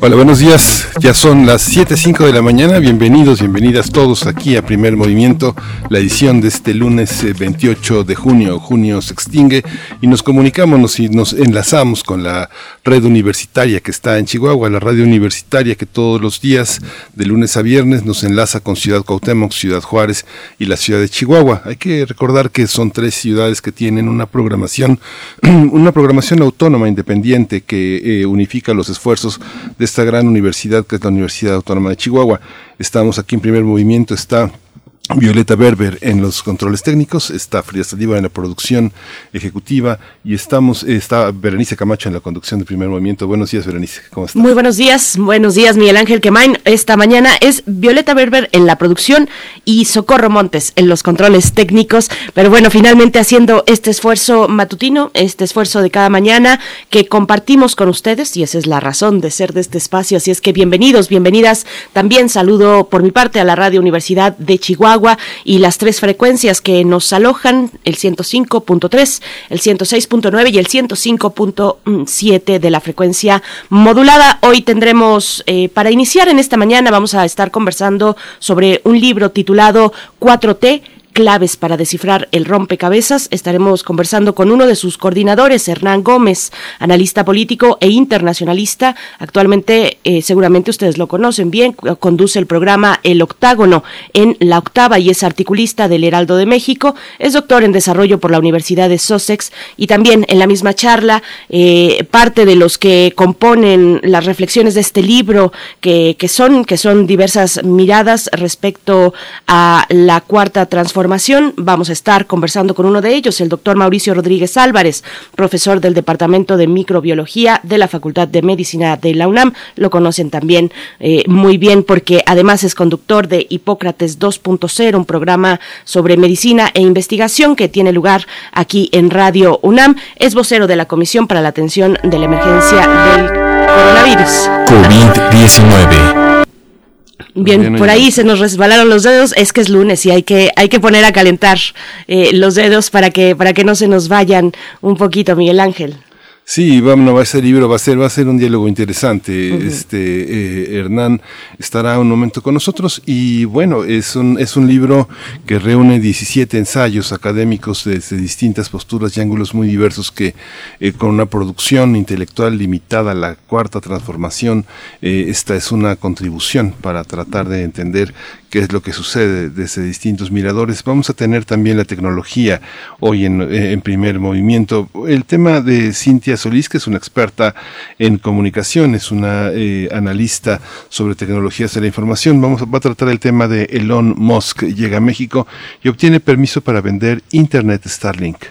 Hola, buenos días. Ya son las 7.05 de la mañana. Bienvenidos, bienvenidas todos aquí a Primer Movimiento, la edición de este lunes 28 eh, de junio. Junio se extingue y nos comunicamos y nos enlazamos con la red universitaria que está en Chihuahua, la radio universitaria que todos los días, de lunes a viernes, nos enlaza con Ciudad Cuauhtémoc, Ciudad Juárez y la ciudad de Chihuahua. Hay que recordar que son tres ciudades que tienen una programación, una programación autónoma, independiente, que eh, unifica los esfuerzos de esta gran universidad que es la Universidad Autónoma de Chihuahua. Estamos aquí en primer movimiento, está Violeta Berber en los controles técnicos, está Frida Saliva en la producción ejecutiva y estamos, está Berenice Camacho en la conducción del primer movimiento. Buenos días, Berenice, ¿cómo estás? Muy buenos días, buenos días, Miguel Ángel Quemain. Esta mañana es Violeta Berber en la producción y Socorro Montes en los controles técnicos. Pero bueno, finalmente haciendo este esfuerzo matutino, este esfuerzo de cada mañana que compartimos con ustedes y esa es la razón de ser de este espacio. Así es que bienvenidos, bienvenidas. También saludo por mi parte a la Radio Universidad de Chihuahua y las tres frecuencias que nos alojan, el 105.3, el 106.9 y el 105.7 de la frecuencia modulada. Hoy tendremos, eh, para iniciar en esta mañana, vamos a estar conversando sobre un libro titulado 4T claves para descifrar el rompecabezas. Estaremos conversando con uno de sus coordinadores, Hernán Gómez, analista político e internacionalista. Actualmente, eh, seguramente ustedes lo conocen bien, conduce el programa El Octágono en La Octava y es articulista del Heraldo de México. Es doctor en desarrollo por la Universidad de Sussex y también en la misma charla, eh, parte de los que componen las reflexiones de este libro, que, que, son, que son diversas miradas respecto a la cuarta transformación Vamos a estar conversando con uno de ellos, el doctor Mauricio Rodríguez Álvarez, profesor del Departamento de Microbiología de la Facultad de Medicina de la UNAM. Lo conocen también eh, muy bien porque además es conductor de Hipócrates 2.0, un programa sobre medicina e investigación que tiene lugar aquí en Radio UNAM. Es vocero de la Comisión para la Atención de la Emergencia del Coronavirus. COVID-19. Bien, por ahí se nos resbalaron los dedos, es que es lunes y hay que, hay que poner a calentar eh, los dedos para que, para que no se nos vayan un poquito, Miguel Ángel. Sí, bueno, va a ser libro, va a ser, va a ser un diálogo interesante. Este eh, Hernán estará un momento con nosotros y bueno, es un, es un libro que reúne 17 ensayos académicos desde distintas posturas y ángulos muy diversos que eh, con una producción intelectual limitada a la cuarta transformación, eh, esta es una contribución para tratar de entender qué es lo que sucede desde distintos miradores. Vamos a tener también la tecnología hoy en, en primer movimiento. El tema de Cintia Solís, que es una experta en comunicación, es una eh, analista sobre tecnologías de la información. Vamos, va a tratar el tema de Elon Musk. Llega a México y obtiene permiso para vender Internet Starlink.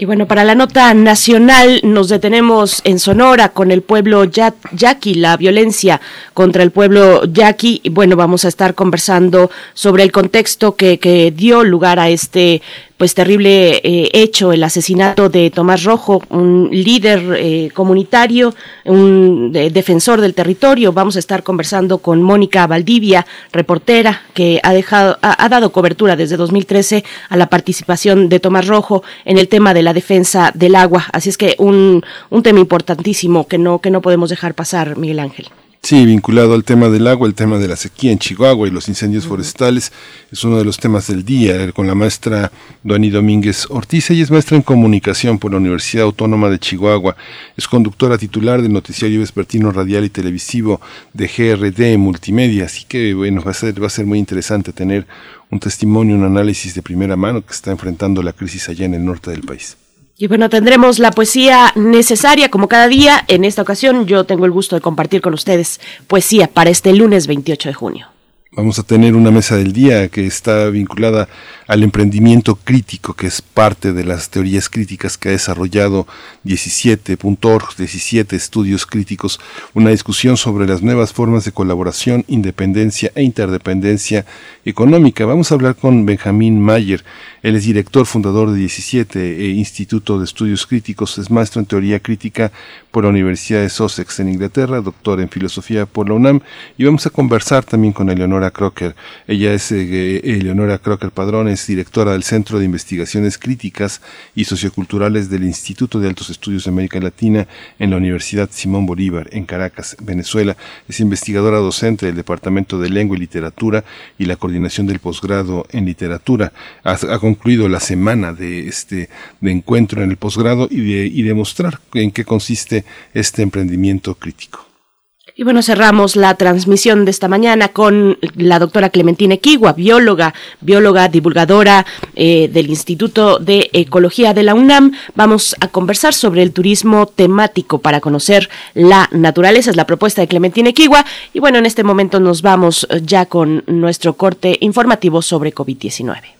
Y bueno, para la nota nacional nos detenemos en Sonora con el pueblo yaqui, la violencia contra el pueblo yaqui. Bueno, vamos a estar conversando sobre el contexto que, que dio lugar a este pues terrible eh, hecho, el asesinato de Tomás Rojo, un líder eh, comunitario, un defensor del territorio. Vamos a estar conversando con Mónica Valdivia, reportera, que ha dejado, ha, dado cobertura desde 2013 a la participación de Tomás Rojo en el tema de la defensa del agua. Así es que un, un tema importantísimo que no, que no podemos dejar pasar, Miguel Ángel. Sí, vinculado al tema del agua, el tema de la sequía en Chihuahua y los incendios forestales, es uno de los temas del día con la maestra Duani Domínguez Ortiz. Ella es maestra en comunicación por la Universidad Autónoma de Chihuahua. Es conductora titular del noticiario vespertino radial y televisivo de GRD Multimedia. Así que, bueno, va a ser, va a ser muy interesante tener un testimonio, un análisis de primera mano que está enfrentando la crisis allá en el norte del país. Y bueno, tendremos la poesía necesaria como cada día. En esta ocasión yo tengo el gusto de compartir con ustedes poesía para este lunes 28 de junio. Vamos a tener una mesa del día que está vinculada al emprendimiento crítico, que es parte de las teorías críticas que ha desarrollado 17.org, 17 estudios críticos, una discusión sobre las nuevas formas de colaboración, independencia e interdependencia económica. Vamos a hablar con Benjamín Mayer, él es director fundador de 17 e Instituto de Estudios Críticos, es maestro en teoría crítica por la Universidad de Sussex en Inglaterra, doctor en filosofía por la UNAM y vamos a conversar también con Eleonora Crocker. Ella es eh, Eleonora Crocker Padrones directora del Centro de Investigaciones Críticas y Socioculturales del Instituto de Altos Estudios de América Latina en la Universidad Simón Bolívar, en Caracas, Venezuela. Es investigadora docente del Departamento de Lengua y Literatura y la coordinación del posgrado en literatura. Concluido la semana de este de encuentro en el posgrado y de, y demostrar en qué consiste este emprendimiento crítico. Y bueno, cerramos la transmisión de esta mañana con la doctora Clementina Equigua, bióloga, bióloga, divulgadora eh, del Instituto de Ecología de la UNAM. Vamos a conversar sobre el turismo temático para conocer la naturaleza. Es la propuesta de Clementina Equigua. Y bueno, en este momento nos vamos ya con nuestro corte informativo sobre COVID-19.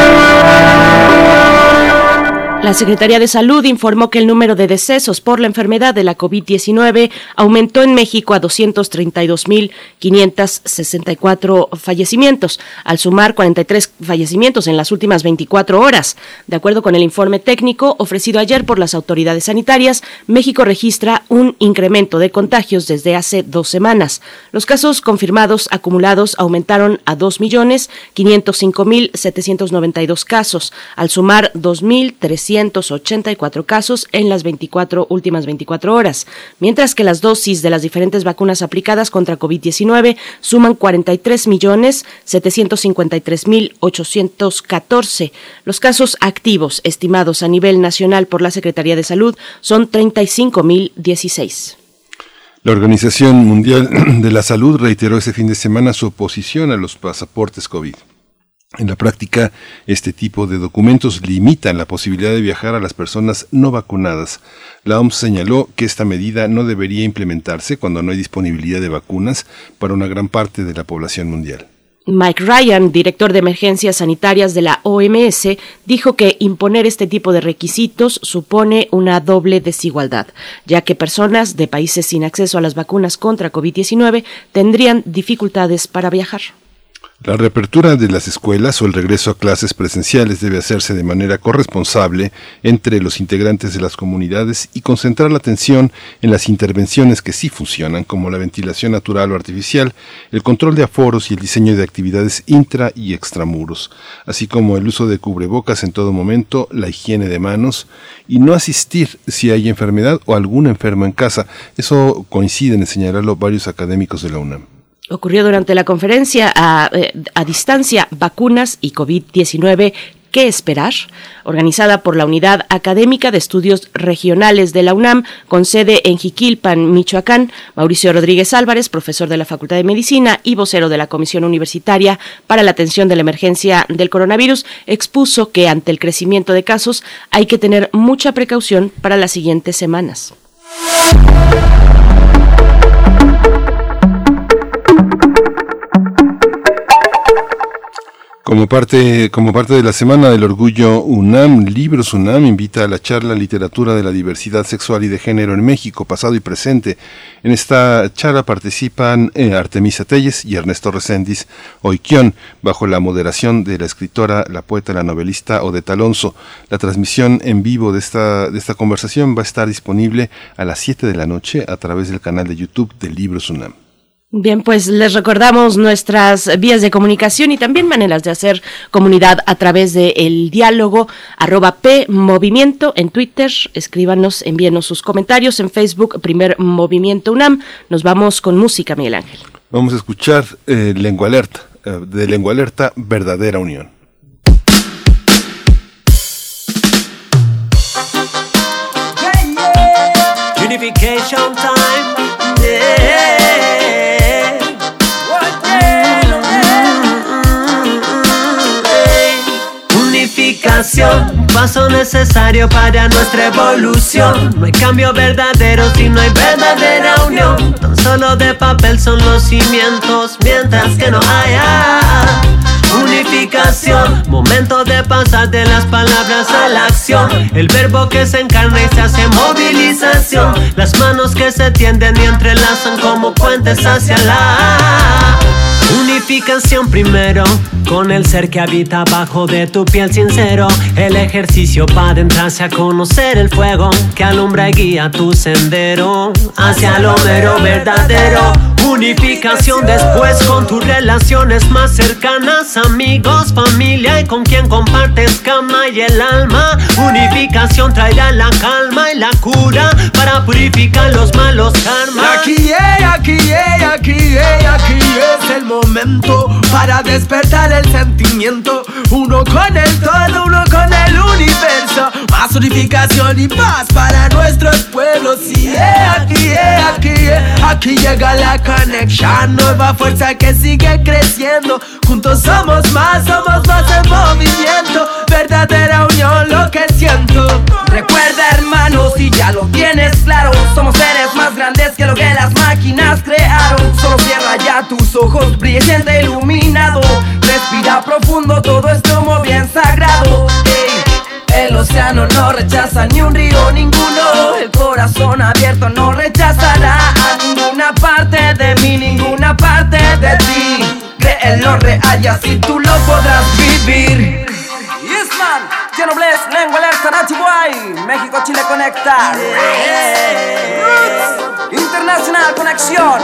La Secretaría de Salud informó que el número de decesos por la enfermedad de la COVID-19 aumentó en México a 232.564 fallecimientos, al sumar 43 fallecimientos en las últimas 24 horas. De acuerdo con el informe técnico ofrecido ayer por las autoridades sanitarias, México registra un incremento de contagios desde hace dos semanas. Los casos confirmados acumulados aumentaron a 2.505.792 casos, al sumar 2.300 284 casos en las 24 últimas 24 horas, mientras que las dosis de las diferentes vacunas aplicadas contra COVID-19 suman 43 millones 753 mil 814. Los casos activos estimados a nivel nacional por la Secretaría de Salud son 35 mil 16. La Organización Mundial de la Salud reiteró ese fin de semana su oposición a los pasaportes COVID. En la práctica, este tipo de documentos limitan la posibilidad de viajar a las personas no vacunadas. La OMS señaló que esta medida no debería implementarse cuando no hay disponibilidad de vacunas para una gran parte de la población mundial. Mike Ryan, director de emergencias sanitarias de la OMS, dijo que imponer este tipo de requisitos supone una doble desigualdad, ya que personas de países sin acceso a las vacunas contra COVID-19 tendrían dificultades para viajar. La reapertura de las escuelas o el regreso a clases presenciales debe hacerse de manera corresponsable entre los integrantes de las comunidades y concentrar la atención en las intervenciones que sí funcionan, como la ventilación natural o artificial, el control de aforos y el diseño de actividades intra y extramuros, así como el uso de cubrebocas en todo momento, la higiene de manos y no asistir si hay enfermedad o algún enfermo en casa. Eso coincide en señalarlo varios académicos de la UNAM ocurrió durante la conferencia a, eh, distancia Vacunas y COVID-19 ¿Qué esperar? organizada por la Unidad Académica de Estudios Regionales de la UNAM, con sede en Jiquilpan, Michoacán. Mauricio Rodríguez Álvarez, profesor de la Facultad de Medicina y vocero de la Comisión Universitaria para la Atención de la Emergencia del Coronavirus, expuso que ante el crecimiento de casos hay que tener mucha precaución para las siguientes semanas. Como parte, como parte de la Semana del Orgullo UNAM, Libros UNAM invita a la charla Literatura de la Diversidad Sexual y de Género en México, pasado y presente. En esta charla participan eh, Artemisa Telles y Ernesto Reséndiz Oiquión, bajo la moderación de la escritora, la poeta, la novelista Odeta Alonso. La transmisión en vivo de esta, de esta conversación va a estar disponible a las 7 de la noche a través del canal de YouTube de Libros UNAM. Bien, pues les recordamos nuestras vías de comunicación y también maneras de hacer comunidad a través del el diálogo arroba P Movimiento en Twitter. Escríbanos, envíenos sus comentarios en Facebook, Primer Movimiento UNAM. Nos vamos con música, Miguel Ángel. Vamos a escuchar eh, Lengua Alerta, eh, de Lengua Alerta, Verdadera Unión. Unificación, paso necesario para nuestra evolución. No hay cambio verdadero si no hay verdadera unión. Tan solo de papel son los cimientos, mientras que no haya unificación. Momento de pasar de las palabras a la acción. El verbo que se encarna y se hace movilización. Las manos que se tienden y entrelazan como puentes hacia la unificación primero. Con el ser que habita bajo de tu piel sincero. El ejercicio para adentrarse a conocer el fuego que alumbra y guía tu sendero hacia lo mero verdadero Unificación después con tus relaciones más cercanas, amigos, familia y con quien compartes cama y el alma. Unificación traerá la calma y la cura para purificar los malos karmas. Aquí aquí aquí es, aquí es el momento para despertar el sentimiento. Uno con el todo, uno con el universo. Más unificación y paz para nuestros pueblos. Sí, aquí es, aquí es, aquí llega la Connection, nueva fuerza que sigue creciendo. Juntos somos más, somos más en movimiento. Verdadera unión, lo que siento. Recuerda, hermanos, si ya lo tienes claro, somos seres más grandes que lo que las máquinas crearon. Solo ojos, brillante iluminado. Respira profundo, todo es como bien sagrado. El océano no rechaza ni un río ninguno. El corazón abierto no rechazará a ninguna parte de mí, ninguna parte de ti. Cree en lo real y así tú lo podrás vivir. Guay, México, Chile Conecta. Internacional Conexión.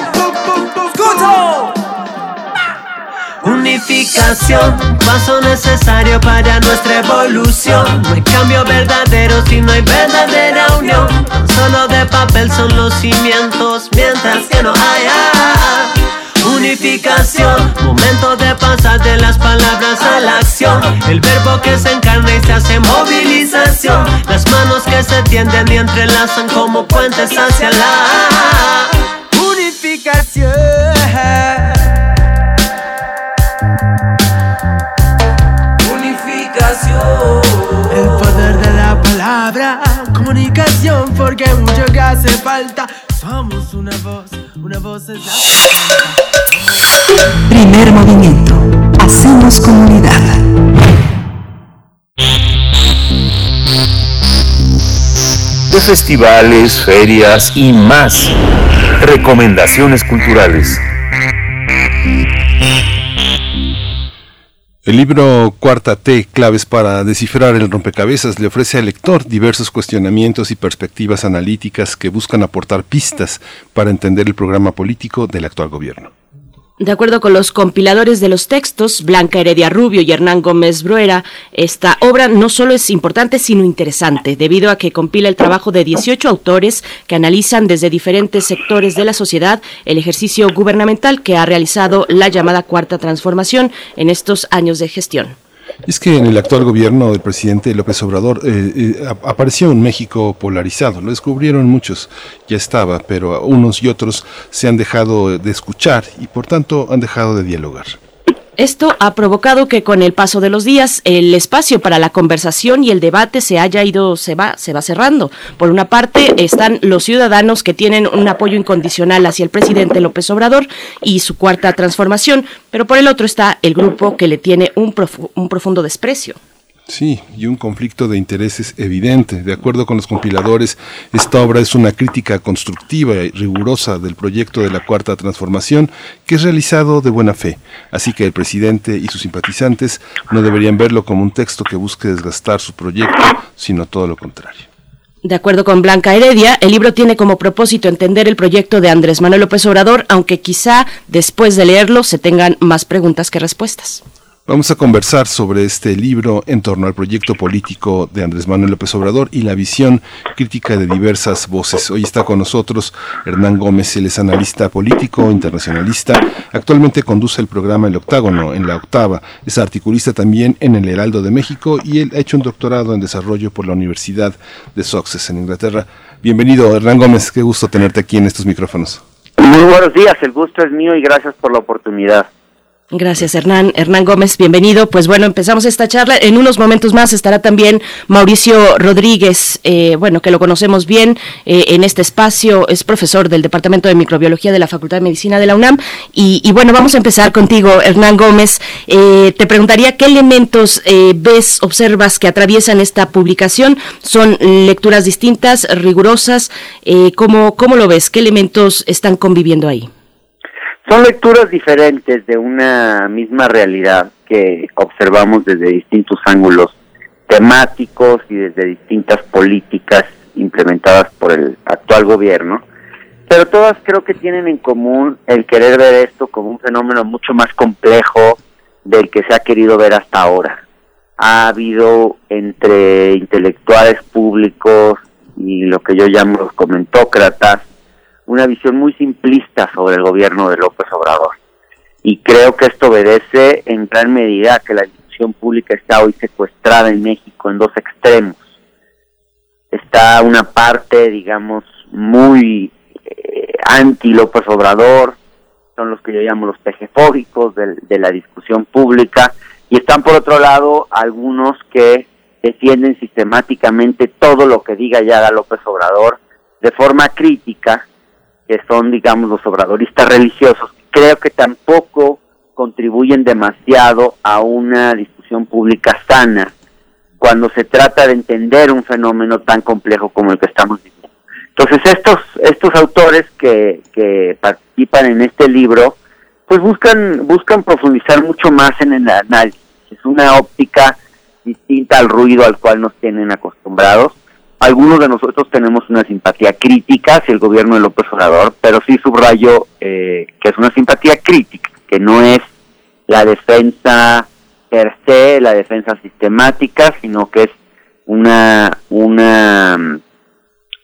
Escucho. Unificación, paso necesario para nuestra evolución. No hay cambio verdadero si no hay verdadera unión. solo de papel son los cimientos, mientras que no haya unificación. Momento de pasar de las palabras a la acción. El verbo que se encarna y se hace movilización. Las manos que se tienden y entrelazan como puentes hacia la unificación. El poder de la palabra, comunicación, porque mucho que hace falta. Somos una voz, una voz es la. Primer movimiento. Hacemos comunidad. De festivales, ferias y más. Recomendaciones culturales. El libro Cuarta T, Claves para descifrar el rompecabezas, le ofrece al lector diversos cuestionamientos y perspectivas analíticas que buscan aportar pistas para entender el programa político del actual gobierno. De acuerdo con los compiladores de los textos, Blanca Heredia Rubio y Hernán Gómez Bruera, esta obra no solo es importante, sino interesante, debido a que compila el trabajo de 18 autores que analizan desde diferentes sectores de la sociedad el ejercicio gubernamental que ha realizado la llamada Cuarta Transformación en estos años de gestión. Es que en el actual gobierno del presidente López Obrador eh, eh, apareció un México polarizado, lo descubrieron muchos, ya estaba, pero unos y otros se han dejado de escuchar y por tanto han dejado de dialogar. Esto ha provocado que con el paso de los días el espacio para la conversación y el debate se haya ido, se va, se va cerrando. Por una parte están los ciudadanos que tienen un apoyo incondicional hacia el presidente López Obrador y su cuarta transformación, pero por el otro está el grupo que le tiene un, un profundo desprecio. Sí, y un conflicto de intereses evidente. De acuerdo con los compiladores, esta obra es una crítica constructiva y rigurosa del proyecto de la Cuarta Transformación que es realizado de buena fe. Así que el presidente y sus simpatizantes no deberían verlo como un texto que busque desgastar su proyecto, sino todo lo contrario. De acuerdo con Blanca Heredia, el libro tiene como propósito entender el proyecto de Andrés Manuel López Obrador, aunque quizá después de leerlo se tengan más preguntas que respuestas. Vamos a conversar sobre este libro en torno al proyecto político de Andrés Manuel López Obrador y la visión crítica de diversas voces. Hoy está con nosotros Hernán Gómez, él es analista político, internacionalista. Actualmente conduce el programa El Octágono en la octava. Es articulista también en el Heraldo de México y él ha hecho un doctorado en desarrollo por la Universidad de Sussex en Inglaterra. Bienvenido, Hernán Gómez. Qué gusto tenerte aquí en estos micrófonos. Muy buenos días, el gusto es mío y gracias por la oportunidad. Gracias, Hernán. Hernán Gómez, bienvenido. Pues bueno, empezamos esta charla. En unos momentos más estará también Mauricio Rodríguez, eh, bueno, que lo conocemos bien eh, en este espacio. Es profesor del Departamento de Microbiología de la Facultad de Medicina de la UNAM. Y, bueno, vamos a empezar contigo, Hernán Gómez. Eh, te preguntaría qué elementos ves, observas que atraviesan esta publicación. ¿Son lecturas distintas, rigurosas? ¿cómo, ¿Cómo lo ves? ¿Qué elementos están conviviendo ahí? Son lecturas diferentes de una misma realidad que observamos desde distintos ángulos temáticos y desde distintas políticas implementadas por el actual gobierno, pero todas creo que tienen en común el querer ver esto como un fenómeno mucho más complejo del que se ha querido ver hasta ahora. Ha habido entre intelectuales públicos y lo que yo llamo los comentócratas una visión muy simplista sobre el gobierno de López Obrador. Y creo que esto obedece en gran medida a que la discusión pública está hoy secuestrada en México en dos extremos. Está una parte, digamos, muy eh, anti López Obrador, son los que yo llamo los pejefóbicos de, de la discusión pública, y están por otro lado algunos que defienden sistemáticamente todo lo que diga ya López Obrador de forma crítica que son, digamos, los obradoristas religiosos, creo que tampoco contribuyen demasiado a una discusión pública sana cuando se trata de entender un fenómeno tan complejo como el que estamos viviendo. Entonces estos, estos autores que, que participan en este libro, pues buscan, buscan profundizar mucho más en el análisis. Es una óptica distinta al ruido al cual nos tienen acostumbrados algunos de nosotros tenemos una simpatía crítica hacia el gobierno de López Obrador, pero sí subrayo eh, que es una simpatía crítica, que no es la defensa per se, la defensa sistemática, sino que es una, una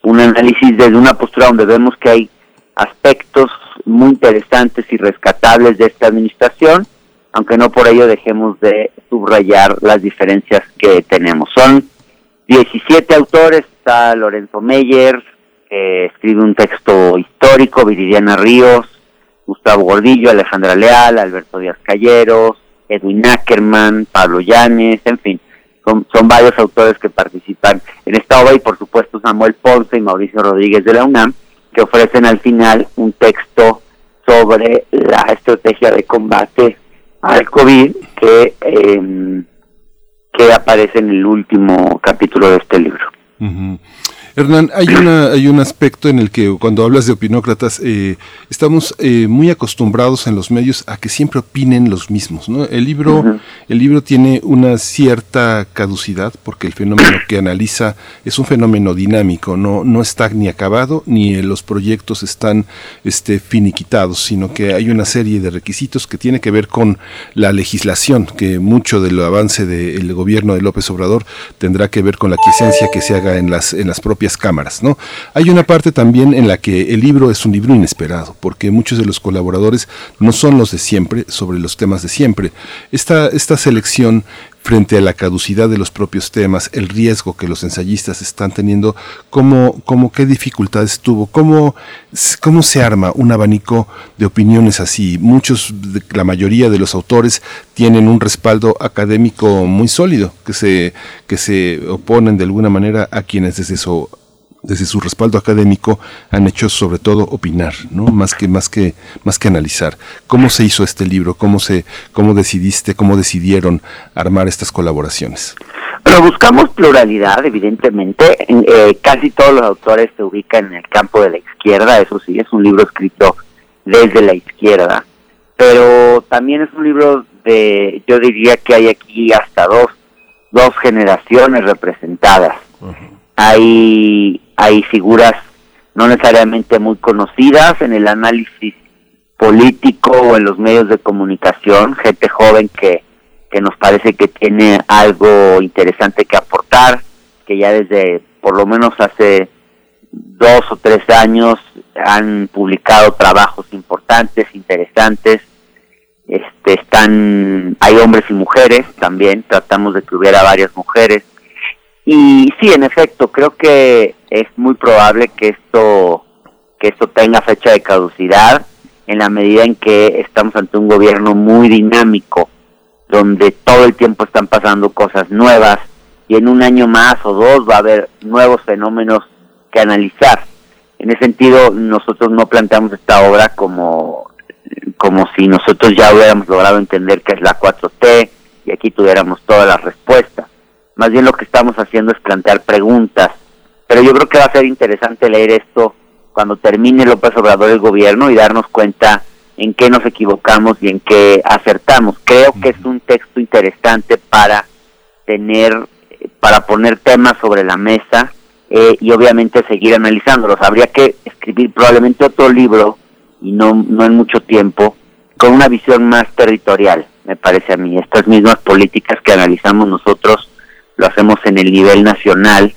un análisis desde una postura donde vemos que hay aspectos muy interesantes y rescatables de esta administración, aunque no por ello dejemos de subrayar las diferencias que tenemos. Son 17 autores, está Lorenzo Meyer, que escribe un texto histórico, Viridiana Ríos, Gustavo Gordillo, Alejandra Leal, Alberto Díaz Calleros, Edwin Ackerman, Pablo Llanes, en fin, son, son varios autores que participan en esta obra y por supuesto Samuel Ponce y Mauricio Rodríguez de la UNAM, que ofrecen al final un texto sobre la estrategia de combate al COVID que eh, que aparece en el último capítulo de este libro. Hernán, hay, una, hay un aspecto en el que cuando hablas de opinócratas, eh, estamos eh, muy acostumbrados en los medios a que siempre opinen los mismos. ¿no? El, libro, el libro tiene una cierta caducidad porque el fenómeno que analiza es un fenómeno dinámico, no, no está ni acabado ni los proyectos están este, finiquitados, sino que hay una serie de requisitos que tiene que ver con la legislación, que mucho del avance del gobierno de López Obrador tendrá que ver con la quiesencia que se haga en las, en las propias cámaras, ¿no? Hay una parte también en la que el libro es un libro inesperado, porque muchos de los colaboradores no son los de siempre sobre los temas de siempre. Esta, esta selección frente a la caducidad de los propios temas, el riesgo que los ensayistas están teniendo, cómo, cómo qué dificultades tuvo, cómo, cómo se arma un abanico de opiniones así. Muchos, la mayoría de los autores tienen un respaldo académico muy sólido, que se, que se oponen de alguna manera a quienes desde su desde su respaldo académico han hecho sobre todo opinar, ¿no? Más que más que más que analizar. ¿Cómo se hizo este libro? ¿Cómo se cómo decidiste, cómo decidieron armar estas colaboraciones? Bueno, buscamos pluralidad, evidentemente. Eh, casi todos los autores se ubican en el campo de la izquierda, eso sí, es un libro escrito desde la izquierda, pero también es un libro de, yo diría que hay aquí hasta dos, dos generaciones representadas. Hay hay figuras no necesariamente muy conocidas en el análisis político o en los medios de comunicación, gente joven que, que nos parece que tiene algo interesante que aportar, que ya desde por lo menos hace dos o tres años han publicado trabajos importantes, interesantes. Este, están, hay hombres y mujeres también, tratamos de que hubiera varias mujeres y sí, en efecto, creo que es muy probable que esto que esto tenga fecha de caducidad. en la medida en que estamos ante un gobierno muy dinámico, donde todo el tiempo están pasando cosas nuevas y en un año más o dos va a haber nuevos fenómenos que analizar. En ese sentido, nosotros no planteamos esta obra como, como si nosotros ya hubiéramos logrado entender qué es la 4T y aquí tuviéramos todas las respuestas. Más bien lo que estamos haciendo es plantear preguntas. Pero yo creo que va a ser interesante leer esto cuando termine López Obrador el gobierno y darnos cuenta en qué nos equivocamos y en qué acertamos. Creo que es un texto interesante para tener, para poner temas sobre la mesa eh, y obviamente seguir analizándolos. Habría que escribir probablemente otro libro y no, no en mucho tiempo con una visión más territorial, me parece a mí. Estas mismas políticas que analizamos nosotros lo hacemos en el nivel nacional.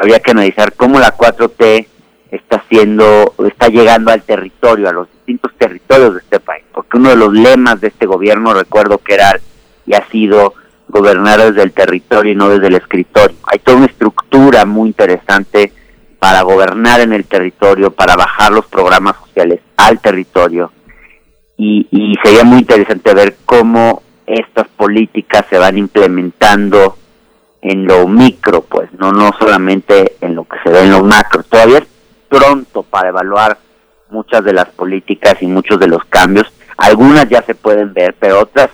Habría que analizar cómo la 4T está haciendo, está llegando al territorio, a los distintos territorios de este país, porque uno de los lemas de este gobierno, recuerdo que era y ha sido gobernar desde el territorio y no desde el escritorio. Hay toda una estructura muy interesante para gobernar en el territorio, para bajar los programas sociales al territorio. Y, y sería muy interesante ver cómo estas políticas se van implementando en lo micro, pues, no, no solamente en lo que se ve en lo macro. Todavía es pronto para evaluar muchas de las políticas y muchos de los cambios. Algunas ya se pueden ver, pero otras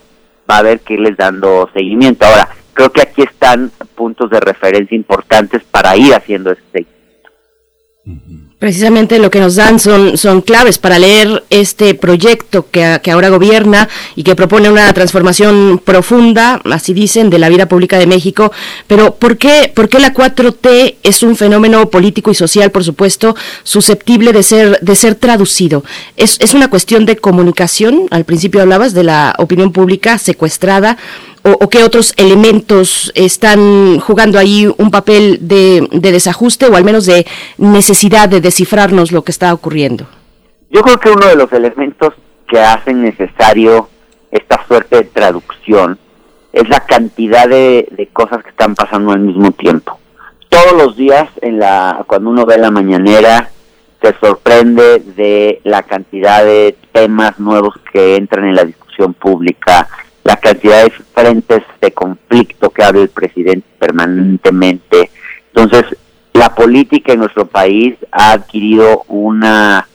va a haber que irles dando seguimiento. Ahora, creo que aquí están puntos de referencia importantes para ir haciendo ese seguimiento. Precisamente lo que nos dan son, son claves para leer este proyecto que, que, ahora gobierna y que propone una transformación profunda, así dicen, de la vida pública de México. Pero ¿por qué, por qué la 4T es un fenómeno político y social, por supuesto, susceptible de ser, de ser traducido? ¿Es, es una cuestión de comunicación? Al principio hablabas de la opinión pública secuestrada o, qué otros elementos están jugando ahí un papel de, desajuste o al menos de necesidad de descifrarnos lo que está ocurriendo? Yo creo que uno de los elementos que hacen necesario esta suerte de traducción es la cantidad de, de cosas que están pasando al mismo tiempo. Todos los días, en la, cuando uno ve la mañanera, se sorprende de la cantidad de temas nuevos que entran en la discusión pública, la cantidad de frentes de conflicto que abre el presidente permanentemente. Entonces, la política en nuestro país ha adquirido una,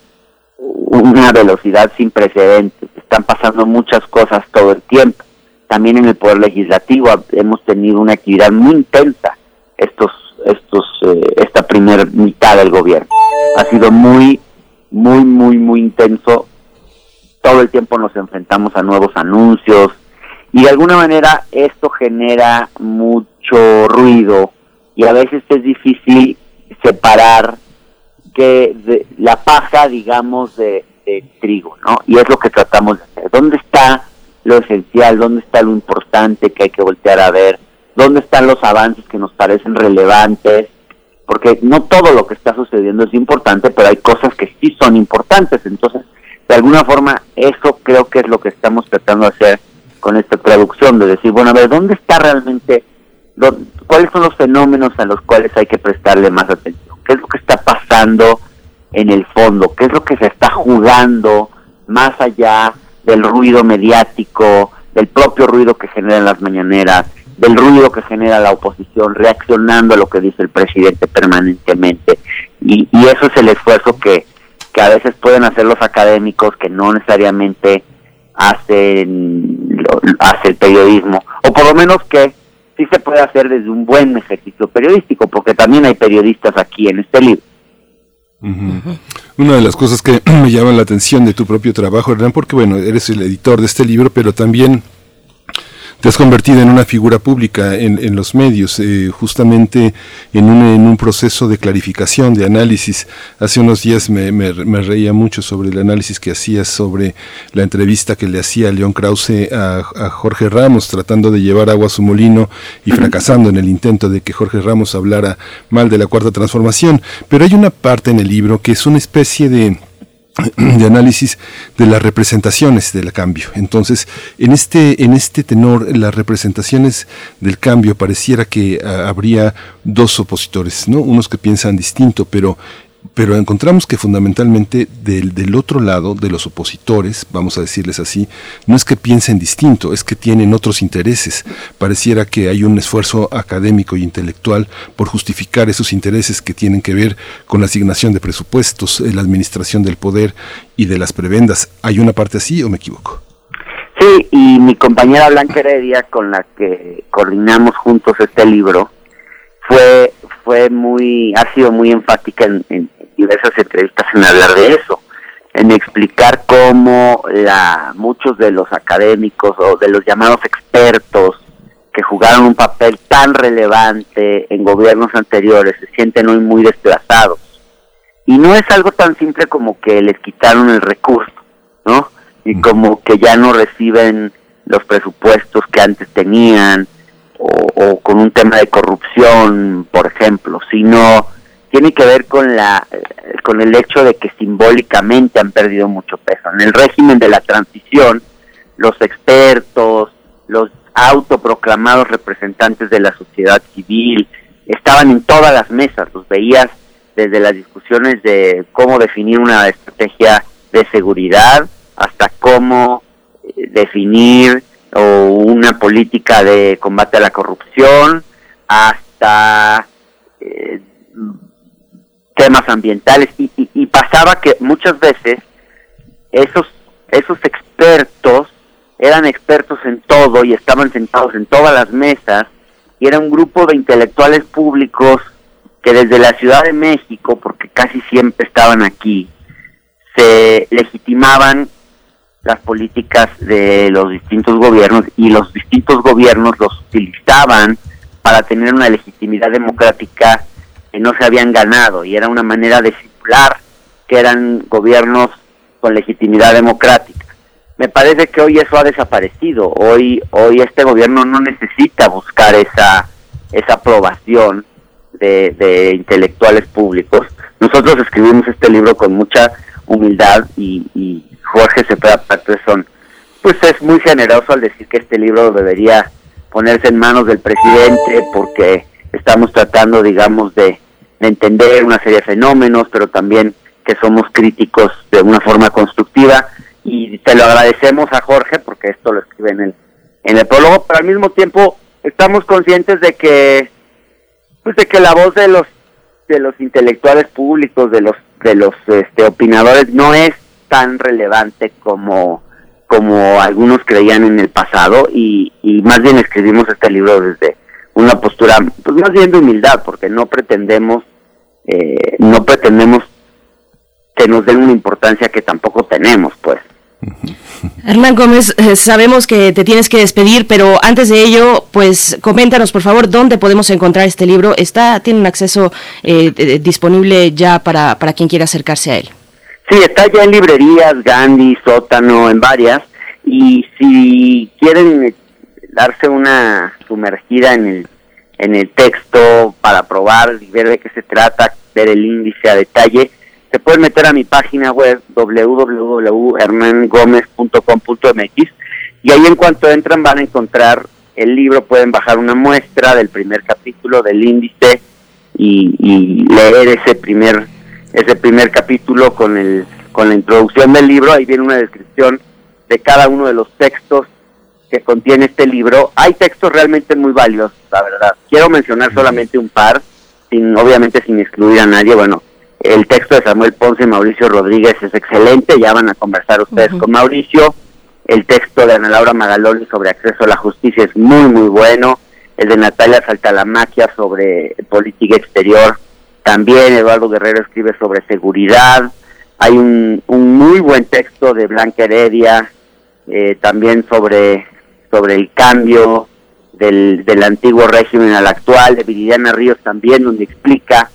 una velocidad sin precedentes. Están pasando muchas cosas todo el tiempo. También en el Poder Legislativo hemos tenido una actividad muy intensa estos, estos, eh, esta primera mitad del gobierno. Ha sido muy, muy, muy, muy intenso. Todo el tiempo nos enfrentamos a nuevos anuncios, y de alguna manera esto genera mucho ruido y a veces es difícil separar que la paja, digamos, de, trigo, ¿no? Y es lo que tratamos de hacer. ¿Dónde está lo esencial? ¿Dónde está lo importante que hay que voltear a ver? ¿Dónde están los avances que nos parecen relevantes? Porque no todo lo que está sucediendo es importante, pero hay cosas que sí son importantes. Entonces, de alguna forma, eso creo que es lo que estamos tratando de hacer con esta traducción, de decir, bueno, a ver, ¿dónde está realmente, cuáles son los fenómenos a los cuales hay que prestarle más atención? ¿Qué es lo que está pasando en el fondo? ¿Qué es lo que se está jugando más allá del ruido mediático, del propio ruido que generan las mañaneras, del ruido que genera la oposición, reaccionando a lo que dice el presidente permanentemente? Y, y eso es el esfuerzo que, que a veces pueden hacer los académicos que no necesariamente hacen hace el periodismo o por lo menos que sí se puede hacer desde un buen ejercicio periodístico porque también hay periodistas aquí en este libro. Una de las cosas que me llaman la atención de tu propio trabajo, Hernán, porque bueno, eres el editor de este libro, pero también te has convertido en una figura pública en, los medios, eh, justamente en un, en un, proceso de clarificación, de análisis. Hace unos días me, reía mucho sobre el análisis que hacías sobre la entrevista que le hacía León Krause a, a, Jorge Ramos, tratando de llevar agua a su molino y fracasando en el intento de que Jorge Ramos hablara mal de la cuarta transformación. Pero hay una parte en el libro que es una especie de de análisis de las representaciones del cambio. Entonces, en este, en este tenor, las representaciones del cambio pareciera que ah, habría dos opositores, ¿no? Unos que piensan distinto, pero pero encontramos que fundamentalmente del, del, otro lado, de los opositores, vamos a decirles así, no es que piensen distinto, es que tienen otros intereses. Pareciera que hay un esfuerzo académico e intelectual por justificar esos intereses que tienen que ver con la asignación de presupuestos, eh, la administración del poder y de las prebendas. ¿Hay una parte así o me equivoco? Sí, y mi compañera Blanca Heredia, con la que coordinamos juntos este libro, fue fue muy ha sido muy enfática en, diversas entrevistas en hablar de eso en explicar cómo la muchos de los académicos o de los llamados expertos que jugaron un papel tan relevante en gobiernos anteriores se sienten hoy muy desplazados. Y no es algo tan simple como que les quitaron el recurso no y como que ya no reciben los presupuestos que antes tenían o, con un tema de corrupción, por ejemplo, sino tiene que ver con la con el hecho de que simbólicamente han perdido mucho peso. En el régimen de la transición, los expertos, los autoproclamados representantes de la sociedad civil estaban en todas las mesas, los veías desde las discusiones de cómo definir una estrategia de seguridad hasta cómo eh, definir o una política de combate a la corrupción hasta eh, temas ambientales. Y, y, pasaba que muchas veces esos esos expertos eran expertos en todo y estaban sentados en todas las mesas y era un grupo de intelectuales públicos que desde la Ciudad de México, porque casi siempre estaban aquí, se legitimaban las políticas de los distintos gobiernos y los distintos gobiernos los utilizaban para tener una legitimidad democrática que no se habían ganado y era una manera de simular que eran gobiernos con legitimidad democrática. Me parece que hoy eso ha desaparecido. Hoy hoy este gobierno no necesita buscar esa esa aprobación de, de intelectuales públicos. Nosotros escribimos este libro con mucha humildad y, y Jorge Cepeda Patterson, pues es muy generoso al decir que este libro debería ponerse en manos del presidente porque estamos tratando, digamos, de, entender una serie de fenómenos, pero también que somos críticos de una forma constructiva. Y te lo agradecemos a Jorge porque esto lo escribe en el en el prólogo, pero al mismo tiempo estamos conscientes de que pues de que la voz de los de los intelectuales públicos, de los de los este opinadores no es tan relevante como, como algunos creían en el pasado y, más bien escribimos este libro desde una postura pues más bien de humildad porque no pretendemos eh, no pretendemos que nos den una importancia que tampoco tenemos pues Hernán Gómez, eh, sabemos que te tienes que despedir, pero antes de ello, pues coméntanos por favor dónde podemos encontrar este libro. Está, tiene un acceso eh, disponible ya para, para quien quiera acercarse a él. Sí, está ya en librerías, Gandhi, Sótano, en varias. Y si quieren darse una sumergida en el, en el texto para probar y ver de qué se trata, ver el índice a detalle, se pueden meter a mi página web www.hernangomez.com.mx y ahí en cuanto entran van a encontrar el libro, pueden bajar una muestra del primer capítulo del índice y, y leer ese primer ese primer capítulo con, el, con la introducción del libro, ahí viene una descripción de cada uno de los textos que contiene este libro. Hay textos realmente muy valiosos, la verdad. Quiero mencionar solamente un par, sin obviamente sin excluir a nadie. Bueno, el texto de Samuel Ponce y Mauricio Rodríguez es excelente, ya van a conversar ustedes con Mauricio. El texto de Ana Laura Magaloni sobre acceso a la justicia es muy, muy bueno. El de Natalia Saltalamaquia sobre política exterior también Eduardo Guerrero escribe sobre seguridad. Hay un, muy buen texto de Blanca Heredia, eh, también sobre, sobre el cambio del, del antiguo régimen al actual, de Viridiana Ríos también, donde explica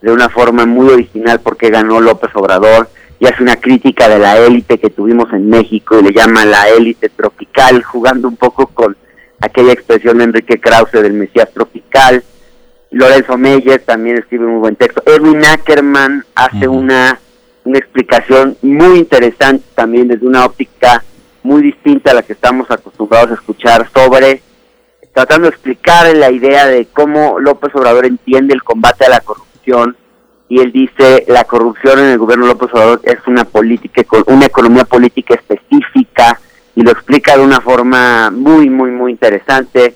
de una forma muy original por qué ganó López Obrador y hace una crítica de la élite que tuvimos en México y le llama la élite tropical, jugando un poco con aquella expresión de Enrique Krause del Mesías tropical. Lorenzo Meyer también escribe un muy buen texto. Edwin Ackerman hace una, una explicación muy interesante también desde una óptica muy distinta a la que estamos acostumbrados a escuchar sobre tratando de explicar la idea de cómo López Obrador entiende el combate a la corrupción y él dice la corrupción en el gobierno López Obrador es una política, una economía política específica y lo explica de una forma muy, muy, muy interesante.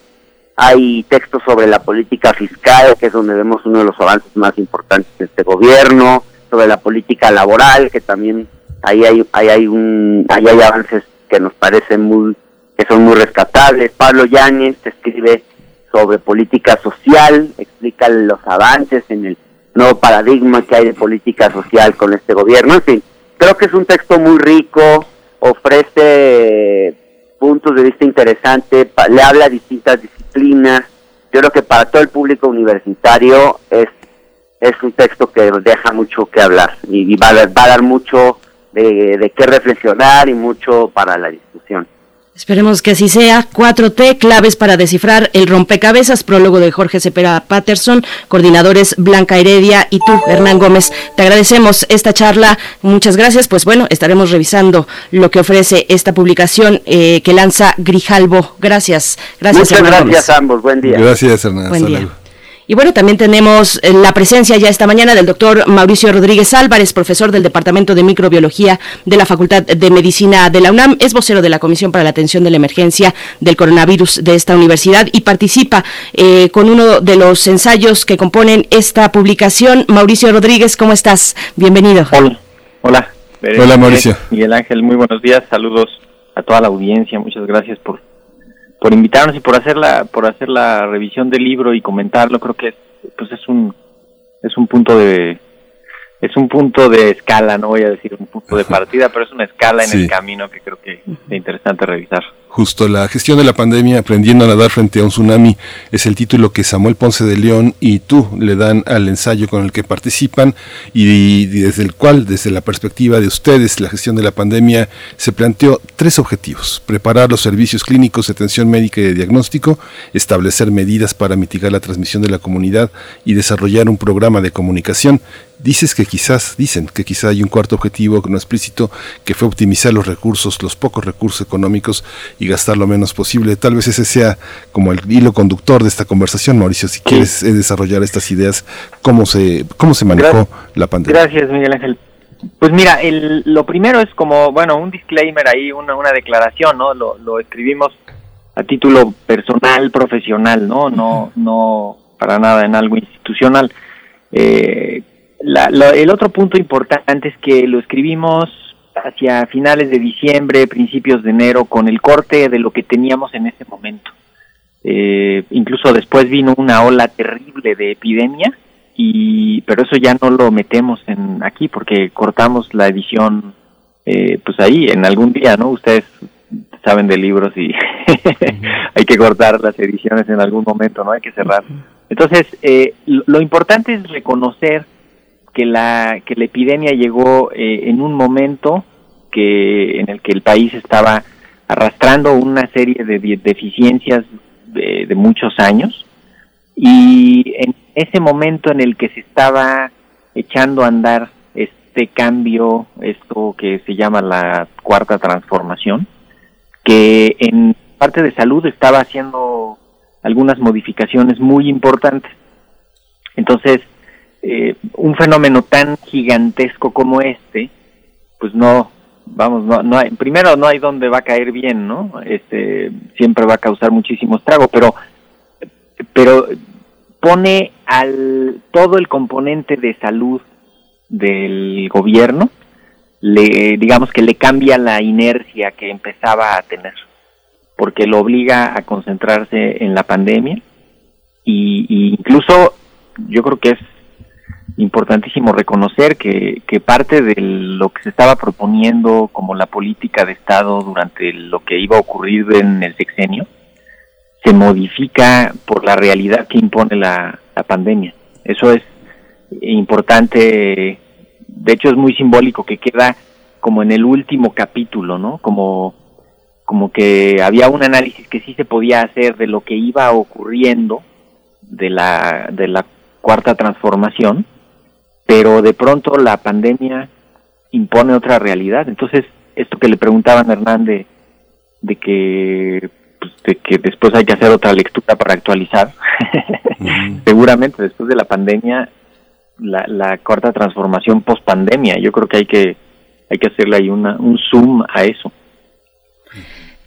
Hay textos sobre la política fiscal, que es donde vemos uno de los avances más importantes de este gobierno, sobre la política laboral, que también ahí hay, ahí hay, un, ahí hay avances que nos parecen muy, que son muy rescatables. Pablo Yáñez escribe sobre política social, explica los avances en el nuevo paradigma que hay de política social con este gobierno. En fin, creo que es un texto muy rico, ofrece puntos de vista interesantes, le habla a distintas. Yo creo que para todo el público universitario es, es un texto que deja mucho que hablar y, va, va a dar mucho de, de qué reflexionar y mucho para la discusión. Esperemos que así sea. 4T, claves para descifrar el rompecabezas, prólogo de Jorge Cepera Patterson, coordinadores Blanca Heredia y tú, Hernán Gómez. Te agradecemos esta charla. Muchas gracias. Pues bueno, estaremos revisando lo que ofrece esta publicación eh, que lanza Grijalbo. Gracias. Gracias, Muchas gracias a ambos. Buen día. Gracias, Hernán. Buen día. Y bueno, también tenemos eh, la presencia ya esta mañana del doctor Mauricio Rodríguez Álvarez, profesor del Departamento de Microbiología de la Facultad de Medicina de la UNAM, es vocero de la Comisión para la Atención de la Emergencia del Coronavirus de esta universidad y participa eh, con uno de los ensayos que componen esta publicación. Mauricio Rodríguez, ¿cómo estás? Bienvenido. Hola. Hola. Hola, Mauricio. Miguel Ángel, muy buenos días. Saludos a toda la audiencia. Muchas gracias por por invitarnos y por hacer la por hacer la revisión del libro y comentarlo creo que pues es un es un punto de es un punto de escala no voy a decir un punto de partida pero es una escala en el camino que creo que es interesante revisar. Justo la gestión de la pandemia, aprendiendo a nadar frente a un tsunami, es el título que Samuel Ponce de León y tú le dan al ensayo con el que participan y, desde el cual, desde la perspectiva de ustedes, la gestión de la pandemia se planteó tres objetivos. Preparar los servicios clínicos de atención médica y de diagnóstico, establecer medidas para mitigar la transmisión de la comunidad y desarrollar un programa de comunicación dices que quizás, dicen que quizás hay un cuarto objetivo no explícito, que fue optimizar los recursos, los pocos recursos económicos y gastar lo menos posible. Tal vez ese sea como el hilo conductor de esta conversación, Mauricio, si quieres eh, desarrollar estas ideas, cómo se, cómo se manejó la pandemia. Gracias, Miguel Ángel. Pues mira, el, lo primero es como, bueno, un disclaimer ahí, una, una declaración, ¿no? Lo, lo escribimos a título personal, profesional, ¿no? No, no para nada en algo institucional. Eh, el otro punto importante es que lo escribimos hacia finales de diciembre, principios de enero, con el corte de lo que teníamos en ese momento. Eh, incluso después vino una ola terrible de epidemia, y pero eso ya no lo metemos en aquí porque cortamos la edición eh, pues ahí en algún día, ¿no? Ustedes saben de libros y hay que cortar las ediciones en algún momento, ¿no? Hay que cerrar. Entonces, eh, lo importante es reconocer que la, que la epidemia llegó eh, en un momento que, en el que el país estaba arrastrando una serie de, deficiencias de, de, muchos años y en ese momento en el que se estaba echando a andar este cambio, esto que se llama la cuarta transformación, que en parte de salud estaba haciendo algunas modificaciones muy importantes. Entonces, eh, un fenómeno tan gigantesco como este, pues no, vamos, no, no hay, primero no hay donde va a caer bien, ¿no? Este, siempre va a causar muchísimo estrago, pero, pero pone al todo el componente de salud del gobierno, le, digamos que le cambia la inercia que empezaba a tener, porque lo obliga a concentrarse en la pandemia y, y incluso yo creo que es importantísimo reconocer que, que parte de lo que se estaba proponiendo como la política de Estado durante lo que iba a ocurrir en el sexenio se modifica por la realidad que impone la, la pandemia. Eso es importante, de hecho es muy simbólico que queda como en el último capítulo, ¿no? Como, como que había un análisis que sí se podía hacer de lo que iba ocurriendo de la, de la cuarta transformación pero de pronto la pandemia impone otra realidad. Entonces, esto que le preguntaban a Hernán de, que, pues, de que después hay que hacer otra lectura para actualizar, seguramente después de la pandemia la, la cuarta transformación post pandemia. Yo creo que hay que hay que hacerle ahí una, un zoom a eso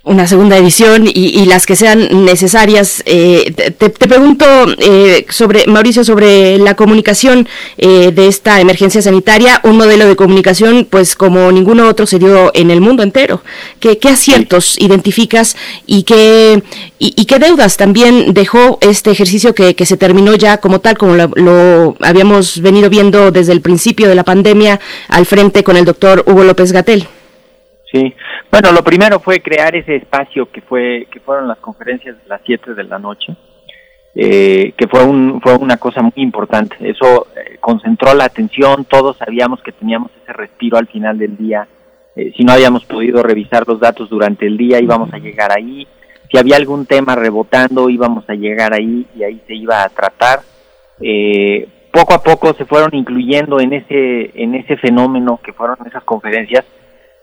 una segunda edición y, las que sean necesarias. Eh, te, pregunto eh, sobre Mauricio sobre la comunicación eh, de esta emergencia sanitaria, un modelo de comunicación pues como ninguno otro se dio en el mundo entero. ¿Qué, qué aciertos identificas y qué y, qué deudas también dejó este ejercicio que, que se terminó ya como tal como lo, lo, habíamos venido viendo desde el principio de la pandemia al frente con el doctor Hugo López Gatel? Sí, bueno, lo primero fue crear ese espacio que fue que fueron las conferencias de las 7 de la noche, eh, que fue un fue una cosa muy importante. Eso eh, concentró la atención. Todos sabíamos que teníamos ese respiro al final del día. Eh, si no habíamos podido revisar los datos durante el día, íbamos a llegar ahí. Si había algún tema rebotando, íbamos a llegar ahí y ahí se iba a tratar. poco a poco se fueron incluyendo en ese en ese fenómeno que fueron esas conferencias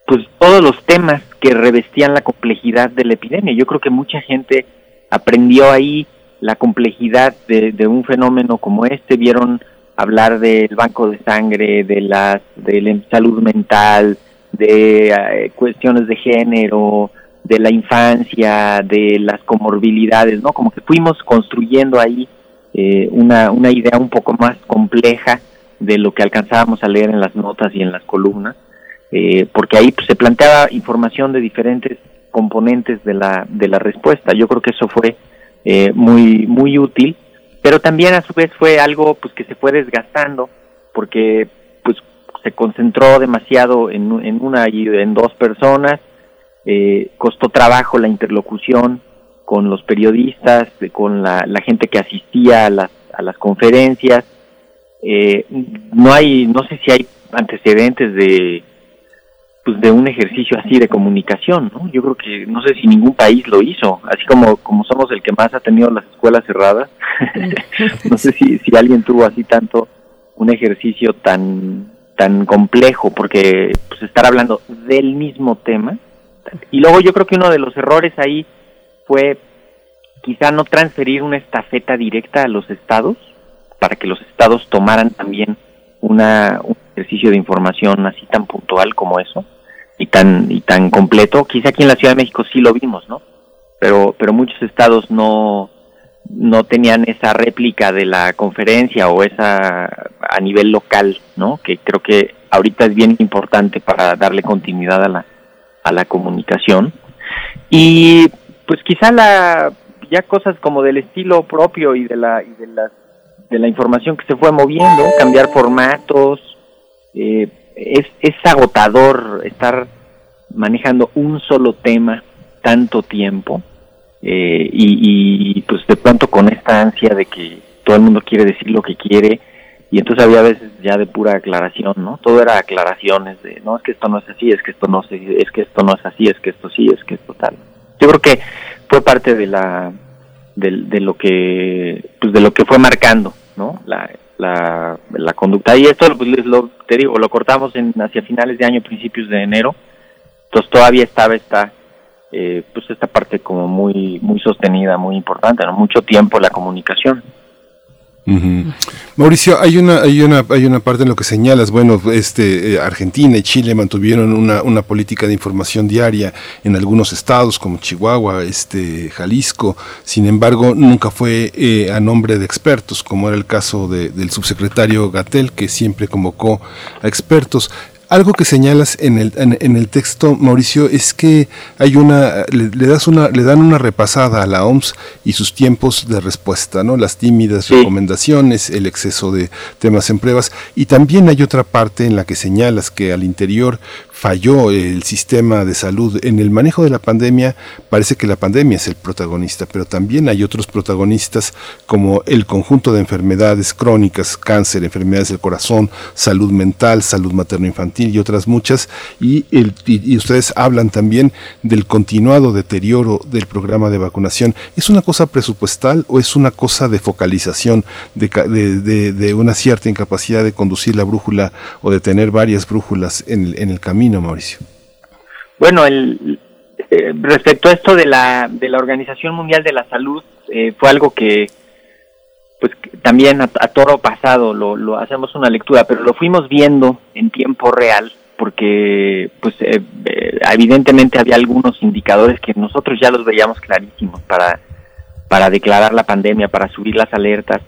pues todos los temas que revestían la complejidad de la epidemia. Yo creo que mucha gente aprendió ahí la complejidad de, un fenómeno como este, vieron hablar del banco de sangre, de la de salud mental, de eh, cuestiones de género, de la infancia, de las comorbilidades, ¿no? Como que fuimos construyendo ahí eh, una, una idea un poco más compleja de lo que alcanzábamos a leer en las notas y en las columnas. Eh, porque ahí pues, se planteaba información de diferentes componentes de la, de la respuesta. Yo creo que eso fue eh, muy, muy útil, pero también a su vez fue algo pues, que se fue desgastando, porque pues, se concentró demasiado en, en una y en dos personas, eh, costó trabajo la interlocución con los periodistas, con la, la gente que asistía a las, a las conferencias. no hay, no sé si hay antecedentes de pues de un ejercicio así de comunicación, ¿no? Yo creo que no sé si ningún país lo hizo, así como como somos el que más ha tenido las escuelas cerradas. no sé si si alguien tuvo así tanto un ejercicio tan tan complejo porque pues estar hablando del mismo tema y luego yo creo que uno de los errores ahí fue quizá no transferir una estafeta directa a los estados para que los estados tomaran también una, un ejercicio de información así tan puntual como eso y tan y tan completo. Quizá aquí en la Ciudad de México sí lo vimos, ¿no? Pero pero muchos estados no no tenían esa réplica de la conferencia o esa a nivel local, ¿no? Que creo que ahorita es bien importante para darle continuidad a la a la comunicación. Y pues quizá la ya cosas como del estilo propio y de la y de la de la información que se fue moviendo, cambiar formatos, eh, es, es agotador estar manejando un solo tema tanto tiempo eh, y, pues de pronto con esta ansia de que todo el mundo quiere decir lo que quiere y entonces había veces ya de pura aclaración, ¿no? Todo era aclaraciones de, no, es que esto no es así, es que esto no es, es que esto no es así, es que esto sí, es que esto tal. Yo creo que fue parte de la de, de lo que pues de lo que fue marcando, ¿no? La, la, la conducta. Y esto, pues, lo, te digo, lo cortamos en, hacia finales de año, principios de enero. Entonces todavía estaba esta, eh, pues esta parte como muy, muy sostenida, muy importante, ¿no? mucho tiempo la comunicación. Mauricio, hay una, hay una, hay una parte en lo que señalas, bueno, este, eh, Argentina y Chile mantuvieron una, una, política de información diaria en algunos estados como Chihuahua, este, Jalisco, sin embargo, nunca fue eh, a nombre de expertos, como era el caso del subsecretario Gatel, que siempre convocó a expertos. Algo que señalas en el, en, el texto, Mauricio, es que hay una, le, das una, le dan una repasada a la OMS y sus tiempos de respuesta, ¿no? Las tímidas recomendaciones, el exceso de temas en pruebas. Y también hay otra parte en la que señalas que al interior falló el sistema de salud en el manejo de la pandemia, parece que la pandemia es el protagonista, pero también hay otros protagonistas como el conjunto de enfermedades crónicas, cáncer, enfermedades del corazón, salud mental, salud materno-infantil y otras muchas, y, el, y, ustedes hablan también del continuado deterioro del programa de vacunación. ¿Es una cosa presupuestal o es una cosa de focalización, de, de, una cierta incapacidad de conducir la brújula o de tener varias brújulas en en el camino? Mauricio? Bueno, el, eh, respecto a esto de la, de la Organización Mundial de la Salud, eh, fue algo que pues también a, toro pasado lo, lo, hacemos una lectura, pero lo fuimos viendo en tiempo real porque pues eh, eh, evidentemente había algunos indicadores que nosotros ya los veíamos clarísimos para, para declarar la pandemia, para subir las alertas.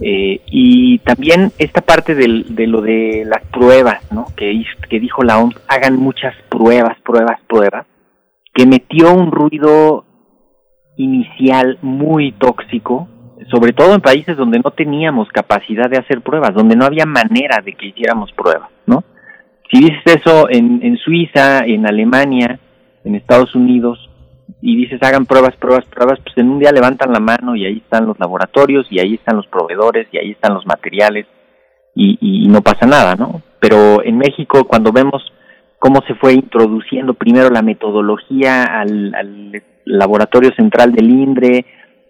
Eh, y también esta parte de lo de las pruebas, que dijo la OMS, hagan muchas pruebas, pruebas, pruebas, que metió un ruido inicial muy tóxico, sobre todo en países donde no teníamos capacidad de hacer pruebas, donde no había manera de que hiciéramos pruebas, ¿no? Si dices eso en, en Suiza, en Alemania, en Estados Unidos, y dices hagan pruebas, pruebas, pruebas, pues en un día levantan la mano y ahí están los laboratorios y ahí están los proveedores y ahí están los materiales y, y no pasa nada, ¿no? Pero en México cuando vemos cómo se fue introduciendo primero la metodología al, laboratorio central del INDRE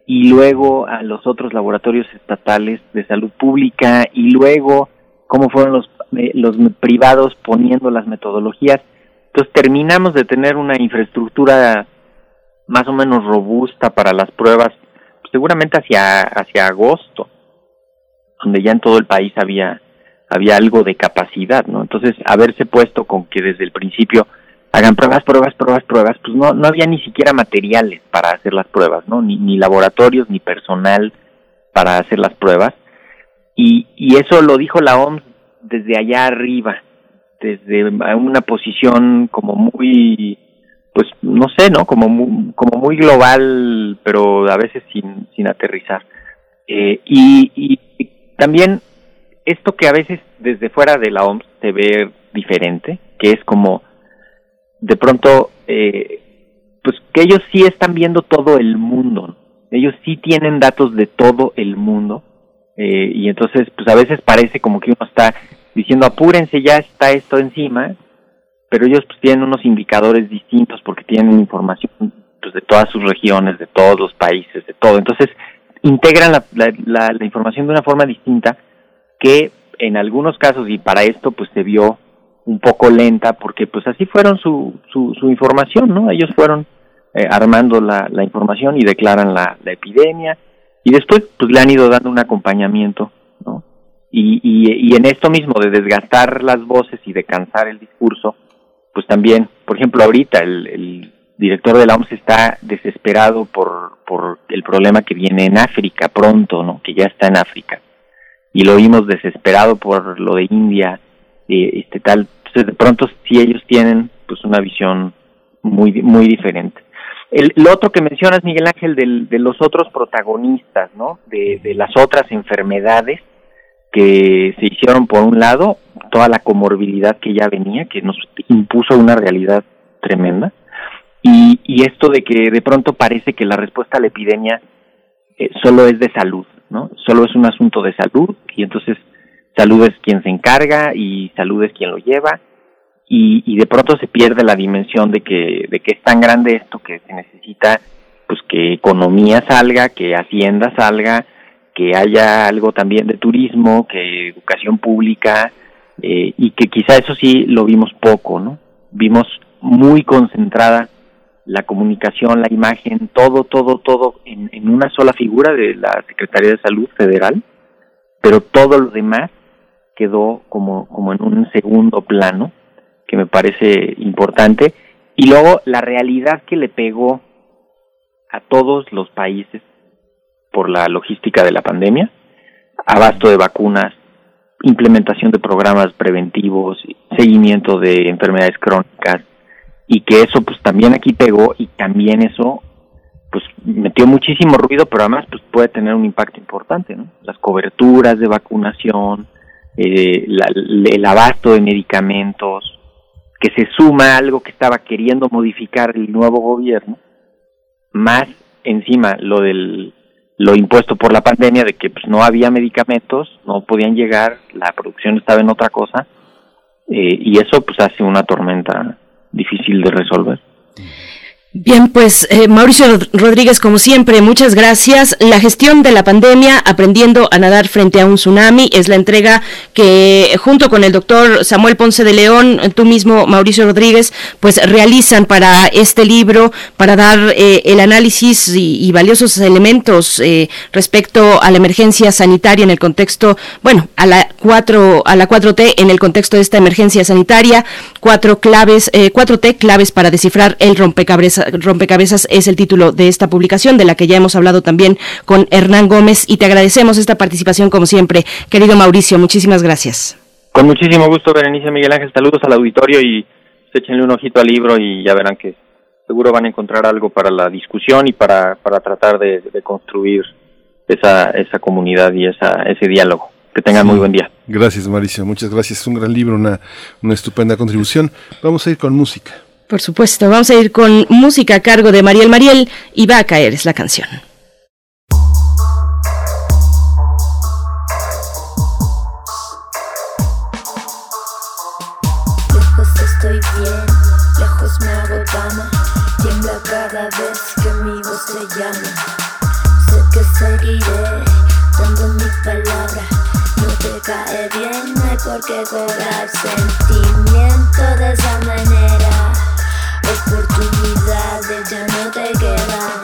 y luego a los otros laboratorios estatales de salud pública y luego cómo fueron los, eh, los privados poniendo las metodologías. Entonces terminamos de tener una infraestructura más o menos robusta para las pruebas, seguramente hacia, hacia agosto, donde ya en todo el país había, había algo de capacidad, ¿no? Entonces, haberse puesto con que desde el principio hagan pruebas, pruebas, pruebas, pruebas, pues no, no había ni siquiera materiales para hacer las pruebas, ¿no? Ni, ni laboratorios, ni personal para hacer las pruebas. Y, y eso lo dijo la OMS desde allá arriba, desde una posición como muy, pues no sé, ¿no? Como muy, como muy global, pero a veces sin, sin aterrizar. Eh, y, y también esto que a veces desde fuera de la OMS se ve diferente, que es como de pronto, eh, pues que ellos sí están viendo todo el mundo, ellos sí tienen datos de todo el mundo, eh, y entonces, pues a veces parece como que uno está diciendo apúrense, ya está esto encima, pero ellos pues tienen unos indicadores distintos porque tienen información pues, de todas sus regiones, de todos los países, de todo. Entonces, integran la, la, la información de una forma distinta que en algunos casos, y para esto pues se vio un poco lenta porque pues así fueron su, su, su información, ¿no? Ellos fueron eh, armando la, la información y declaran la, la epidemia y después pues le han ido dando un acompañamiento, ¿no? Y, y en esto mismo de desgastar las voces y de cansar el discurso, pues también, por ejemplo, ahorita el, el director de la OMS está desesperado por, por el problema que viene en África pronto, ¿no? Que ya está en África. Y lo vimos desesperado por lo de India, este tal de pronto si ellos tienen pues una visión muy muy diferente el, lo otro que mencionas Miguel Ángel del, de los otros protagonistas no de las otras enfermedades que se hicieron por un lado toda la comorbilidad que ya venía que nos impuso una realidad tremenda y, y esto de que de pronto parece que la respuesta a la epidemia eh, solo es de salud no solo es un asunto de salud y entonces salud es quien se encarga y salud es quien lo lleva y, y de pronto se pierde la dimensión de que, de que es tan grande esto que se necesita pues que economía salga, que hacienda salga, que haya algo también de turismo, que educación pública eh, y que quizá eso sí lo vimos poco, ¿no? Vimos muy concentrada la comunicación, la imagen, todo, todo, todo en, en una sola figura de la Secretaría de Salud Federal, pero todo lo demás quedó como, como en un segundo plano, que me parece importante. Y luego la realidad que le pegó a todos los países por la logística de la pandemia, abasto de vacunas, implementación de programas preventivos, seguimiento de enfermedades crónicas, y que eso pues también aquí pegó y también eso pues metió muchísimo ruido, pero además pues puede tener un impacto importante, ¿no? Las coberturas de vacunación, eh, el abasto de medicamentos, que se suma a algo que estaba queriendo modificar el nuevo gobierno, más encima lo del lo impuesto por la pandemia de que pues no había medicamentos, no podían llegar, la producción estaba en otra cosa, eh, y eso pues hace una tormenta difícil de resolver. Bien, pues eh, Mauricio Rodríguez, como siempre, muchas gracias. La gestión de la pandemia, aprendiendo a nadar frente a un tsunami, es la entrega que junto con el doctor Samuel Ponce de León, tú mismo, Mauricio Rodríguez, pues realizan para este libro, para dar eh, el análisis y, valiosos elementos eh, respecto a la emergencia sanitaria en el contexto, bueno, a la 4 a la 4T en el contexto de esta emergencia sanitaria, cuatro claves, 4T claves para descifrar el rompecabezas rompecabezas es el título de esta publicación, de la que ya hemos hablado también con Hernán Gómez, y te agradecemos esta participación como siempre. Querido Mauricio, muchísimas gracias. Con muchísimo gusto, Berenice Miguel Ángel. Saludos al auditorio y échenle un ojito al libro y ya verán que seguro van a encontrar algo para la discusión y para, para tratar de, construir esa, esa comunidad y esa, ese diálogo. Que tengan muy buen día. Gracias, Mauricio. Muchas gracias. Es un gran libro, una, una estupenda contribución. Vamos a ir con música. Por supuesto, vamos a ir con música a cargo de Mariel Mariel y va a caer es la canción. Lejos estoy bien, lejos me hago dama, tiembla cada vez que mi voz te llama. Sé que seguiré dando mi palabra, no te cae bien, no hay por qué cobrar sentimiento de esa manera. Oportunidades ya no te quedan.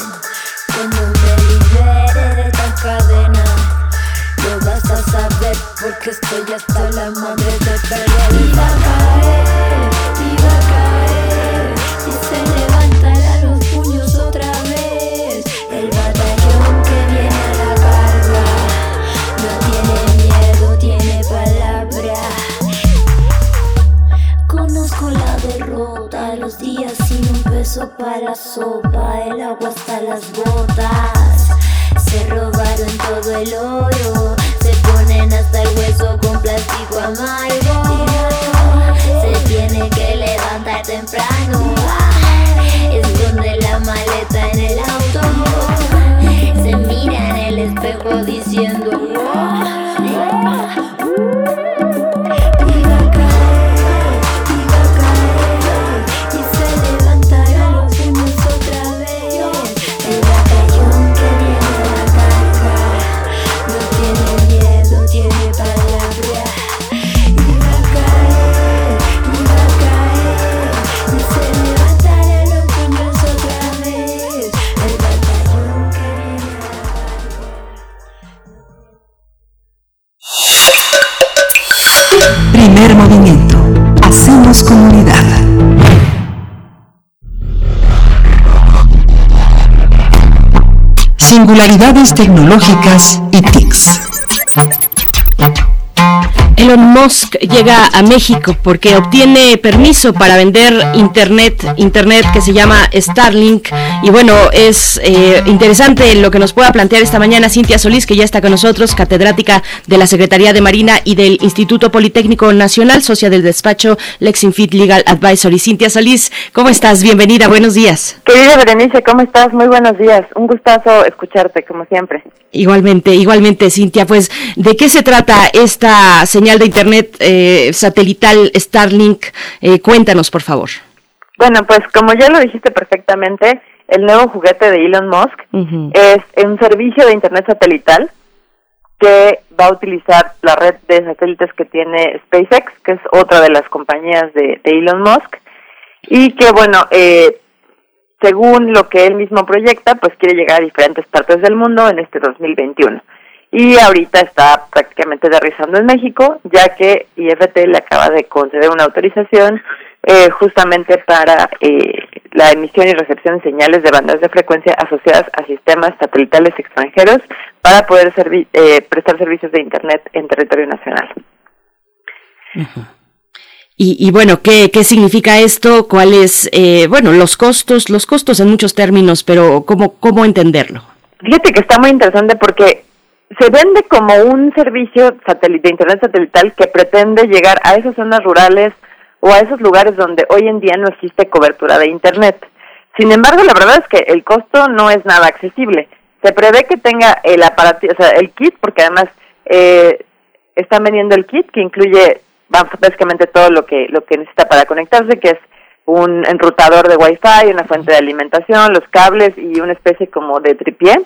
Cuando me libere de esta cadena, lo vas a saber porque estoy hasta la madre de perder. Caer, para la sopa, el agua hasta las botas. Se robaron todo el oro, se ponen hasta el hueso con plástico amargo. Se tiene que levantar temprano, esconde la maleta en el auto. Se mira en el espejo diciendo, Primer movimiento. Hacemos comunidad. Singularidades tecnológicas y TICs. Elon Musk llega a México porque obtiene permiso para vender internet, internet que se llama Starlink. Y bueno, es eh, interesante lo que nos pueda plantear esta mañana Cintia Solís, que ya está con nosotros, catedrática de la Secretaría de Marina y del Instituto Politécnico Nacional, socia del despacho Lexinfit Legal Advisory. Cintia Solís, ¿cómo estás? Bienvenida, buenos días. Querida Berenice, ¿cómo estás? Muy buenos días. Un gustazo escucharte, como siempre. Igualmente, igualmente, Cintia. Pues, ¿de qué se trata esta señal de Internet eh, satelital Starlink? Eh, cuéntanos, por favor. Bueno, pues como ya lo dijiste perfectamente, el nuevo juguete de Elon Musk es un servicio de Internet satelital que va a utilizar la red de satélites que tiene SpaceX, que es otra de las compañías de, de Elon Musk, y que, bueno, eh, según lo que él mismo proyecta, pues quiere llegar a diferentes partes del mundo en este 2021. Y ahorita está prácticamente aterrizando en México, ya que IFT le acaba de conceder una autorización eh, justamente para eh, la emisión y recepción de señales de bandas de frecuencia asociadas a sistemas satelitales extranjeros para poder servi eh, prestar servicios de Internet en territorio nacional. Y, y bueno, ¿qué, ¿qué significa esto? ¿Cuáles, eh, bueno, los costos? Los costos en muchos términos, pero ¿cómo, cómo entenderlo? Fíjate que está muy interesante porque se vende como un servicio satél- de Internet satelital que pretende llegar a esas zonas rurales o a esos lugares donde hoy en día no existe cobertura de Internet. Sin embargo, la verdad es que el costo no es nada accesible. Se prevé que tenga el aparato, o sea, el kit, porque además eh, están vendiendo el kit que incluye básicamente todo lo que lo que necesita para conectarse, que es un enrutador de Wi-Fi, una fuente de alimentación, los cables y una especie como de tripié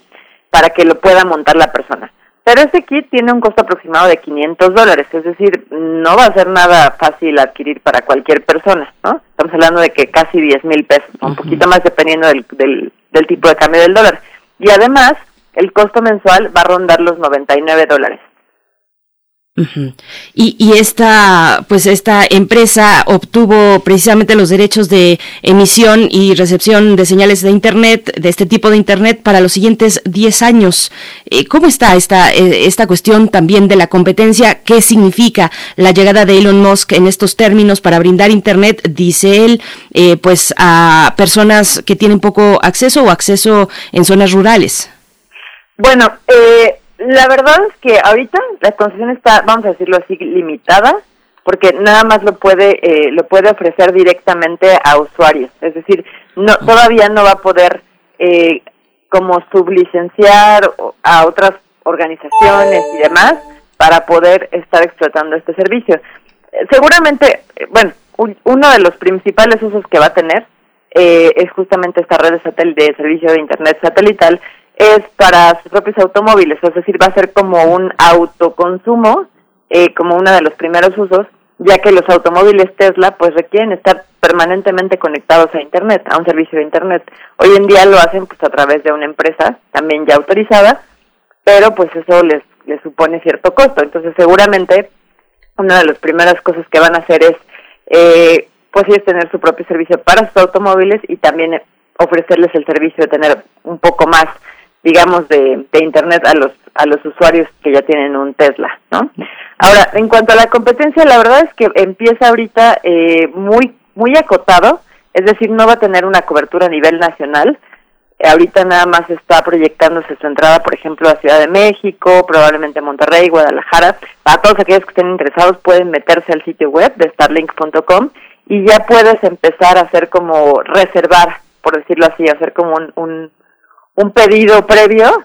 para que lo pueda montar la persona. Pero ese kit tiene un costo aproximado de 500 dólares, es decir, no va a ser nada fácil adquirir para cualquier persona, ¿no? Estamos hablando de que casi 10 mil pesos, un poquito más dependiendo del, del, del tipo de cambio del dólar. Y además, el costo mensual va a rondar los 99 dólares y, y, esta, pues esta empresa obtuvo precisamente los derechos de emisión y recepción de señales de Internet, de este tipo de Internet, para los siguientes 10 años. Eh, ¿Cómo está esta, eh, esta cuestión también de la competencia? ¿Qué significa la llegada de Elon Musk en estos términos para brindar Internet, dice él, eh, pues a personas que tienen poco acceso o acceso en zonas rurales? Bueno, eh, la verdad es que ahorita la concesión está, vamos a decirlo así, limitada, porque nada más lo puede eh, lo puede ofrecer directamente a usuarios. Es decir, no todavía no va a poder eh, como sublicenciar a otras organizaciones y demás para poder estar explotando este servicio. seguramente, eh, bueno, uno de los principales usos que va a tener es justamente esta red de, de servicio de Internet satelital es para sus propios automóviles, es decir, va a ser como un autoconsumo, eh, como uno de los primeros usos, ya que los automóviles Tesla pues requieren estar permanentemente conectados a Internet, a un servicio de Internet. Hoy en día lo hacen pues a través de una empresa también ya autorizada, pero pues eso les, les supone cierto costo. Entonces seguramente una de las primeras cosas que van a hacer es eh, pues es tener su propio servicio para sus automóviles y también ofrecerles el servicio de tener un poco más digamos, de, de Internet a los, a los usuarios que ya tienen un Tesla, ¿no? Ahora, en cuanto a la competencia, la verdad es que empieza ahorita eh, muy, muy acotado, es decir, no va a tener una cobertura a nivel nacional. ahorita nada más está proyectándose su entrada, por ejemplo, a Ciudad de México, probablemente Monterrey, Guadalajara. Para todos aquellos que estén interesados pueden meterse al sitio web de starlink.com y ya puedes empezar a hacer como reservar, por decirlo así, hacer como un un pedido previo,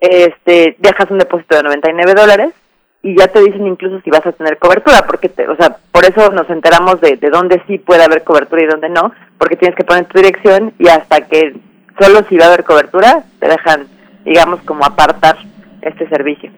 este, dejas un depósito de 99 dólares y ya te dicen incluso si vas a tener cobertura, porque, te, o sea, por eso nos enteramos de, de dónde sí puede haber cobertura y dónde no, porque tienes que poner tu dirección y hasta que solo si va a haber cobertura te dejan, digamos, como apartar este servicio.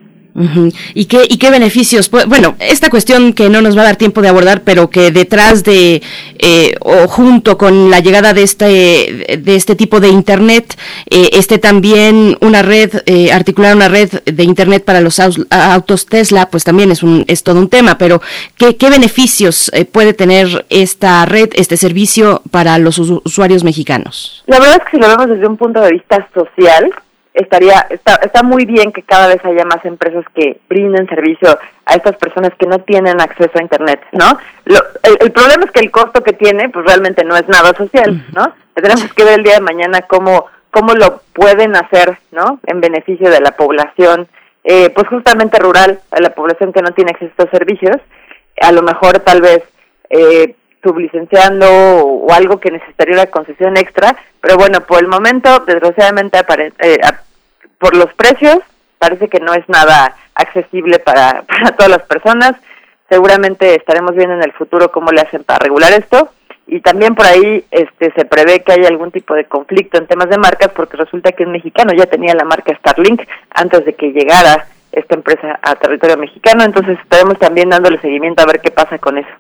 ¿Y, qué, ¿Y qué beneficios? Bueno, esta cuestión que no nos va a dar tiempo de abordar, pero que detrás de eh, o junto con la llegada de este, de este tipo de Internet, eh, esté también una red, eh, articular una red de Internet para los autos Tesla, pues también es, un, es todo un tema, pero ¿qué, qué beneficios eh, puede tener esta red, este servicio para los usuarios mexicanos? La verdad es que si lo vemos desde un punto de vista social, estaría está, está muy bien que cada vez haya más empresas que brinden servicio a estas personas que no tienen acceso a internet, ¿no? Lo, el, problema es que el costo que tiene, pues realmente no es nada social, ¿no? Tenemos que ver el día de mañana cómo cómo lo pueden hacer, ¿no? En beneficio de la población, eh, pues justamente rural, a la población que no tiene acceso a estos servicios, a lo mejor tal vez eh, sublicenciando o, algo que necesitaría una concesión extra, pero bueno, por el momento, desgraciadamente, eh, por los precios, parece que no es nada accesible para, para todas las personas. Seguramente estaremos viendo en el futuro cómo le hacen para regular esto y también por ahí este se prevé que haya algún tipo de conflicto en temas de marcas porque resulta que un mexicano ya tenía la marca Starlink antes de que llegara esta empresa a territorio mexicano, entonces estaremos también dándole seguimiento a ver qué pasa con eso.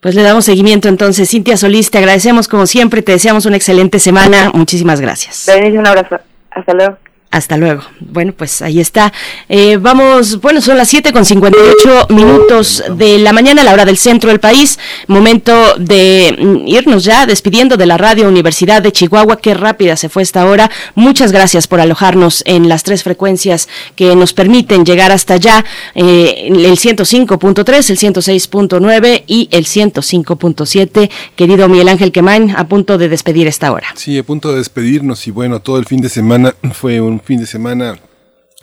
Pues le damos seguimiento entonces. Cintia Solís, te agradecemos como siempre, te deseamos una excelente semana. Muchísimas gracias. un abrazo. Hasta luego. Hasta luego. Bueno, pues ahí está. Eh, vamos, bueno, son las 7 con 58 minutos de la mañana, la hora del centro del país. Momento de mm, irnos ya despidiendo de la Radio Universidad de Chihuahua. Qué rápida se fue esta hora. Muchas gracias por alojarnos en las tres frecuencias que nos permiten llegar hasta allá. Eh, el 105.3, el 106.9 y el 105.7. Querido Miguel Ángel Quemain, a punto de despedir esta hora. Sí, a punto de despedirnos y bueno, todo el fin de semana fue un fin de semana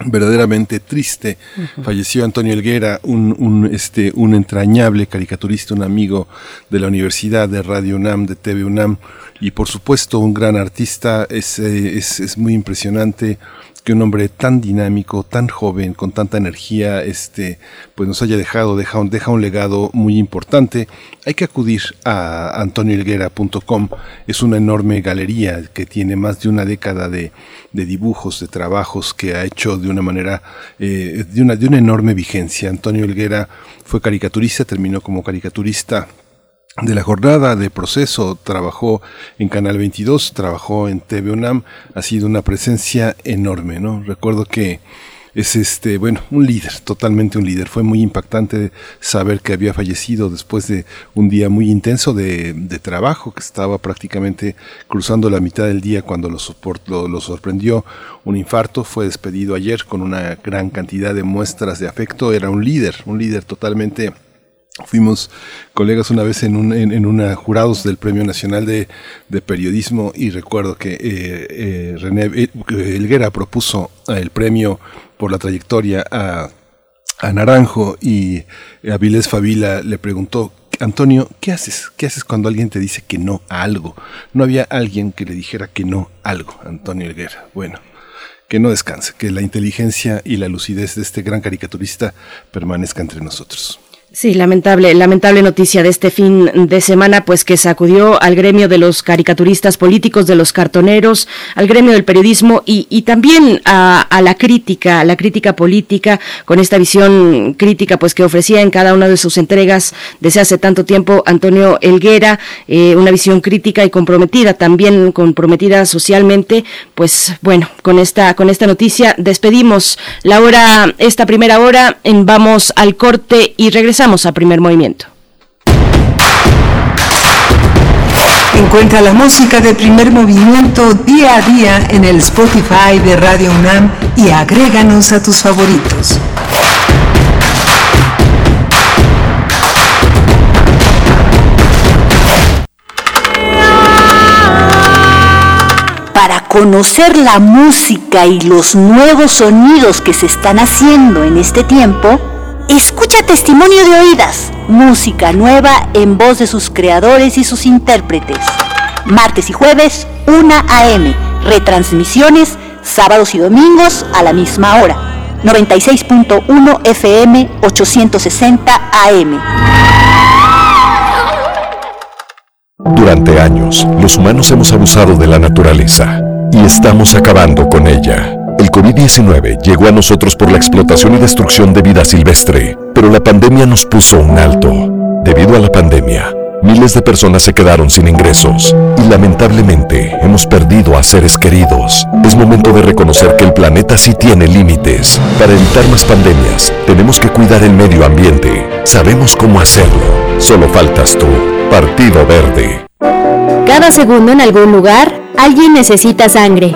verdaderamente triste. Falleció Antonio Elguera, un, un, este, un entrañable caricaturista, un amigo de la Universidad de Radio UNAM, de TV UNAM, y por supuesto un gran artista. Es, eh, es, es muy impresionante que un hombre tan dinámico, tan joven, con tanta energía, este, pues nos haya dejado, deja un, deja un legado muy importante. Hay que acudir a antonioelguera.com. Es una enorme galería que tiene más de una década de, de dibujos, de trabajos que ha hecho de una manera, eh, de, una, de una enorme vigencia. Antonio Elguera fue caricaturista, terminó como caricaturista de la jornada de proceso, trabajó en Canal 22, trabajó en TV UNAM, ha sido una presencia enorme, ¿no? Recuerdo que es este, bueno, un líder, totalmente un líder. Fue muy impactante saber que había fallecido después de un día muy intenso de, trabajo, que estaba prácticamente cruzando la mitad del día cuando lo, sorprendió un infarto. Fue despedido ayer con una gran cantidad de muestras de afecto. Era un líder, un líder totalmente Fuimos colegas una vez en, un, en, una jurados del Premio Nacional de, Periodismo y recuerdo que eh, eh, René eh, Elguera propuso el premio por la trayectoria a, Naranjo y Avilés Favila le preguntó, Antonio, ¿qué haces? ¿Qué haces cuando alguien te dice que no a algo? No había alguien que le dijera que no a algo, Antonio Elguera. Bueno, que no descanse, que la inteligencia y la lucidez de este gran caricaturista permanezca entre nosotros. Sí, lamentable, lamentable noticia de este fin de semana, pues que sacudió al gremio de los caricaturistas políticos, de los cartoneros, al gremio del periodismo y, y también a, la crítica, a la crítica política, con esta visión crítica, pues que ofrecía en cada una de sus entregas desde hace tanto tiempo Antonio Elguera, eh, una visión crítica y comprometida, también comprometida socialmente, pues bueno, con esta, con esta noticia despedimos la hora, esta primera hora, en vamos al corte y regresamos a primer movimiento. Encuentra la música de primer movimiento día a día en el Spotify de Radio UNAM y agréganos a tus favoritos. Para conocer la música y los nuevos sonidos que se están haciendo en este tiempo, Escucha testimonio de oídas, música nueva en voz de sus creadores y sus intérpretes. Martes y jueves, 1 a.m. Retransmisiones, sábados y domingos a la misma hora. 96.1 FM, 860 AM. Durante años, los humanos hemos abusado de la naturaleza y estamos acabando con ella. El COVID-19 llegó a nosotros por la explotación y destrucción de vida silvestre, pero la pandemia nos puso un alto. Debido a la pandemia, miles de personas se quedaron sin ingresos y lamentablemente hemos perdido a seres queridos. Es momento de reconocer que el planeta sí tiene límites. Para evitar más pandemias, tenemos que cuidar el medio ambiente. Sabemos cómo hacerlo. Solo faltas tú. Partido Verde. Cada segundo en algún lugar, alguien necesita sangre.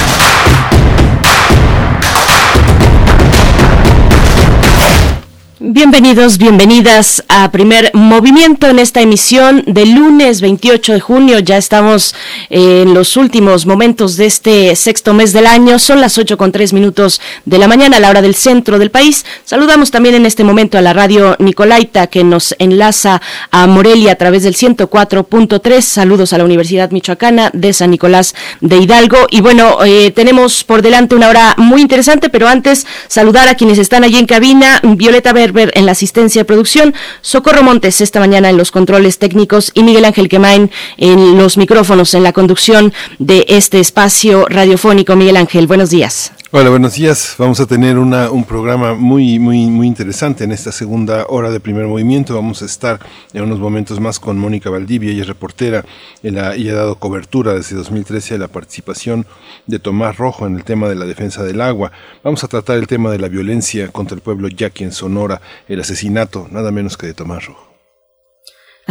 Bienvenidos, bienvenidas a Primer Movimiento en esta emisión del lunes 28 de junio. Ya estamos en los últimos momentos de este sexto mes del año. Son las 8 con 3 minutos de la mañana a la hora del centro del país. Saludamos también en este momento a la radio Nicolaita que nos enlaza a Morelia a través del 104.3. Saludos a la Universidad Michoacana de San Nicolás de Hidalgo. Y bueno, eh, tenemos por delante una hora muy interesante, pero antes saludar a quienes están allí en cabina. Violeta Berber En la asistencia de producción, Socorro Montes esta mañana en los controles técnicos y Miguel Ángel Quemain en los micrófonos en la conducción de este espacio radiofónico. Miguel Ángel, buenos días. Hola, buenos días. Vamos a tener una, un programa muy, muy, muy interesante en esta segunda hora de primer movimiento. Vamos a estar en unos momentos más con Mónica Valdivia, ella es reportera, ella, ha dado cobertura desde 2013 a la participación de Tomás Rojo en el tema de la defensa del agua. Vamos a tratar el tema de la violencia contra el pueblo yaqui en Sonora, el asesinato, nada menos que de Tomás Rojo.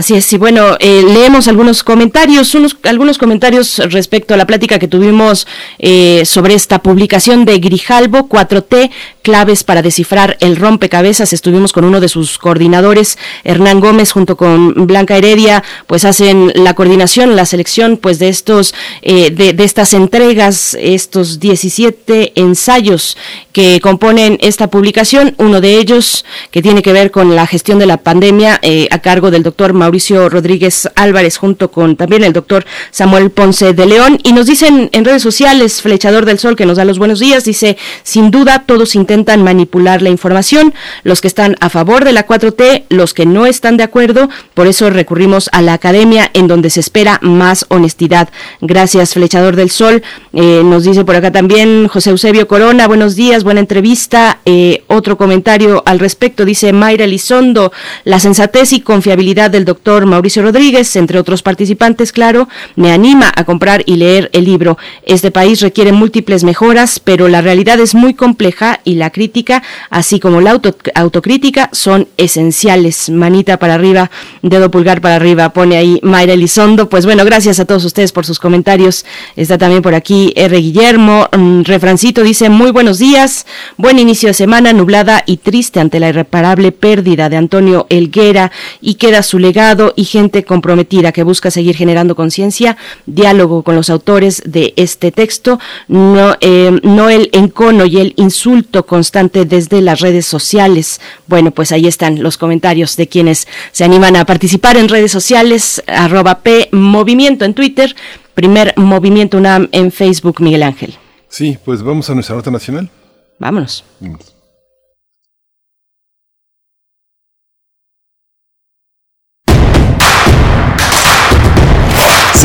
Así es, y bueno, eh, leemos algunos comentarios, unos, algunos comentarios respecto a la plática que tuvimos eh, sobre esta publicación de Grijalbo 4T, claves para descifrar el rompecabezas. Estuvimos con uno de sus coordinadores, Hernán Gómez, junto con Blanca Heredia, pues hacen la coordinación, la selección, pues de estos, eh, de, de estas entregas, estos 17 ensayos que componen esta publicación. Uno de ellos que tiene que ver con la gestión de la pandemia a cargo del doctor Mauricio Rodríguez Álvarez junto con también el doctor Samuel Ponce de León y nos dicen en redes sociales, Flechador del Sol que nos da los buenos días, dice, sin duda todos intentan manipular la información, los que están a favor de la 4T, los que no están de acuerdo, por eso recurrimos a la academia en donde se espera más honestidad. Gracias, Flechador del Sol. Eh, nos dice por acá también José Eusebio Corona, buenos días, buena entrevista. Eh, otro comentario al respecto, dice Mayra Elizondo, la sensatez y confiabilidad del doctor Mauricio Rodríguez, entre otros participantes, claro, me anima a comprar y leer el libro. Este país requiere múltiples mejoras, pero la realidad es muy compleja y la crítica, así como la autocrítica, son esenciales. Manita para arriba, dedo pulgar para arriba, pone ahí Mayra Elizondo. Pues bueno, gracias a todos ustedes por sus comentarios. Está también por aquí R. Guillermo. Mm, refrancito dice, muy buenos días, buen inicio de semana, nublada y triste ante la irreparable pérdida de Antonio Elguera y queda su legado y gente comprometida que busca seguir generando conciencia, diálogo con los autores de este texto, no, eh, no el encono y el insulto constante desde las redes sociales. Bueno, pues ahí están los comentarios de quienes se animan a participar en redes sociales, arroba P Movimiento en Twitter, primer Movimiento UNAM en Facebook, Miguel Ángel. Sí, pues vamos a nuestra nota nacional. Vámonos.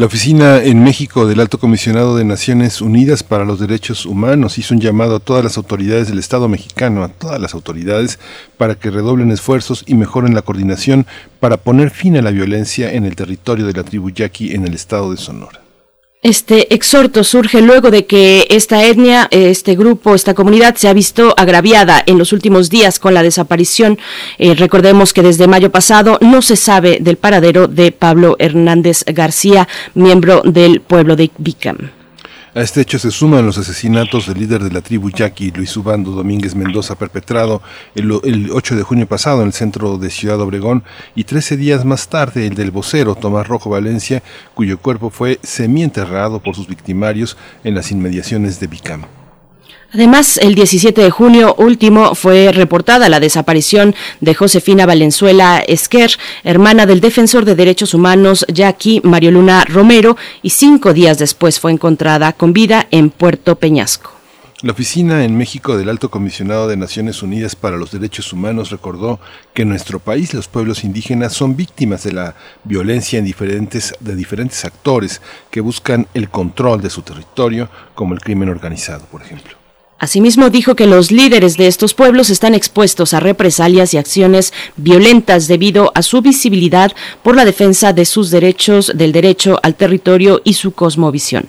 La oficina en México del Alto Comisionado de Naciones Unidas para los Derechos Humanos hizo un llamado a todas las autoridades del Estado mexicano, a todas las autoridades, para que redoblen esfuerzos y mejoren la coordinación para poner fin a la violencia en el territorio de la tribu yaqui en el estado de Sonora. Este exhorto surge luego de que esta etnia, este grupo, esta comunidad se ha visto agraviada en los últimos días con la desaparición. Eh, recordemos que desde mayo pasado no se sabe del paradero de Pablo Hernández García, miembro del pueblo de Bicam. A este hecho se suman los asesinatos del líder de la tribu yaqui, Luis Ubando Domínguez Mendoza, perpetrado el, 8 de junio pasado en el centro de Ciudad Obregón, y 13 días más tarde el del vocero Tomás Rojo Valencia, cuyo cuerpo fue semienterrado por sus victimarios en las inmediaciones de Bicam. Además, el 17 de junio último fue reportada la desaparición de Josefina Valenzuela Esquer, hermana del defensor de derechos humanos Jackie Mario Luna Romero, y cinco días después fue encontrada con vida en Puerto Peñasco. La oficina en México del Alto Comisionado de Naciones Unidas para los Derechos Humanos recordó que en nuestro país los pueblos indígenas son víctimas de la violencia de diferentes actores que buscan el control de su territorio, como el crimen organizado, por ejemplo. Asimismo, dijo que los líderes de estos pueblos están expuestos a represalias y acciones violentas debido a su visibilidad por la defensa de sus derechos, del derecho al territorio y su cosmovisión.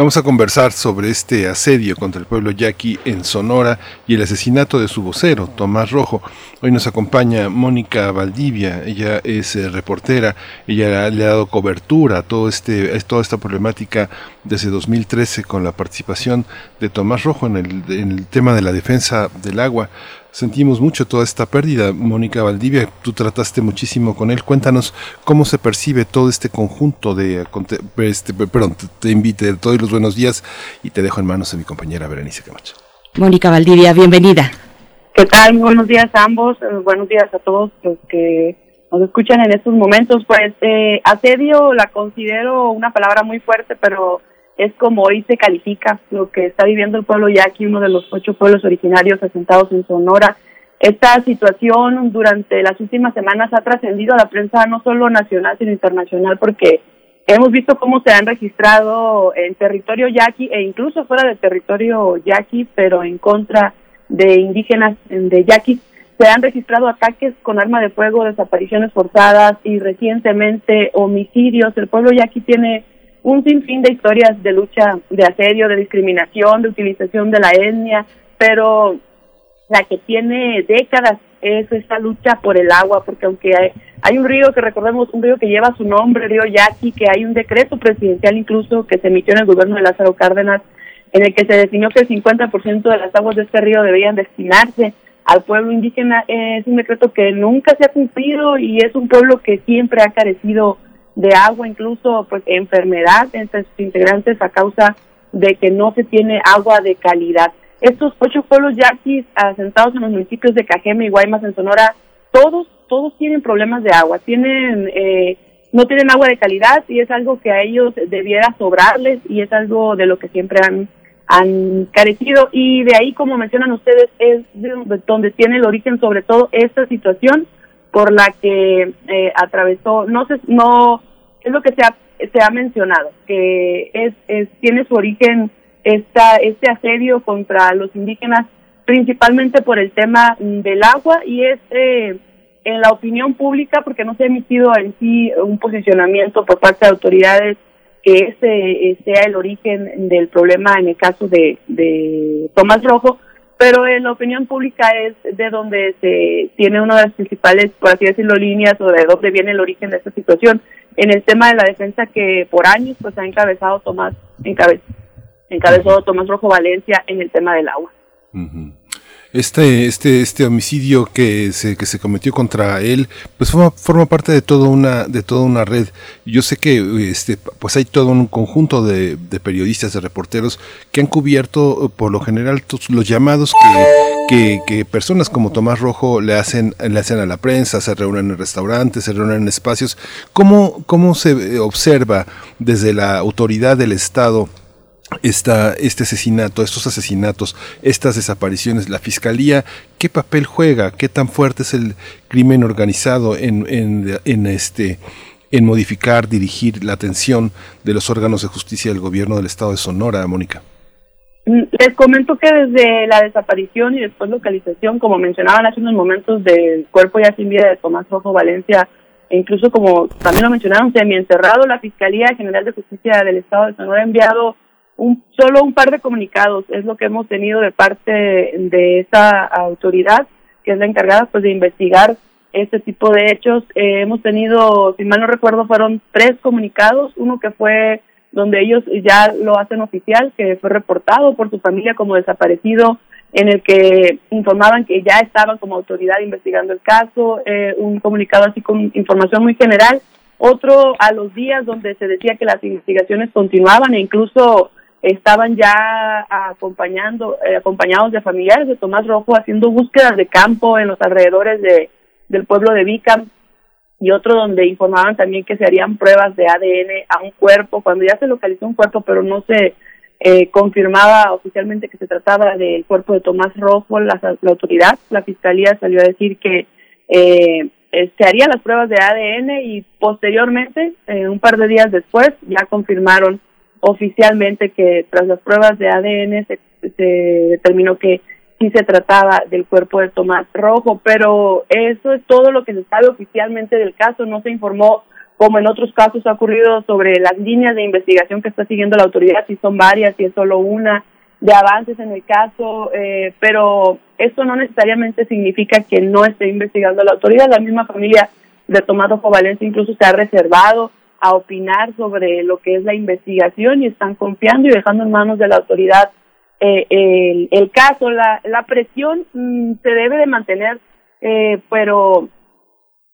Vamos a conversar sobre este asedio contra el pueblo yaqui en Sonora y el asesinato de su vocero, Tomás Rojo. Hoy nos acompaña Mónica Valdivia, ella es eh, reportera, ella le ha dado cobertura a todo este, toda esta problemática desde 2013 con la participación de Tomás Rojo en el, en el tema de la defensa del agua sentimos mucho toda esta pérdida. Mónica Valdivia, tú trataste muchísimo con él. Cuéntanos cómo se percibe todo este conjunto de... Este, perdón, te, invite, todos los buenos días y te dejo en manos de mi compañera Berenice Camacho. Mónica Valdivia, bienvenida. ¿Qué tal? buenos días a ambos, eh, buenos días a todos los que nos escuchan en estos momentos. Pues eh, asedio la considero una palabra muy fuerte, pero es como hoy se califica lo que está viviendo el pueblo yaqui, uno de los ocho pueblos originarios asentados en Sonora. Esta situación durante las últimas semanas ha trascendido a la prensa no solo nacional, sino internacional, porque hemos visto cómo se han registrado en territorio yaqui e incluso fuera del territorio yaqui, pero en contra de indígenas de yaquis, se han registrado ataques con arma de fuego, desapariciones forzadas y recientemente homicidios. El pueblo yaqui tiene un sinfín de historias de lucha, de asedio, de discriminación, de utilización de la etnia, pero la que tiene décadas es esta lucha por el agua, porque aunque hay, hay, un río que recordemos, un río que lleva su nombre, el río Yaqui, que hay un decreto presidencial incluso que se emitió en el gobierno de Lázaro Cárdenas, en el que se definió que el 50% de las aguas de este río debían destinarse al pueblo indígena, es un decreto que nunca se ha cumplido y es un pueblo que siempre ha carecido de agua, incluso pues enfermedad entre sus integrantes a causa de que no se tiene agua de calidad. Estos ocho pueblos yaquis asentados en los municipios de Cajeme y Guaymas en Sonora, todos, todos tienen problemas de agua, tienen, eh, no tienen agua de calidad y es algo que a ellos debiera sobrarles y es algo de lo que siempre han, han carecido. Y de ahí, como mencionan ustedes, es donde tiene el origen sobre todo esta situación por la que eh, atravesó, no sé, no, es lo que se ha, se ha mencionado, que es, es tiene su origen esta, este asedio contra los indígenas principalmente por el tema del agua y es eh, en la opinión pública porque no se ha emitido en sí un posicionamiento por parte de autoridades que ese eh, sea el origen del problema en el caso de, de Tomás Rojo, pero en la opinión pública es de donde se tiene una de las principales, por así decirlo, líneas o de dónde viene el origen de esta situación. En el tema de la defensa que por años pues ha encabezado Tomás, encabe, encabezó Tomás Rojo Valencia en el tema del agua. Este, este, este homicidio que se, que se cometió contra él, pues forma, forma parte de toda una, de toda una red. Yo sé que este, pues hay todo un conjunto de, de periodistas, de reporteros que han cubierto por lo general los llamados que, que, que, personas como Tomás Rojo le hacen, le hacen a la prensa, se reúnen en restaurantes, se reúnen en espacios. ¿Cómo, cómo se observa desde la autoridad del Estado? Esta, este asesinato, estos asesinatos, estas desapariciones, la fiscalía, ¿qué papel juega? ¿Qué tan fuerte es el crimen organizado en, en, en este en modificar, dirigir la atención de los órganos de justicia del gobierno del estado de Sonora, Mónica? Mm, les comento que desde la desaparición y después localización, como mencionaban hace unos momentos, del cuerpo ya sin vida de Tomás Rojo Valencia, e incluso como también lo mencionaron, semi-enterrado, la Fiscalía General de Justicia del Estado de Sonora ha enviado un, solo un par de comunicados es lo que hemos tenido de parte de esta autoridad que es la encargada pues de investigar este tipo de hechos. Eh, hemos tenido, si mal no recuerdo, fueron tres comunicados, uno que fue donde ellos ya lo hacen oficial, que fue reportado por su familia como desaparecido, en el que informaban que ya estaban como autoridad investigando el caso, eh, un comunicado así con información muy general, otro a los días donde se decía que las investigaciones continuaban e incluso estaban ya acompañando, eh, acompañados de familiares de Tomás Rojo haciendo búsquedas de campo en los alrededores de, del pueblo de Vicam y otro donde informaban también que se harían pruebas de ADN a un cuerpo, cuando ya se localizó un cuerpo pero no se eh, confirmaba oficialmente que se trataba del cuerpo de Tomás Rojo, la, la autoridad, la fiscalía salió a decir que eh, se harían las pruebas de ADN y posteriormente, un par de días después, ya confirmaron oficialmente que tras las pruebas de ADN se, se determinó que sí se trataba del cuerpo de Tomás Rojo, pero eso es todo lo que se sabe oficialmente del caso, no se informó como en otros casos ha ocurrido sobre las líneas de investigación que está siguiendo la autoridad, si son varias, si es solo una, de avances en el caso, eh, pero eso no necesariamente significa que no esté investigando la autoridad, la misma familia de Tomás Rojo Valencia incluso se ha reservado a opinar sobre lo que es la investigación y están confiando y dejando en manos de la autoridad eh, el, caso. La, la presión mm, se debe de mantener, eh, pero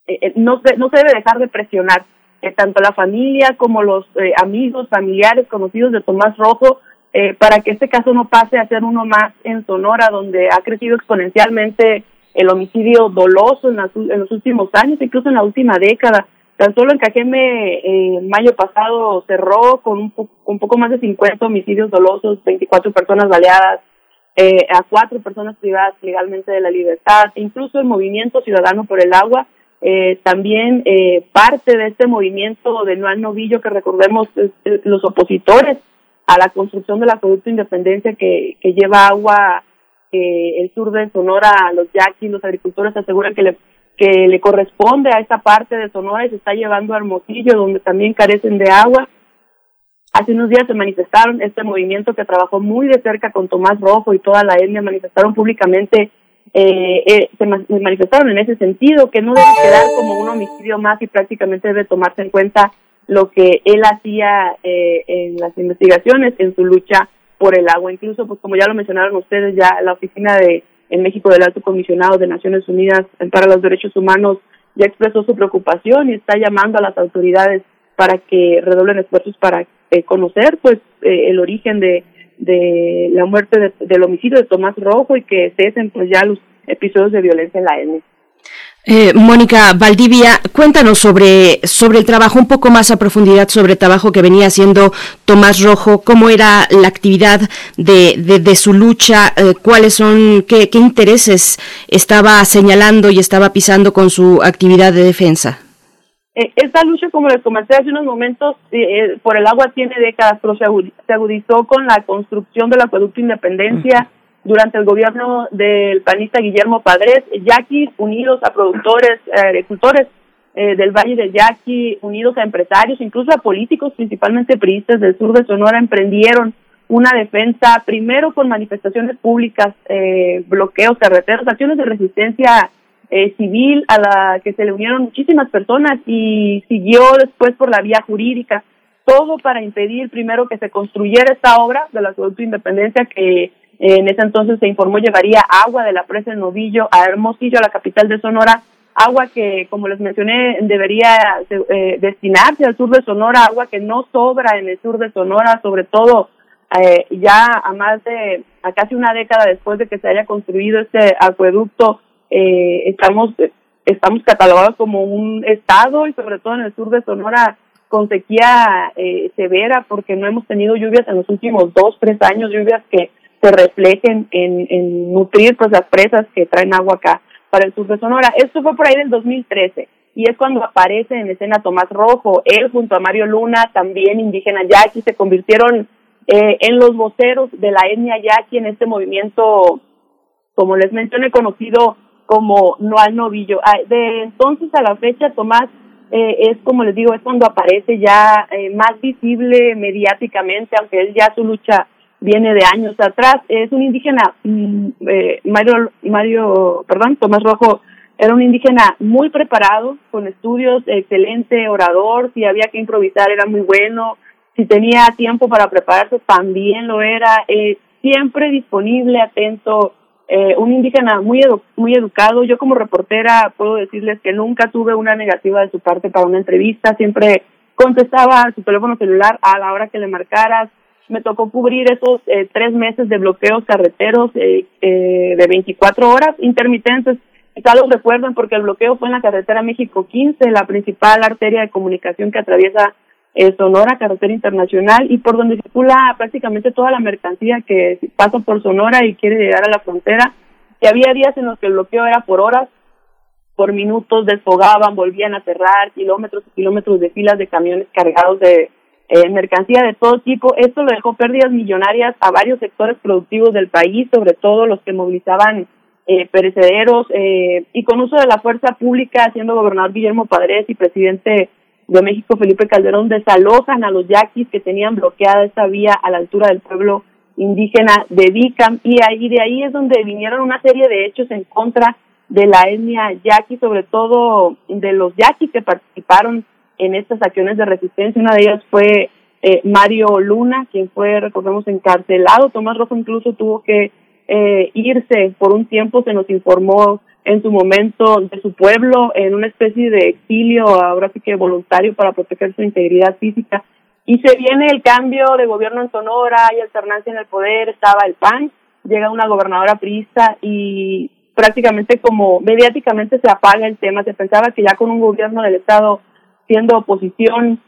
eh, eh no, se, no se debe dejar de presionar. Eh, tanto la familia como los amigos, familiares, conocidos de Tomás Rojo eh, para que este caso no pase a ser uno más en Sonora, donde ha crecido exponencialmente el homicidio doloso en, los últimos años, incluso en la última década. Tan solo en Cajeme, eh, mayo pasado cerró con un, con poco más de 50 homicidios dolosos, 24 personas baleadas, eh, a cuatro personas privadas legalmente de la libertad, incluso el movimiento ciudadano por el agua, eh, también eh, parte de este movimiento de no al novillo que recordemos los opositores a la construcción del acueducto Independencia que, que lleva agua eh, el sur de Sonora los yaquis, los agricultores aseguran que le que le corresponde a esta parte de Sonora y se está llevando a Hermosillo donde también carecen de agua Hace unos días se manifestaron este movimiento que trabajó muy de cerca con Tomás Rojo y toda la etnia, manifestaron públicamente, eh, eh, se manifestaron en ese sentido, que no debe quedar como un homicidio más y prácticamente debe tomarse en cuenta lo que él hacía eh, en las investigaciones, en su lucha por el agua. Incluso, pues como ya lo mencionaron ustedes, ya la oficina de en México del Alto Comisionado de Naciones Unidas para los Derechos Humanos ya expresó su preocupación y está llamando a las autoridades para que redoblen esfuerzos para eh, conocer pues eh, el origen de, de la muerte del homicidio de Tomás Rojo y que cesen pues ya los episodios de violencia en la N. Eh, Mónica Valdivia, cuéntanos sobre, sobre el trabajo, un poco más a profundidad sobre el trabajo que venía haciendo Tomás Rojo, cómo era la actividad de, de, su lucha, cuáles son, qué, qué intereses estaba señalando y estaba pisando con su actividad de defensa. Eh, esta lucha, como les comenté hace unos momentos, eh, eh, por el agua tiene décadas, pero se agudizó con la construcción del acueducto Independencia durante el gobierno del panista Guillermo Padres, yaquis unidos a productores, agricultores del Valle del Yaqui, unidos a empresarios, incluso a políticos, principalmente priistas del sur de Sonora, emprendieron una defensa, primero con manifestaciones públicas, bloqueos carreteros, acciones de resistencia eh, civil a la que se le unieron muchísimas personas y siguió después por la vía jurídica, todo para impedir primero que se construyera esta obra de la de Independencia que eh, en ese entonces se informó llevaría agua de la presa de Novillo a Hermosillo, a la capital de Sonora, agua que, como les mencioné, debería eh, destinarse al sur de Sonora, agua que no sobra en el sur de Sonora, sobre todo eh, ya a más de, a casi una década después de que se haya construido este acueducto eh, estamos estamos catalogados como un estado y sobre todo en el sur de Sonora con sequía eh, severa porque no hemos tenido lluvias en los últimos dos, tres años, lluvias que se reflejen en, nutrir pues las presas que traen agua acá para el sur de Sonora. Esto fue por ahí del 2013 y es cuando aparece en escena Tomás Rojo, él junto a Mario Luna, también indígena yaqui, se convirtieron eh, en los voceros de la etnia yaqui en este movimiento, como les mencioné, conocido como no al novillo. Ah, de entonces a la fecha, Tomás eh, es como les digo, es cuando aparece ya eh, más visible mediáticamente, aunque él ya su lucha viene de años atrás. Es un indígena, mm, eh, Mario, Mario, perdón, Tomás Rojo era un indígena muy preparado, con estudios, excelente orador, si había que improvisar era muy bueno, si tenía tiempo para prepararse también lo era, eh, siempre disponible, atento, eh, un indígena muy, muy educado. Yo como reportera puedo decirles que nunca tuve una negativa de su parte para una entrevista, siempre contestaba su teléfono celular a la hora que le marcaras. Me tocó cubrir esos eh, tres meses de bloqueos carreteros eh, eh, de 24 horas intermitentes. Quizá los recuerdan porque el bloqueo fue en la carretera México 15, la principal arteria de comunicación que atraviesa eh, Sonora, carretera internacional, y por donde circula prácticamente toda la mercancía que pasa por Sonora y quiere llegar a la frontera. Y había días en los que el bloqueo era por horas, por minutos, desfogaban, volvían a cerrar, kilómetros y kilómetros de filas de camiones cargados de eh, mercancía de todo tipo. Esto lo dejó pérdidas millonarias a varios sectores productivos del país, sobre todo los que movilizaban eh, perecederos eh, y con uso de la fuerza pública, siendo gobernador Guillermo Padres y presidente de México, Felipe Calderón, desalojan a los yaquis que tenían bloqueada esta vía a la altura del pueblo indígena de Vicam y ahí de ahí es donde vinieron una serie de hechos en contra de la etnia yaqui, sobre todo de los yaquis que participaron en estas acciones de resistencia. Una de ellas fue eh, Mario Luna, quien fue, recordemos, encarcelado. Tomás Rojo incluso tuvo que eh, irse por un tiempo, se nos informó en su momento de su pueblo en una especie de exilio, ahora sí que voluntario para proteger su integridad física. y se viene el cambio de gobierno en Sonora, hay alternancia en el poder, estaba el PAN, llega una gobernadora priista y prácticamente como mediáticamente se apaga el tema. Se pensaba que ya con un gobierno del Estado siendo oposición,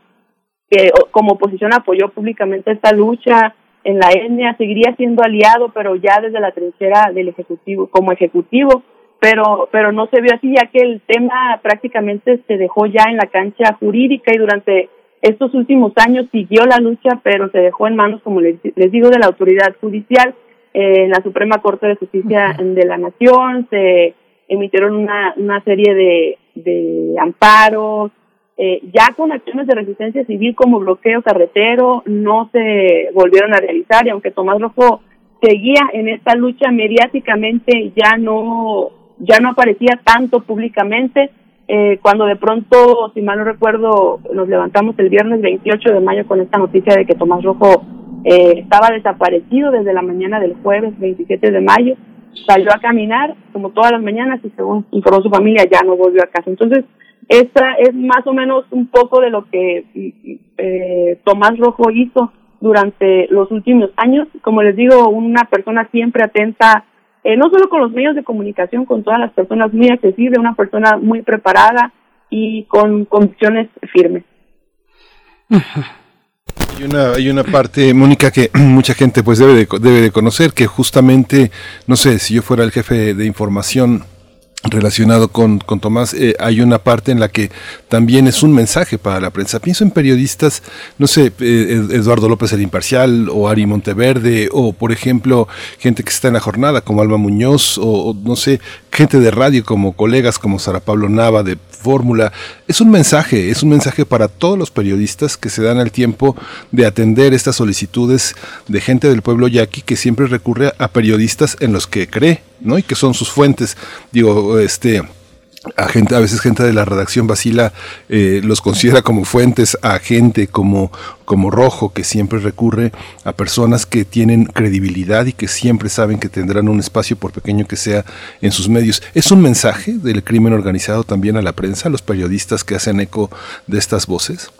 que como oposición apoyó públicamente esta lucha en la etnia, seguiría siendo aliado, pero ya desde la trinchera del Ejecutivo, como Ejecutivo, pero, pero no se vio así, ya que el tema prácticamente se dejó ya en la cancha jurídica y durante estos últimos años siguió la lucha, pero se dejó en manos, como les, les digo, de la autoridad judicial. En la Suprema Corte de Justicia de la Nación, se emitieron una, una serie de, de amparos, eh, ya con acciones de resistencia civil como bloqueo carretero no se volvieron a realizar y aunque Tomás Rojo seguía en esta lucha mediáticamente ya no ya no aparecía tanto públicamente eh, cuando de pronto si mal no recuerdo nos levantamos el viernes 28 de mayo con esta noticia de que Tomás Rojo eh, estaba desaparecido desde la mañana del jueves 27 de mayo, salió a caminar como todas las mañanas y según informó su familia ya no volvió a casa. Entonces, esta es más o menos un poco de lo que eh, Tomás Rojo hizo durante los últimos años. Como les digo, una persona siempre atenta, eh, no solo con los medios de comunicación, con todas las personas muy accesible, una persona muy preparada y con convicciones firmes. Hay una, hay una parte, Mónica, que mucha gente pues debe de, debe de conocer, que justamente, no sé, si yo fuera el jefe de información relacionado con, con Tomás, eh, hay una parte en la que también es un mensaje para la prensa. Pienso en periodistas, no sé, eh, Eduardo López el Imparcial o Ari Monteverde o, por ejemplo, gente que está en la jornada como Alma Muñoz o, no sé, gente de radio como colegas como Sara Pablo Nava de Fórmula. Es un mensaje, es un mensaje para todos los periodistas que se dan el tiempo de atender estas solicitudes de gente del pueblo yaqui que siempre recurre a periodistas en los que cree ¿no? Y que son sus fuentes. Digo, este a gente, a veces gente de la redacción Basila eh, los considera como fuentes a gente como, como Rojo, que siempre recurre a personas que tienen credibilidad y que siempre saben que tendrán un espacio, por pequeño que sea, en sus medios. ¿Es un mensaje del crimen organizado también a la prensa, a los periodistas que hacen eco de estas voces?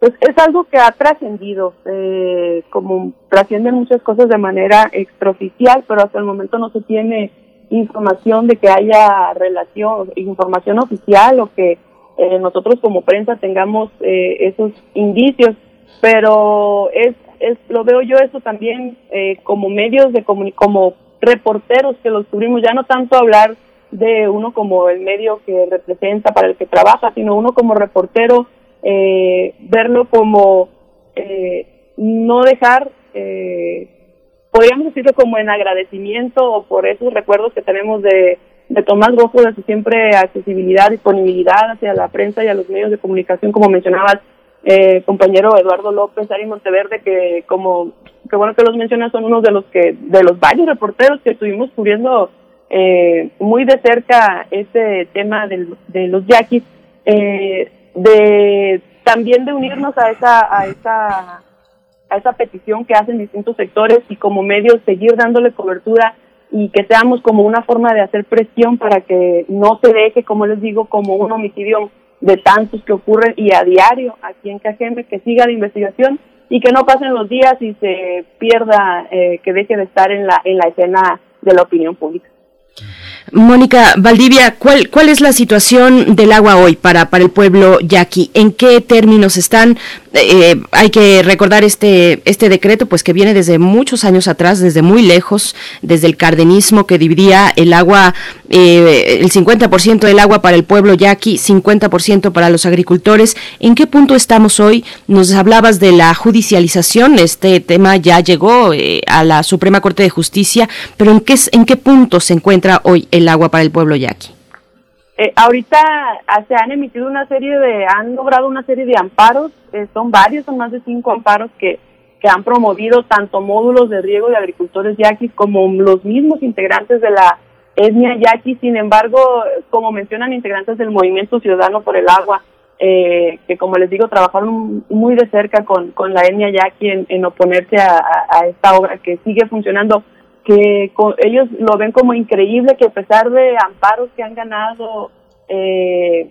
Pues es algo que ha trascendido, eh, como trascienden muchas cosas de manera extraoficial, pero hasta el momento no se tiene información de que haya relación, información oficial o que eh, nosotros como prensa tengamos eh, esos indicios, pero es, es lo veo yo eso también eh, como medios de como reporteros que los tuvimos, ya no tanto hablar de uno como el medio que representa para el que trabaja, sino uno como reportero eh, verlo como eh, no dejar, eh, podríamos decirlo como en agradecimiento o por esos recuerdos que tenemos de, de Tomás Rojo, de su siempre accesibilidad, disponibilidad hacia la prensa y a los medios de comunicación, como mencionabas, eh, compañero Eduardo López, Ari Monteverde, que como, que bueno que los mencionas, son unos de los que, de los varios reporteros que estuvimos cubriendo eh, muy de cerca este tema de los yaquis. Eh, de también de unirnos a esa a esa a esa petición que hacen distintos sectores y como medios seguir dándole cobertura y que seamos como una forma de hacer presión para que no se deje, como les digo, como un homicidio de tantos que ocurren y a diario aquí en Cajeme, que siga la investigación y que no pasen los días y se pierda, eh, que deje de estar en la, en la escena de la opinión pública. Mónica Valdivia, ¿cuál, ¿cuál es la situación del agua hoy para, para el pueblo yaqui? ¿En qué términos están? Eh, hay que recordar este, este decreto, pues que viene desde muchos años atrás, desde muy lejos, desde el cardenismo que dividía el agua, eh, el 50% del agua para el pueblo yaqui, 50% para los agricultores. ¿En qué punto estamos hoy? Nos hablabas de la judicialización, este tema ya llegó eh, a la Suprema Corte de Justicia, pero ¿en qué, en qué punto se encuentra hoy el agua para el pueblo yaqui? Eh, ahorita ah, se han emitido una serie de, han logrado una serie de amparos, eh, son varios, son más de cinco amparos que, que han promovido tanto módulos de riego de agricultores yaquis como los mismos integrantes de la etnia yaqui. Sin embargo, como mencionan integrantes del Movimiento Ciudadano por el Agua, eh, que como les digo, trabajaron muy de cerca con, con la etnia yaqui en, en oponerse a, a, esta obra que sigue funcionando que ellos lo ven como increíble que a pesar de amparos que han ganado eh,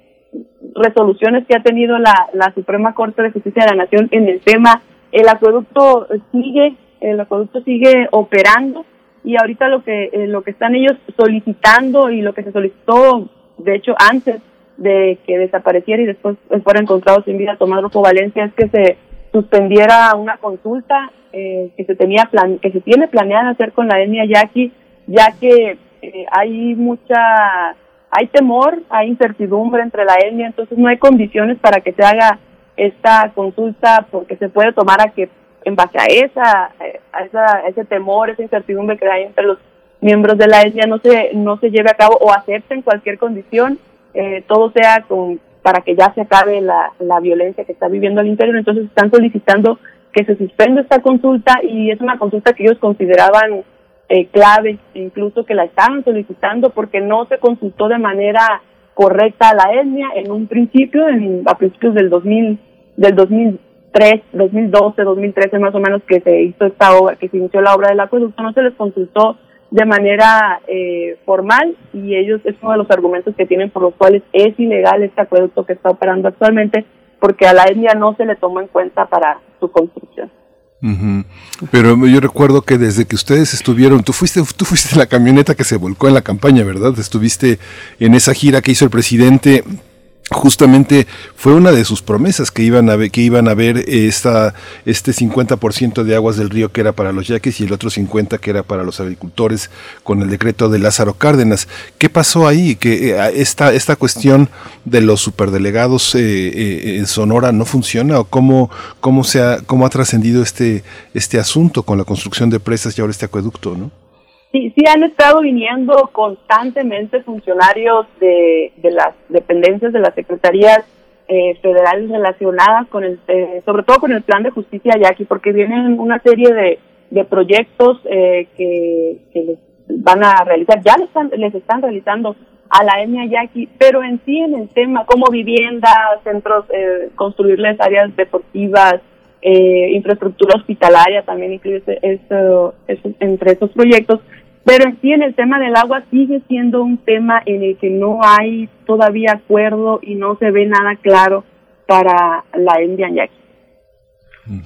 resoluciones que ha tenido la, la Suprema Corte de Justicia de la Nación en el tema. El acueducto sigue, el acueducto sigue operando y ahorita lo que eh, lo que están ellos solicitando y lo que se solicitó, de hecho antes de que desapareciera y después fuera encontrado sin vida Tomás Rufo Valencia es que se suspendiera una consulta eh, que se tenía plan que se tiene planeada hacer con la etnia yaqui ya que eh, hay mucha hay temor, hay incertidumbre entre la etnia, entonces no hay condiciones para que se haga esta consulta porque se puede tomar a que en base a esa, a esa ese temor, esa incertidumbre que hay entre los miembros de la etnia no se no se lleve a cabo o acepten cualquier condición, eh, todo sea con para que ya se acabe la, la violencia que está viviendo al interior, entonces están solicitando que se suspenda esta consulta y es una consulta que ellos consideraban eh, clave, incluso que la estaban solicitando porque no se consultó de manera correcta a la etnia en un principio, en, a principios del 2000, del 2003, 2012, 2013 más o menos que se hizo esta obra, que se inició la obra del acueducto, no se les consultó de manera eh, formal y ellos es uno de los argumentos que tienen por los cuales es ilegal este acueducto que está operando actualmente porque a la etnia no se le tomó en cuenta para su construcción. Pero yo recuerdo que desde que ustedes estuvieron, tú fuiste, tú fuiste la camioneta que se volcó en la campaña, ¿verdad? Estuviste en esa gira que hizo el presidente justamente fue una de sus promesas que iban a ver, que iban a ver esta, este 50% de aguas del río que era para los yaquis y el otro 50% que era para los agricultores con el decreto de Lázaro Cárdenas. ¿Qué pasó ahí? Que eh, esta, esta cuestión de los superdelegados eh, eh, en Sonora no funciona o cómo, cómo, se ha, cómo ha trascendido este, este asunto con la construcción de presas y ahora este acueducto, ¿no? Sí, sí han estado viniendo constantemente funcionarios de, de las dependencias de las secretarías eh, federales relacionadas con el, eh, sobre todo con el plan de justicia yaqui, porque vienen una serie de, de proyectos eh, que, que les van a realizar, ya les están, les están realizando a la etnia yaqui, pero en sí en el tema como vivienda, centros, eh, construirles áreas deportivas, eh, infraestructura hospitalaria también incluye eso, eso, entre esos proyectos, pero en sí en el tema del agua sigue siendo un tema en el que no hay todavía acuerdo y no se ve nada claro para la Indian Yaqui.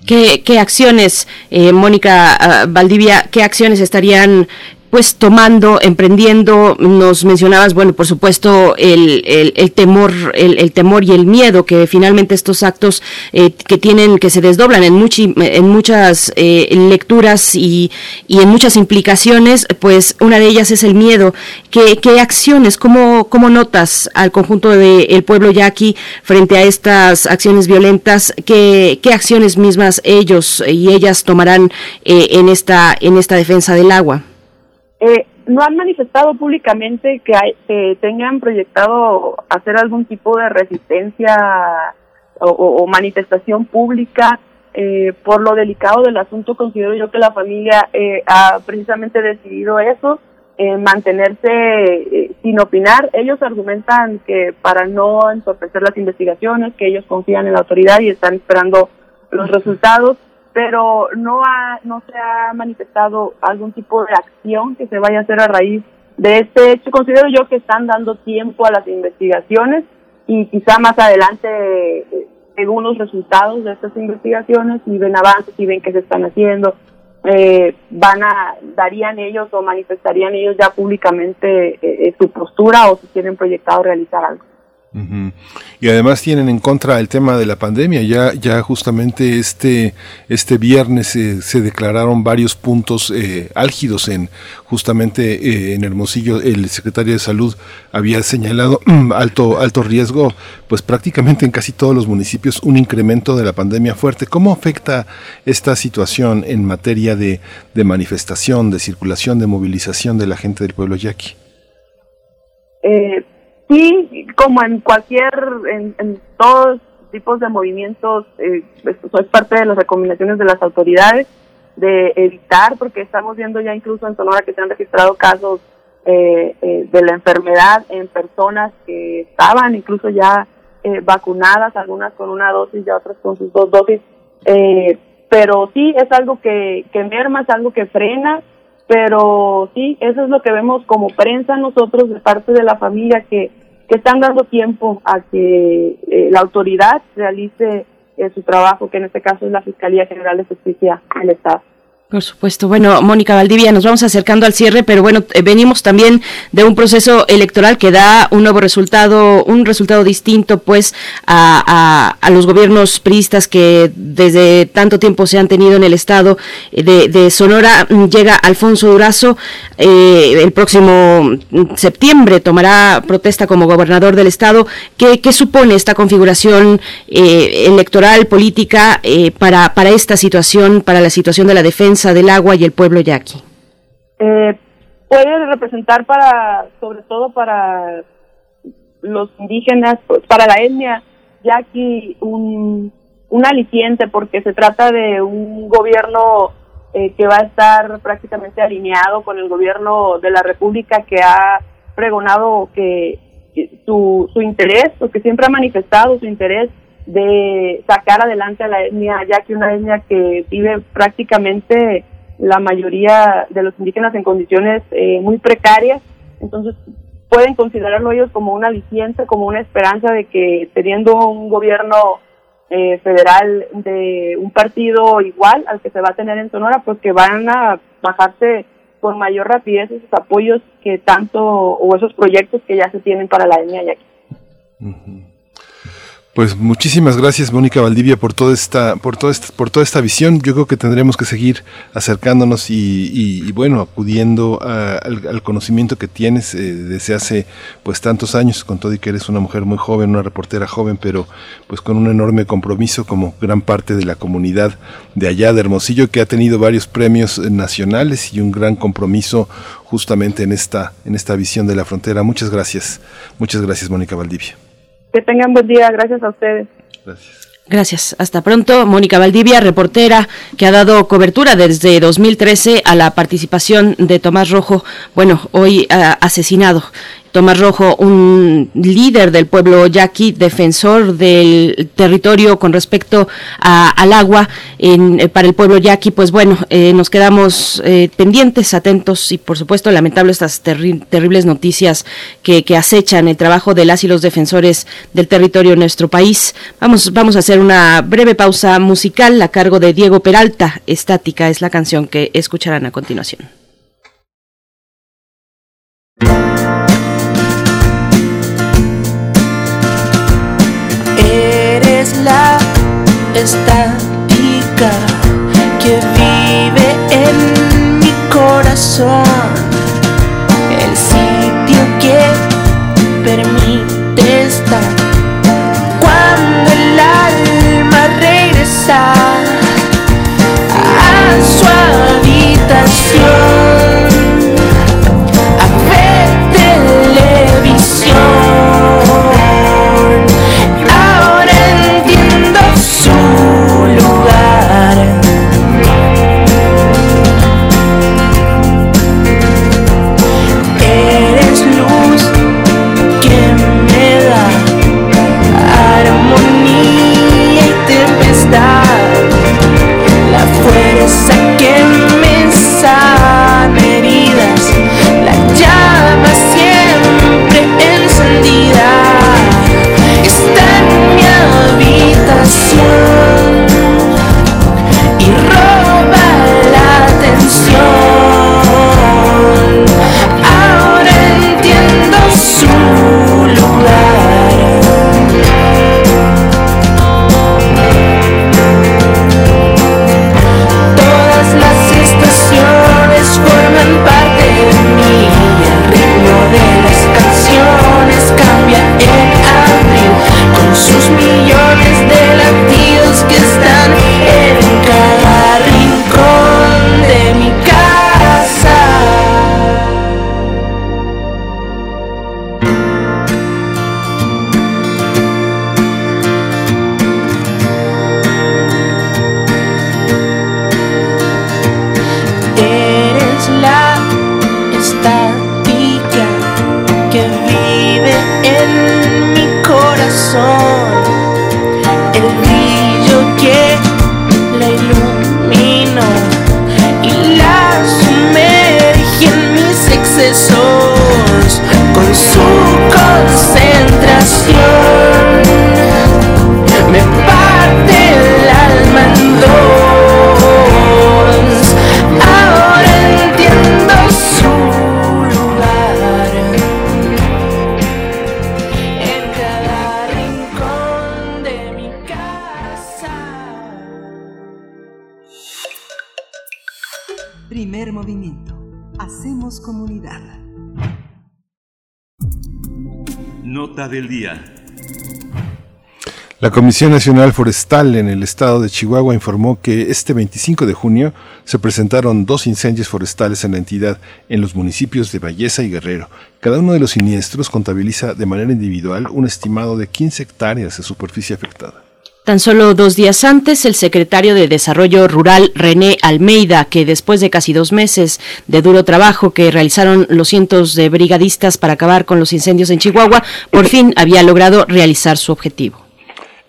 ¿Qué, qué acciones, eh, Mónica uh, Valdivia, qué acciones estarían pues tomando, emprendiendo, nos mencionabas, bueno, por supuesto, el, el, el temor, el, el, temor y el miedo que finalmente estos actos eh, que tienen, que se desdoblan en, muchi, en muchas eh, lecturas y, y en muchas implicaciones, pues una de ellas es el miedo. ¿Qué, qué acciones, cómo, cómo notas al conjunto del pueblo yaqui frente a estas acciones violentas? ¿Qué, qué acciones mismas ellos y ellas tomarán eh, en, esta, en esta defensa del agua? Eh, no han manifestado públicamente que, hay, tengan proyectado hacer algún tipo de resistencia o, o, manifestación pública. Eh, por lo delicado del asunto, considero yo que la familia eh, ha precisamente decidido eso, eh, mantenerse sin opinar. Ellos argumentan que para no entorpecer las investigaciones, que ellos confían en la autoridad y están esperando los resultados pero no ha, no se ha manifestado algún tipo de acción que se vaya a hacer a raíz de este hecho. Considero yo que están dando tiempo a las investigaciones y quizá más adelante, según los resultados de estas investigaciones, si ven avances, si ven qué se están haciendo, eh, van a, darían ellos o manifestarían ellos ya públicamente eh, su postura o si tienen proyectado realizar algo. Uh. Y además tienen en contra el tema de la pandemia. Ya, ya justamente este, este viernes eh, se declararon varios puntos eh, álgidos en justamente eh, en Hermosillo. El secretario de Salud había señalado alto, alto riesgo, pues prácticamente en casi todos los municipios un incremento de la pandemia fuerte. ¿Cómo afecta esta situación en materia de, de manifestación, de circulación, de movilización de la gente del pueblo yaqui? Eh, sí, como en cualquier, en, todos tipos de movimientos, eh, esto es parte de las recomendaciones de las autoridades de evitar, porque estamos viendo ya incluso en Sonora que se han registrado casos eh, eh, de la enfermedad en personas que estaban incluso ya eh, vacunadas, algunas con una dosis y otras con sus dos dosis. Eh, pero sí, es algo que, que merma, es algo que frena, pero sí, eso es lo que vemos como prensa nosotros de parte de la familia que que están dando tiempo a que eh, la autoridad realice eh, su trabajo, que en este caso es la Fiscalía General de Justicia del Estado. Por supuesto. Bueno, Mónica Valdivia, nos vamos acercando al cierre, pero bueno, eh, venimos también de un proceso electoral que da un nuevo resultado, un resultado distinto, pues, a, los gobiernos priistas que desde tanto tiempo se han tenido en el estado de, Sonora. Llega Alfonso Durazo, eh, el próximo septiembre tomará protesta como gobernador del estado. ¿Qué, supone esta configuración eh, electoral, política, para, para esta situación, para la situación de la defensa? Del agua y el pueblo yaqui? Eh, puede representar para, sobre todo para los indígenas, pues, para la etnia yaqui, un, un aliciente porque se trata de un gobierno eh, que va a estar prácticamente alineado con el gobierno de la República que ha pregonado que, su, su interés, o que siempre ha manifestado su interés de sacar adelante a la etnia, ya que una etnia que vive prácticamente la mayoría de los indígenas en condiciones eh, muy precarias, entonces pueden considerarlo ellos como una aliciente, como una esperanza de que teniendo un gobierno eh, federal de un partido igual al que se va a tener en Sonora, pues que van a bajarse con mayor rapidez esos apoyos que tanto, o esos proyectos que ya se tienen para la etnia y aquí. Pues muchísimas gracias Mónica Valdivia por toda esta, por toda esta, por toda esta visión. Yo creo que tendremos que seguir acercándonos y, bueno, acudiendo al, conocimiento que tienes eh, desde hace pues tantos años, con todo y que eres una mujer muy joven, una reportera joven, pero pues con un enorme compromiso como gran parte de la comunidad de allá de Hermosillo que ha tenido varios premios nacionales y un gran compromiso justamente en esta, en esta visión de la frontera. Muchas gracias, muchas gracias Mónica Valdivia. Que tengan buen día. Gracias a ustedes. Gracias. Gracias. Hasta pronto. Mónica Valdivia, reportera que ha dado cobertura desde 2013 a la participación de Tomás Rojo, bueno, hoy ah, asesinado Tomás Rojo, un líder del pueblo yaqui, defensor del territorio con respecto al agua eh, para el pueblo yaqui, pues bueno, eh, nos quedamos eh, pendientes, atentos y por supuesto lamentable estas terribles noticias que, que, acechan el trabajo de las y los defensores del territorio en nuestro país. Vamos, vamos a hacer una breve pausa musical a cargo de Diego Peralta. Estática es la canción que escucharán a continuación. Estática que vive en mi corazón, La Comisión Nacional Forestal en el estado de Chihuahua informó que este 25 de junio se presentaron dos incendios forestales en la entidad en los municipios de Valleza y Guerrero. Cada uno de los siniestros contabiliza de manera individual un estimado de 15 hectáreas de superficie afectada. Tan solo dos días antes, el secretario de Desarrollo Rural, René Almeida, que después de casi dos meses de duro trabajo que realizaron los cientos de brigadistas para acabar con los incendios en Chihuahua, por fin había logrado realizar su objetivo.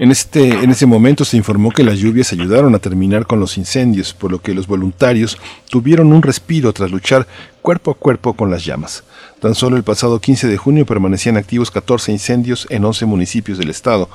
En, este, en ese momento se informó que las lluvias ayudaron a terminar con los incendios, por lo que los voluntarios tuvieron un respiro tras luchar cuerpo a cuerpo con las llamas. Tan solo el pasado 15 de junio permanecían activos 14 incendios en 11 municipios del estado,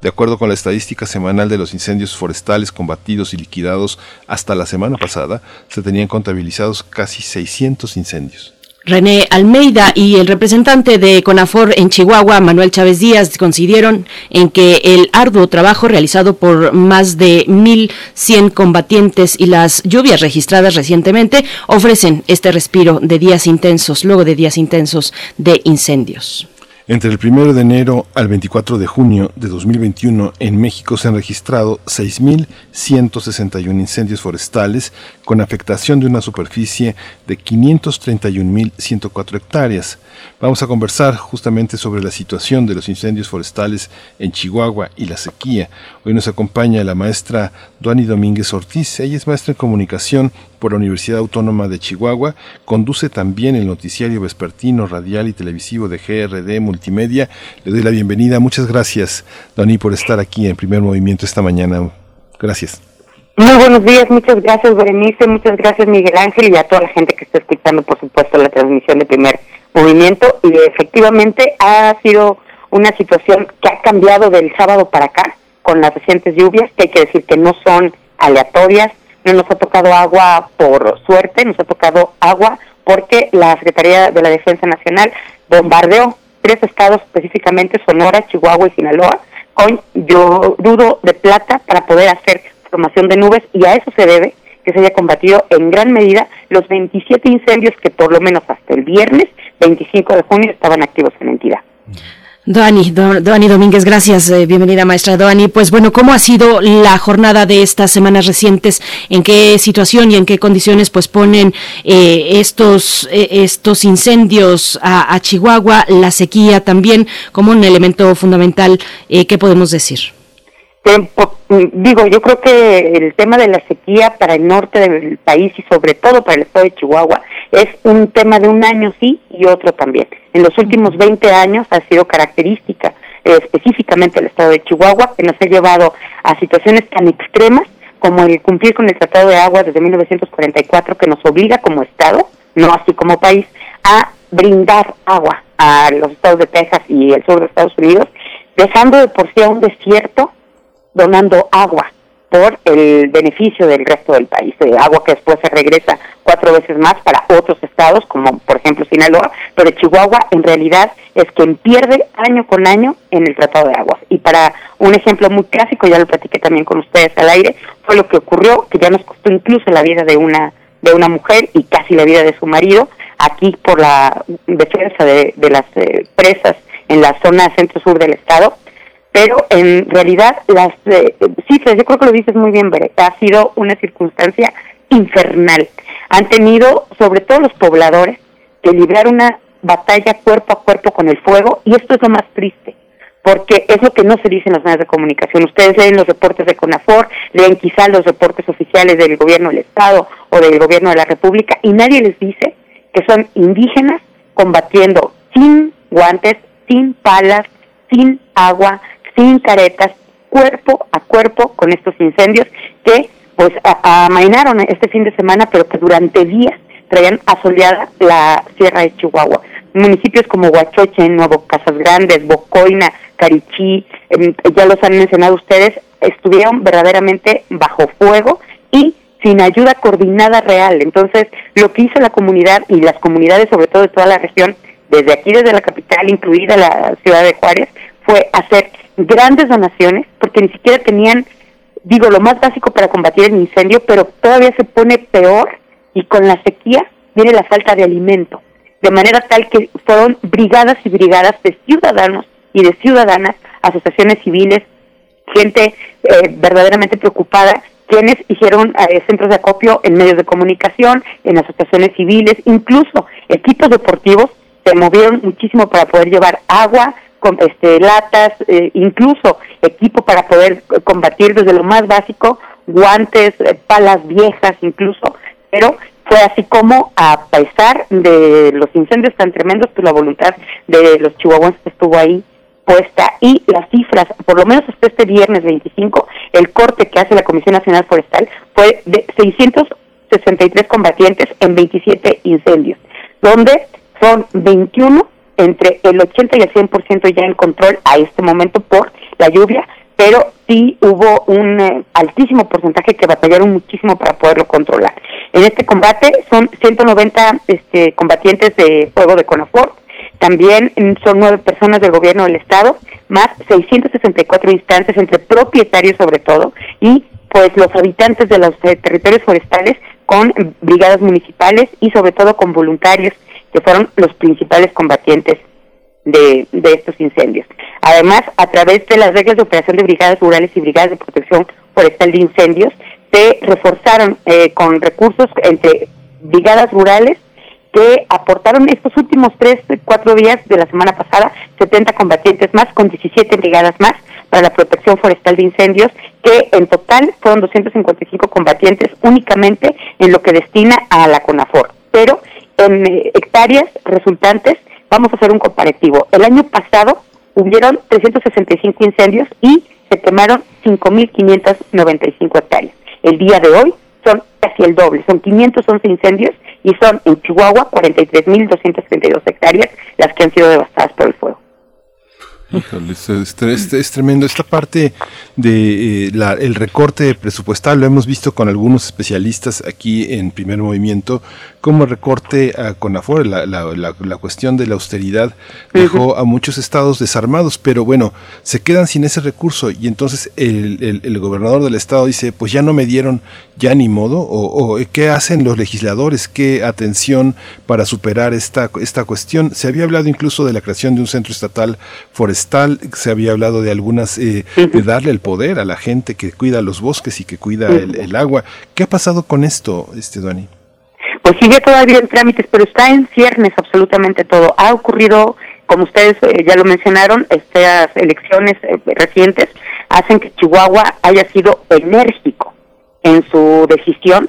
de acuerdo con la estadística semanal de los incendios forestales combatidos y liquidados hasta la semana pasada, se tenían contabilizados casi 600 incendios. René Almeida y el representante de CONAFOR en Chihuahua, Manuel Chávez Díaz, coincidieron en que el arduo trabajo realizado por más de 1.100 combatientes y las lluvias registradas recientemente ofrecen este respiro de días intensos, luego de días intensos de incendios. Entre el 1 de enero al 24 de junio de 2021 en México se han registrado 6.161 incendios forestales con afectación de una superficie de 531.104 hectáreas. Vamos a conversar justamente sobre la situación de los incendios forestales en Chihuahua y la sequía. Hoy nos acompaña la maestra Duani Domínguez Ortiz. Ella es maestra en comunicación por la Universidad Autónoma de Chihuahua. Conduce también el noticiario vespertino, radial y televisivo de GRD Multimedia. Le doy la bienvenida. Muchas gracias, Duani, por estar aquí en primer movimiento esta mañana. Gracias. Muy buenos días, muchas gracias Berenice, muchas gracias Miguel Ángel y a toda la gente que está escuchando, por supuesto, la transmisión de primer movimiento. Y efectivamente ha sido una situación que ha cambiado del sábado para acá con las recientes lluvias, que hay que decir que no son aleatorias, no nos ha tocado agua por suerte, nos ha tocado agua porque la Secretaría de la Defensa Nacional bombardeó tres estados, específicamente Sonora, Chihuahua y Sinaloa, con yorudo de plata para poder hacer formación de nubes y a eso se debe que se haya combatido en gran medida los 27 incendios que por lo menos hasta el viernes 25 de junio estaban activos en la entidad. Doani, Doani Domínguez, gracias. Eh, bienvenida, maestra Doani. Pues bueno, ¿cómo ha sido la jornada de estas semanas recientes? ¿En qué situación y en qué condiciones pues ponen eh, estos, eh, estos incendios a, a, Chihuahua, la sequía también como un elemento fundamental? ¿Qué podemos decir? digo, yo creo que el tema de la sequía para el norte del país y sobre todo para el estado de Chihuahua es un tema de un año sí y otro también. En los últimos 20 años ha sido característica eh, específicamente el estado de Chihuahua que nos ha llevado a situaciones tan extremas como el cumplir con el Tratado de Agua desde 1944 que nos obliga como estado, no así como país, a brindar agua a los estados de Texas y el sur de Estados Unidos, dejando de por sí a un desierto donando agua por el beneficio del resto del país, de agua que después se regresa cuatro veces más para otros estados, como por ejemplo Sinaloa, pero Chihuahua en realidad es quien pierde año con año en el Tratado de Aguas. Y para un ejemplo muy clásico, ya lo platiqué también con ustedes al aire, fue lo que ocurrió, que ya nos costó incluso la vida de una de una mujer y casi la vida de su marido, aquí por la defensa de, las eh, presas en la zona centro-sur del estado, pero en realidad las eh, cifras, yo creo que lo dices muy bien, Bere, ha sido una circunstancia infernal. Han tenido, sobre todo los pobladores, que librar una batalla cuerpo a cuerpo con el fuego, y esto es lo más triste, porque es lo que no se dice en los medios de comunicación. Ustedes leen los reportes de CONAFOR, leen quizá los reportes oficiales del gobierno del Estado o del gobierno de la República, y nadie les dice que son indígenas combatiendo sin guantes, sin palas, sin agua, sin caretas, cuerpo a cuerpo con estos incendios que pues amainaron este fin de semana, pero que durante días traían asoleada la Sierra de Chihuahua. Municipios como Huachoche, Nuevo Casas Grandes, Bocoina, Carichí, em, ya los han mencionado ustedes, estuvieron verdaderamente bajo fuego y sin ayuda coordinada real. Entonces, lo que hizo la comunidad y las comunidades, sobre todo de toda la región, desde aquí, desde la capital, incluida la ciudad de Juárez, fue hacer grandes donaciones, porque ni siquiera tenían, digo, lo más básico para combatir el incendio, pero todavía se pone peor y con la sequía viene la falta de alimento, de manera tal que fueron brigadas y brigadas de ciudadanos y de ciudadanas, asociaciones civiles, gente eh, verdaderamente preocupada, quienes hicieron eh, centros de acopio en medios de comunicación, en asociaciones civiles, incluso equipos deportivos se movieron muchísimo para poder llevar agua, con este, latas, eh, incluso equipo para poder combatir desde lo más básico, guantes, palas viejas incluso, pero fue así como a pesar de los incendios tan tremendos, pues la voluntad de los chihuahuenses estuvo ahí puesta. Y las cifras, por lo menos hasta este viernes 25, el corte que hace la Comisión Nacional Forestal fue de 663 combatientes en 27 incendios, donde son 21 entre el 80 y el 100% ya en control a este momento por la lluvia, pero sí hubo un eh, altísimo porcentaje que batallaron muchísimo para poderlo controlar. En este combate son 190 este, combatientes de fuego de Conafor, también son nueve personas del gobierno del estado, más 664 instancias entre propietarios sobre todo y pues los habitantes de los eh, territorios forestales con brigadas municipales y sobre todo con voluntarios que fueron los principales combatientes de, estos incendios. Además, a través de las reglas de operación de brigadas rurales y brigadas de protección forestal de incendios, se reforzaron eh, con recursos entre brigadas rurales que aportaron estos últimos tres, cuatro días de la semana pasada 70 combatientes más con 17 brigadas más para la protección forestal de incendios, que en total fueron 255 combatientes únicamente en lo que destina a la CONAFOR. Pero en eh, hectáreas resultantes, vamos a hacer un comparativo. El año pasado hubieron 365 incendios y se quemaron 5.595 hectáreas. El día de hoy son casi el doble, son 511 incendios y son en Chihuahua 43.232 hectáreas las que han sido devastadas por el fuego. Es, tremendo. Esta parte de eh, el recorte presupuestal lo hemos visto con algunos especialistas aquí en primer movimiento, como recorte a Conafor, la, la, cuestión de la austeridad dejó a muchos estados desarmados, pero bueno, se quedan sin ese recurso y entonces el, el, gobernador del estado dice, pues ya no me dieron ya ni modo, o, qué hacen los legisladores, qué atención para superar esta, esta cuestión. Se había hablado incluso de la creación de un centro estatal forestal, se había hablado de algunas, eh, de darle el poder a la gente que cuida los bosques y que cuida el, agua. ¿Qué ha pasado con esto, este Duani? Pues sigue todavía en trámites, pero está en ciernes absolutamente todo. Ha ocurrido, como ustedes eh, ya lo mencionaron, estas elecciones eh, recientes hacen que Chihuahua haya sido enérgico en su decisión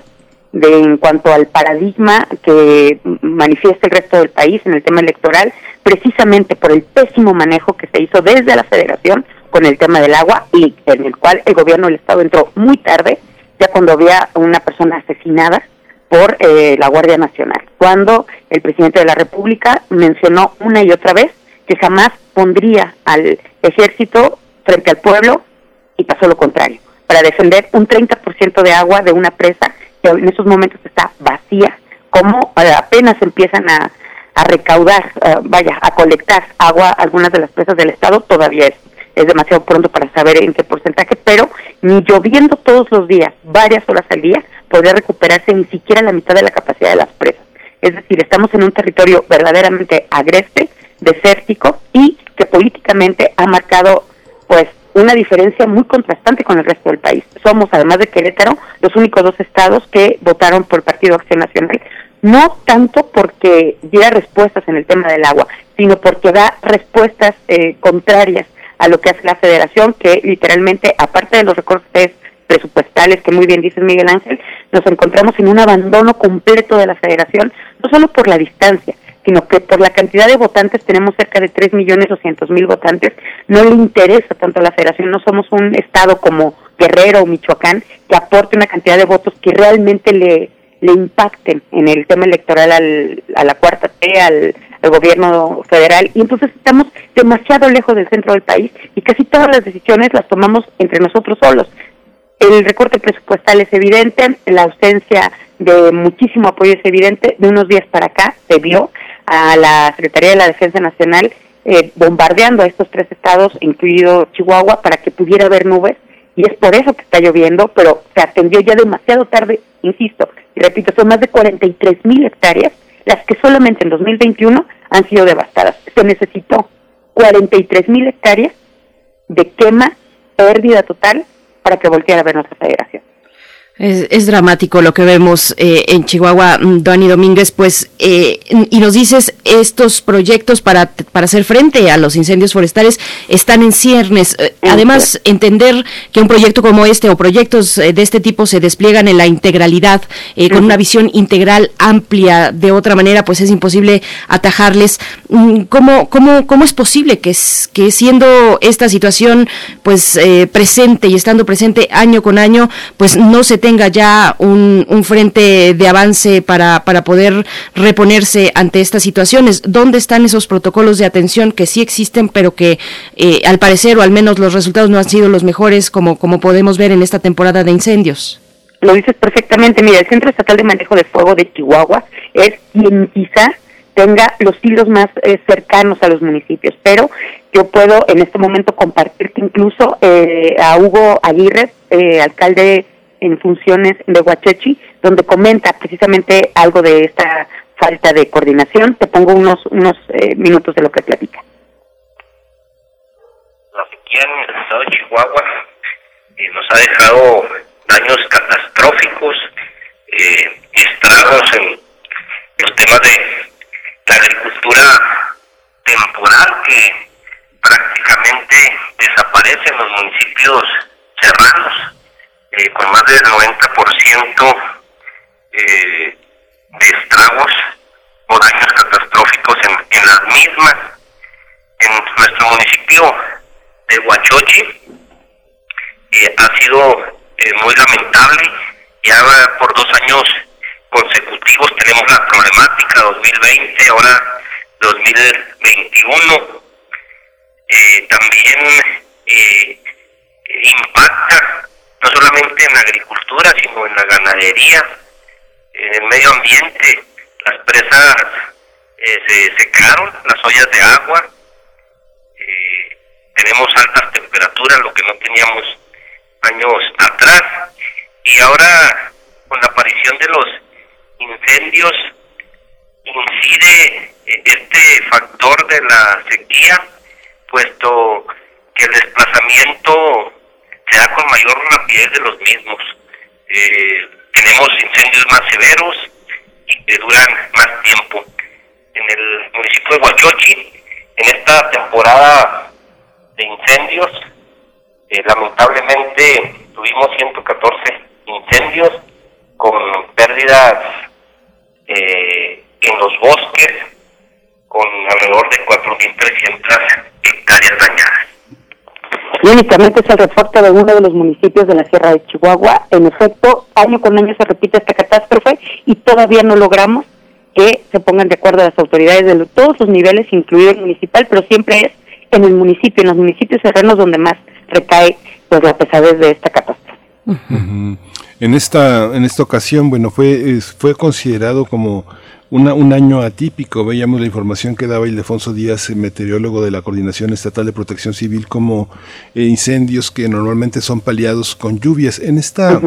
de en cuanto al paradigma que manifiesta el resto del país en el tema electoral, precisamente por el pésimo manejo que se hizo desde la federación con el tema del agua y en el cual el gobierno del estado entró muy tarde, ya cuando había una persona asesinada por eh, la Guardia Nacional, cuando el presidente de la República mencionó una y otra vez que jamás pondría al ejército frente al pueblo y pasó lo contrario, para defender un 30% de agua de una presa que en esos momentos está vacía, como eh, apenas empiezan a, recaudar, eh, vaya, a colectar agua algunas de las presas del estado, todavía es es demasiado pronto para saber en qué porcentaje, pero ni lloviendo todos los días, varias horas al día, podría recuperarse ni siquiera la mitad de la capacidad de las presas. Es decir, estamos en un territorio verdaderamente agreste, desértico y que políticamente ha marcado pues una diferencia muy contrastante con el resto del país. Somos, además de Querétaro, los únicos dos estados que votaron por el Partido Acción Nacional, no tanto porque diera respuestas en el tema del agua, sino porque da respuestas eh, contrarias a lo que hace la federación, que literalmente, aparte de los recortes presupuestales que muy bien dice Miguel Ángel, nos encontramos en un abandono completo de la federación, no solo por la distancia, sino que por la cantidad de votantes, tenemos cerca de 3 millones mil votantes, no le interesa tanto a la federación, no somos un estado como Guerrero o Michoacán que aporte una cantidad de votos que realmente le, le impacten en el tema electoral al, a la cuarta T, al, gobierno federal y entonces estamos demasiado lejos del centro del país y casi todas las decisiones las tomamos entre nosotros solos. El recorte presupuestal es evidente, la ausencia de muchísimo apoyo es evidente. De unos días para acá se vio a la Secretaría de la Defensa Nacional eh, bombardeando a estos tres estados, incluido Chihuahua, para que pudiera haber nubes y es por eso que está lloviendo, pero se atendió ya demasiado tarde, insisto, y repito, son más de 43 mil hectáreas las que solamente en 2021 han sido devastadas. Se necesitó 43 mil hectáreas de quema, pérdida total, para que volteara a ver nuestra federación. Es, dramático lo que vemos eh, en Chihuahua, mm, Dani Domínguez, pues, eh, y nos dices, estos proyectos para, para hacer frente a los incendios forestales están en ciernes. Eh, además, entender que un proyecto como este o proyectos de este tipo se despliegan en la integralidad, con una visión integral amplia, de otra manera, pues es imposible atajarles. Mm, ¿Cómo, cómo, cómo es posible que, que siendo esta situación, pues, presente y estando presente año con año, pues no se tenga ya un, un frente de avance para, para poder reponerse ante estas situaciones? ¿Dónde están esos protocolos de atención que sí existen, pero que eh, al parecer o al menos los resultados no han sido los mejores como, como podemos ver en esta temporada de incendios? Lo dices perfectamente. Mira, el Centro Estatal de Manejo de Fuego de Chihuahua es quien quizá tenga los hilos más eh, cercanos a los municipios, pero yo puedo en este momento compartir que incluso eh, a Hugo Aguirre, eh, alcalde en funciones de Huachechi, donde comenta precisamente algo de esta falta de coordinación. Te pongo unos, unos eh, minutos de lo que platica. La sequía en el estado de Chihuahua eh, nos ha dejado daños catastróficos, eh, estragos en los temas de la agricultura temporal que prácticamente desaparece en los municipios serranos eh, con más del 90% eh, de estragos o daños catastróficos en, en las mismas. En nuestro municipio de Huachochi eh, ha sido eh, muy lamentable. Ya por dos años consecutivos tenemos la problemática 2020, ahora 2021. Eh, también impacta no solamente en la agricultura, sino en la ganadería, en el medio ambiente. Las presas eh, se secaron, las ollas de agua, eh, tenemos altas temperaturas, lo que no teníamos años atrás, y ahora con la aparición de los incendios incide eh, este factor de la sequía, puesto que el desplazamiento se da con mayor rapidez de los mismos. Eh, tenemos incendios más severos y que duran más tiempo. En el municipio de Huachochi, en esta temporada de incendios, eh, lamentablemente tuvimos 114 incendios con pérdidas eh, en los bosques, con alrededor de 4.300 hectáreas dañadas. Y únicamente es el reporte de uno de los municipios de la Sierra de Chihuahua. En efecto, año con año se repite esta catástrofe y todavía no logramos que se pongan de acuerdo las autoridades de todos los niveles, incluido el municipal, pero siempre es en el municipio, en los municipios serranos donde más recae pues la pesadez de esta catástrofe. En esta en esta ocasión, bueno, fue fue considerado como un año atípico. Veíamos la información que daba Ildefonso Díaz, meteorólogo de la Coordinación Estatal de Protección Civil, como eh, incendios que normalmente son paliados con lluvias. En esta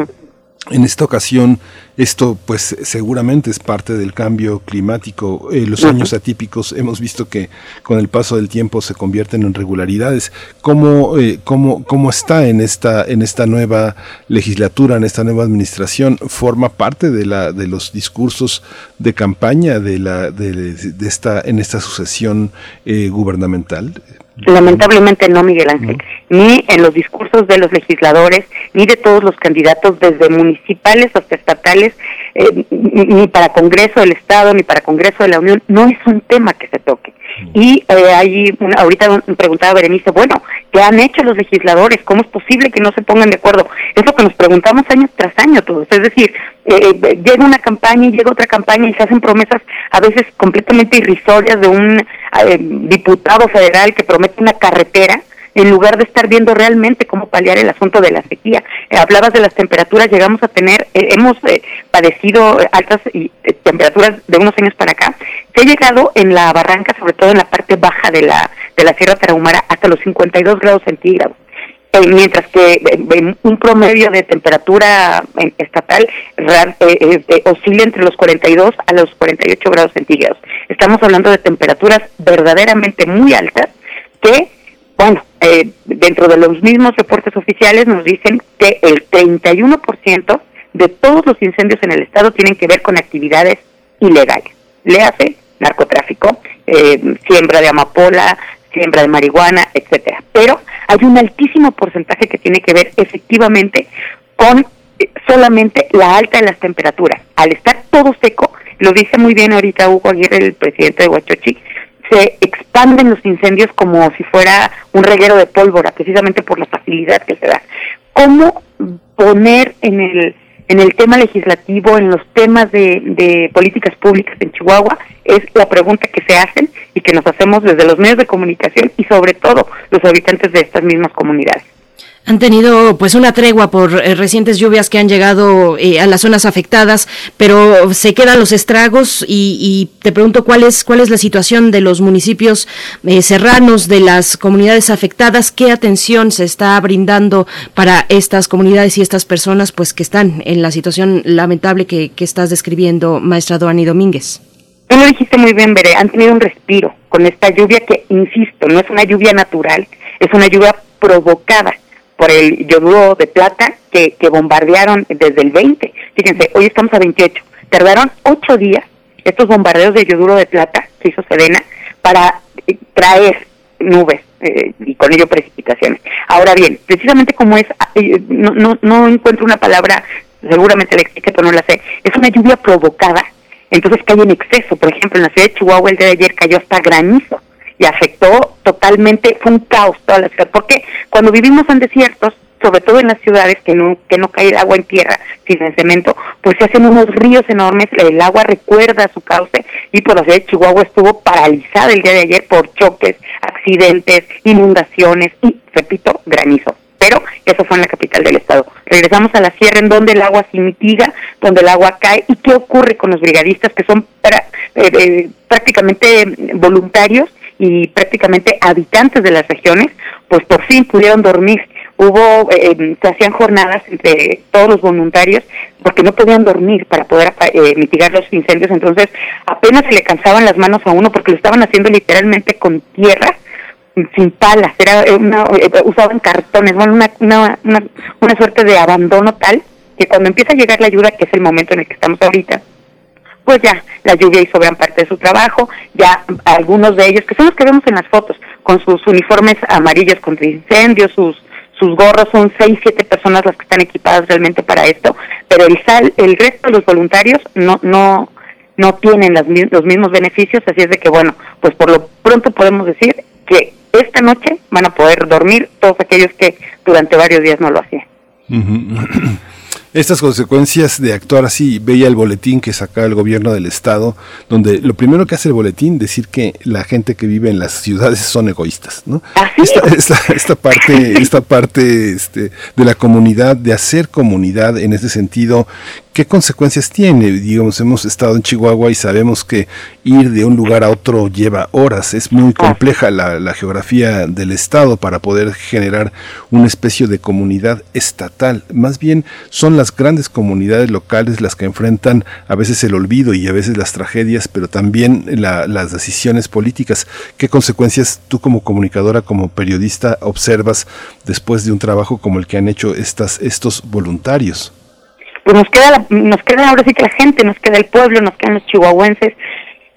en esta ocasión, esto pues seguramente es parte del cambio climático. Eh, los años atípicos hemos visto que con el paso del tiempo se convierten en regularidades. ¿Cómo, eh, cómo, cómo está en esta, en esta nueva legislatura, en esta nueva administración? ¿Forma parte de, la, de los discursos de campaña de, la, de, de esta, en esta sucesión eh, gubernamental? Lamentablemente no, Miguel Ángel, ni en los discursos de los legisladores, ni de todos los candidatos, desde municipales hasta estatales, eh, ni para Congreso del Estado, ni para Congreso de la Unión, no es un tema que se toque. Y eh, ahí, ahorita preguntaba Berenice, bueno, ¿qué han hecho los legisladores? ¿Cómo es posible que no se pongan de acuerdo? Es lo que nos preguntamos año tras año todos. Es decir, eh, eh, llega una campaña y llega otra campaña y se hacen promesas a veces completamente irrisorias de un eh, diputado federal que promete una carretera en lugar de estar viendo realmente cómo paliar el asunto de la sequía. Eh, hablabas de las temperaturas, llegamos a tener, eh, hemos eh, padecido altas y, temperaturas de unos años para acá. Se ha llegado en la barranca, sobre todo en la parte baja de la, de la Sierra Tarahumara, hasta los 52 grados centígrados. eh, mientras que eh, un promedio de temperatura estatal oscila entre los 42 a los 48 grados centígrados. Estamos hablando de temperaturas verdaderamente muy altas que, bueno, dentro de los mismos reportes oficiales nos dicen que el 31% de todos los incendios en el estado tienen que ver con actividades ilegales. Le hace narcotráfico, siembra de amapola, siembra de marihuana, etcétera. Pero hay un altísimo porcentaje que tiene que ver efectivamente con eh, solamente la alta de las temperaturas. Al estar todo seco, lo dice muy bien ahorita Hugo Aguirre, el presidente de Huachochi, se expanden los incendios como si fuera un reguero de pólvora, precisamente por la facilidad que se da. ¿Cómo poner en el en el tema legislativo, en los temas de, políticas públicas en Chihuahua, es la pregunta que se hacen y que nos hacemos desde los medios de comunicación y sobre todo los habitantes de estas mismas comunidades han tenido pues una tregua por eh, recientes lluvias que han llegado eh, a las zonas afectadas, pero se quedan los estragos y, te pregunto cuál es cuál es la situación de los municipios eh, serranos, de las comunidades afectadas, qué atención se está brindando para estas comunidades y estas personas pues que están en la situación lamentable que, que estás describiendo, maestra Doani Domínguez. Tú lo dijiste muy bien, Bere, han tenido un respiro con esta lluvia que, insisto, no es una lluvia natural, es una lluvia provocada por el yoduro de plata que, que bombardearon desde el 20. Fíjense, hoy estamos a 28. Tardaron ocho días estos bombardeos de yoduro de plata que hizo Sedena para eh, traer nubes eh, y con ello precipitaciones. Ahora bien, precisamente como es, eh, no, no, no encuentro una palabra, seguramente la pero no la sé, es una lluvia provocada, entonces cae en exceso. Por ejemplo, en la ciudad de Chihuahua el día de ayer cayó hasta granizo y afectó totalmente, fue un caos toda la ciudad, porque cuando vivimos en desiertos, sobre todo en las ciudades que no que no cae el agua en tierra sino en cemento, pues se hacen unos ríos enormes, el agua recuerda su cauce y por la ciudad Chihuahua estuvo paralizada el día de ayer por choques, accidentes, inundaciones y, repito, granizo. Pero eso fue en la capital del estado. Regresamos a la sierra en donde el agua se mitiga, donde el agua cae. ¿Y qué ocurre con los brigadistas que son eh, eh, prácticamente voluntarios y prácticamente habitantes de las regiones, pues por fin pudieron dormir. Hubo, eh, se hacían jornadas entre todos los voluntarios porque no podían dormir para poder eh, mitigar los incendios, entonces apenas se le cansaban las manos a uno porque lo estaban haciendo literalmente con tierra, sin palas, era una, eh, usaban cartones, bueno, una, una, una, una suerte de abandono tal que cuando empieza a llegar la ayuda, que es el momento en el que estamos ahorita, pues ya la lluvia hizo gran parte de su trabajo, ya algunos de ellos, que son los que vemos en las fotos, con sus uniformes amarillos contra incendios, sus sus gorros, son seis, siete personas las que están equipadas realmente para esto, pero el sal, el resto de los voluntarios no, no, no tienen las, los mismos beneficios, así es de que bueno, pues por lo pronto podemos decir que esta noche van a poder dormir todos aquellos que durante varios días no lo hacían. Estas consecuencias de actuar así, veía el boletín que saca el gobierno del estado, donde lo primero que hace el boletín decir que la gente que vive en las ciudades son egoístas, ¿no? Esta, esta, esta, parte, esta parte este, de la comunidad, de hacer comunidad en ese sentido, ¿qué consecuencias tiene? Digamos, hemos estado en Chihuahua y sabemos que ir de un lugar a otro lleva horas, es muy compleja la, la geografía del estado para poder generar una especie de comunidad estatal. Más bien son las grandes comunidades locales las que enfrentan a veces el olvido y a veces las tragedias, pero también las decisiones políticas. ¿Qué consecuencias tú como comunicadora, como periodista, observas después de un trabajo como el que han hecho estas, estos voluntarios? Pues nos queda, nos queda ahora sí que la gente, nos queda el pueblo, nos quedan los chihuahuenses.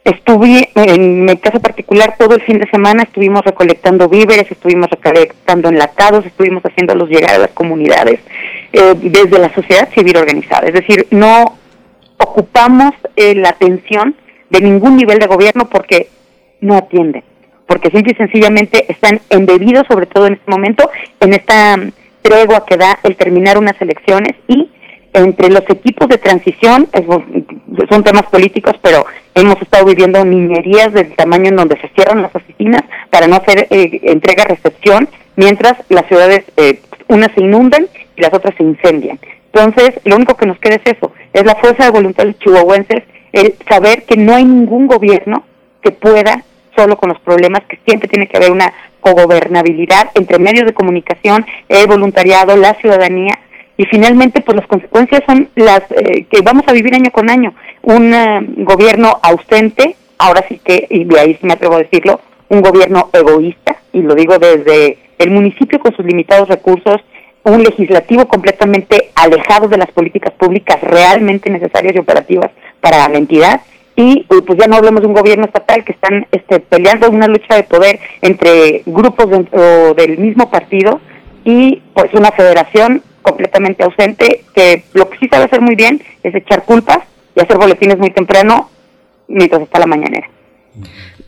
Estuve, en mi caso particular, todo el fin de semana estuvimos recolectando víveres, estuvimos recolectando enlatados, estuvimos haciéndolos llegar a las comunidades eh, desde la sociedad civil organizada. Es decir, no ocupamos eh, la atención de ningún nivel de gobierno porque no atienden, porque simple y sencillamente están embebidos, sobre todo en este momento, en esta tregua que da el terminar unas elecciones y entre los equipos de transición, son temas políticos, pero hemos estado viviendo niñerías del tamaño en donde se cierran las oficinas para no hacer eh, entrega-recepción, mientras las ciudades, eh, unas se inundan y las otras se incendian. Entonces, lo único que nos queda es eso, es la fuerza de voluntad de chihuahuenses, el saber que no hay ningún gobierno que pueda solo con los problemas, que siempre tiene que haber una cogobernabilidad entre medios de comunicación, el voluntariado, la ciudadanía, y finalmente pues las consecuencias son las eh, que vamos a vivir año con año. Un eh, gobierno ausente, ahora sí que, y de ahí sí me atrevo a decirlo, un gobierno egoísta, y lo digo desde el municipio con sus limitados recursos, un legislativo completamente alejado de las políticas públicas realmente necesarias y operativas para la entidad, y pues ya no hablemos de un gobierno estatal que están este, peleando una lucha de poder entre grupos dentro del mismo partido y pues una federación completamente ausente que lo que sí sabe hacer muy bien es echar culpas y hacer boletines muy temprano mientras está la mañanera.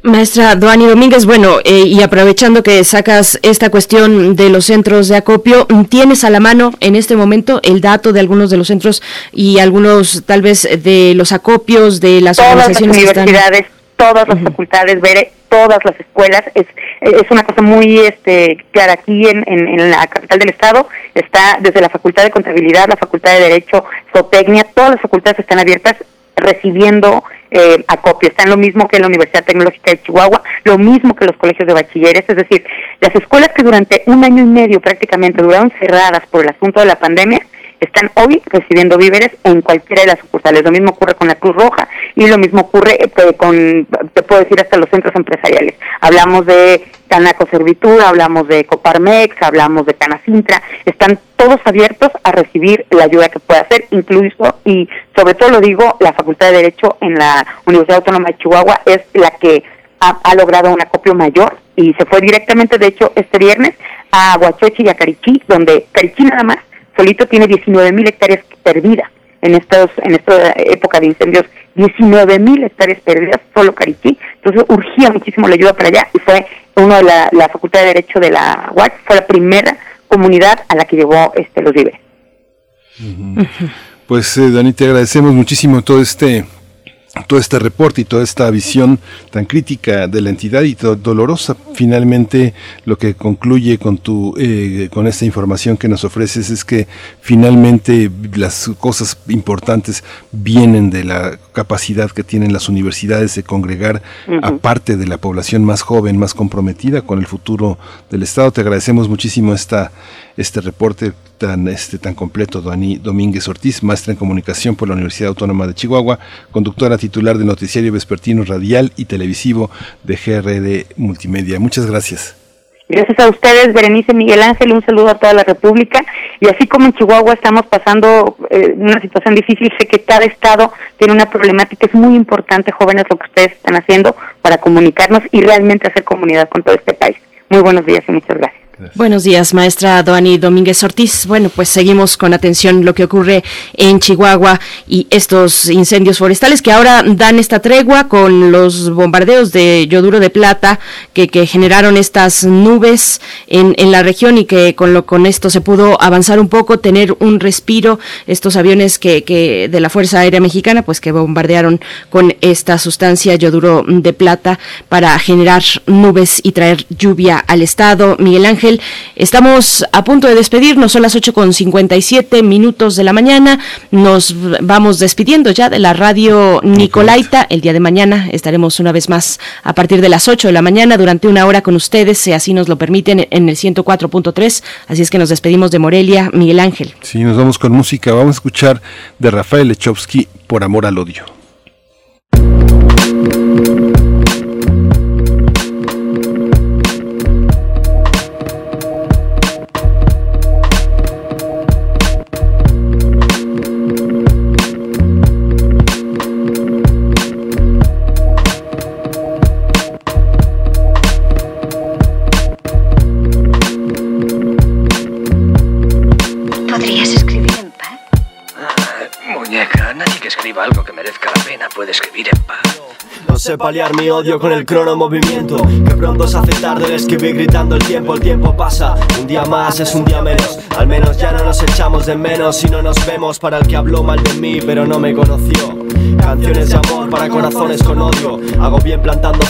Maestra Duani Domínguez, bueno, eh, y aprovechando que sacas esta cuestión de los centros de acopio, ¿tienes a la mano en este momento el dato de algunos de los centros y algunos tal vez de los acopios de las todas organizaciones las universidades, todas las facultades, ver todas las escuelas, es, es una cosa muy este, clara aquí en, en, la capital del estado, está desde la Facultad de Contabilidad, la Facultad de Derecho, Zootecnia, todas las facultades están abiertas recibiendo eh, acopio. Están lo mismo que la Universidad Tecnológica de Chihuahua, lo mismo que los colegios de bachilleres, es decir, las escuelas que durante un año y medio prácticamente duraron cerradas por el asunto de la pandemia, están hoy recibiendo víveres en cualquiera de las sucursales. Lo mismo ocurre con la Cruz Roja y lo mismo ocurre eh, con, te puedo decir, hasta los centros empresariales. Hablamos de Canaco Servitud, hablamos de Coparmex, hablamos de Canacintra, están todos abiertos a recibir la ayuda que pueda hacer, incluso, y sobre todo lo digo, la Facultad de Derecho en la Universidad Autónoma de Chihuahua es la que ha, ha logrado un acopio mayor y se fue directamente, de hecho, este viernes a Huachochi y a Carichí, donde Carichí nada más solito tiene 19 mil hectáreas perdidas en estos en esta época de incendios. 19 mil hectáreas perdidas solo Carichí entonces urgía muchísimo la ayuda para allá y fue uno de la, la facultad de derecho de la UAC fue la primera comunidad a la que llevó este los víveres. Pues eh, Dani, te agradecemos muchísimo todo este todo este reporte y toda esta visión tan crítica de la entidad y dolorosa. Finalmente lo que concluye con tu eh, con esta información que nos ofreces es que finalmente las cosas importantes vienen de la capacidad que tienen las universidades de congregar Ujú. a parte de la población más joven más comprometida con el futuro del estado. Te agradecemos muchísimo esta este reporte tan este tan completo Dani Domínguez Ortiz maestra en comunicación por la Universidad Autónoma de Chihuahua conductora titular del noticiario vespertino radial y televisivo de GRD Multimedia muchas gracias Gracias a ustedes, Berenice Miguel Ángel, un saludo a toda la República. Y así como en Chihuahua estamos pasando eh, una situación difícil, sé que cada estado tiene una problemática. Es muy importante, jóvenes, lo que ustedes están haciendo para comunicarnos y realmente hacer comunidad con todo este país. Muy buenos días y muchas gracias. Buenos días, maestra Doani Domínguez Ortiz. Bueno, pues seguimos con atención lo que ocurre en Chihuahua y estos incendios forestales que ahora dan esta tregua con los bombardeos de yoduro de plata que, generaron estas nubes en, la región y que con, lo, con esto se pudo avanzar un poco, tener un respiro. Estos aviones que de la Fuerza Aérea Mexicana, pues que bombardearon con esta sustancia yoduro de plata para generar nubes y traer lluvia al estado. Miguel Ángel, estamos a punto de despedirnos, son las 8 con 57 minutos de la mañana. Nos vamos despidiendo ya de la radio Nicolaita. El día de mañana estaremos una vez más a partir de las 8 de la mañana durante una hora con ustedes, si así nos lo permiten, en el 104.3. Así es que nos despedimos de Morelia, Miguel Ángel. sí nos vamos con música vamos a escuchar de Rafael Lechowski por amor al odio algo que merezca la pena puede escribir en paz. No sé paliar mi odio con el crono movimiento Que pronto se hace tarde el escribir gritando el tiempo El tiempo pasa, un día más es un día menos Al menos ya no nos echamos de menos Y no nos vemos para el que habló mal de mí pero no me conoció Canciones de amor para corazones con odio Hago bien plantando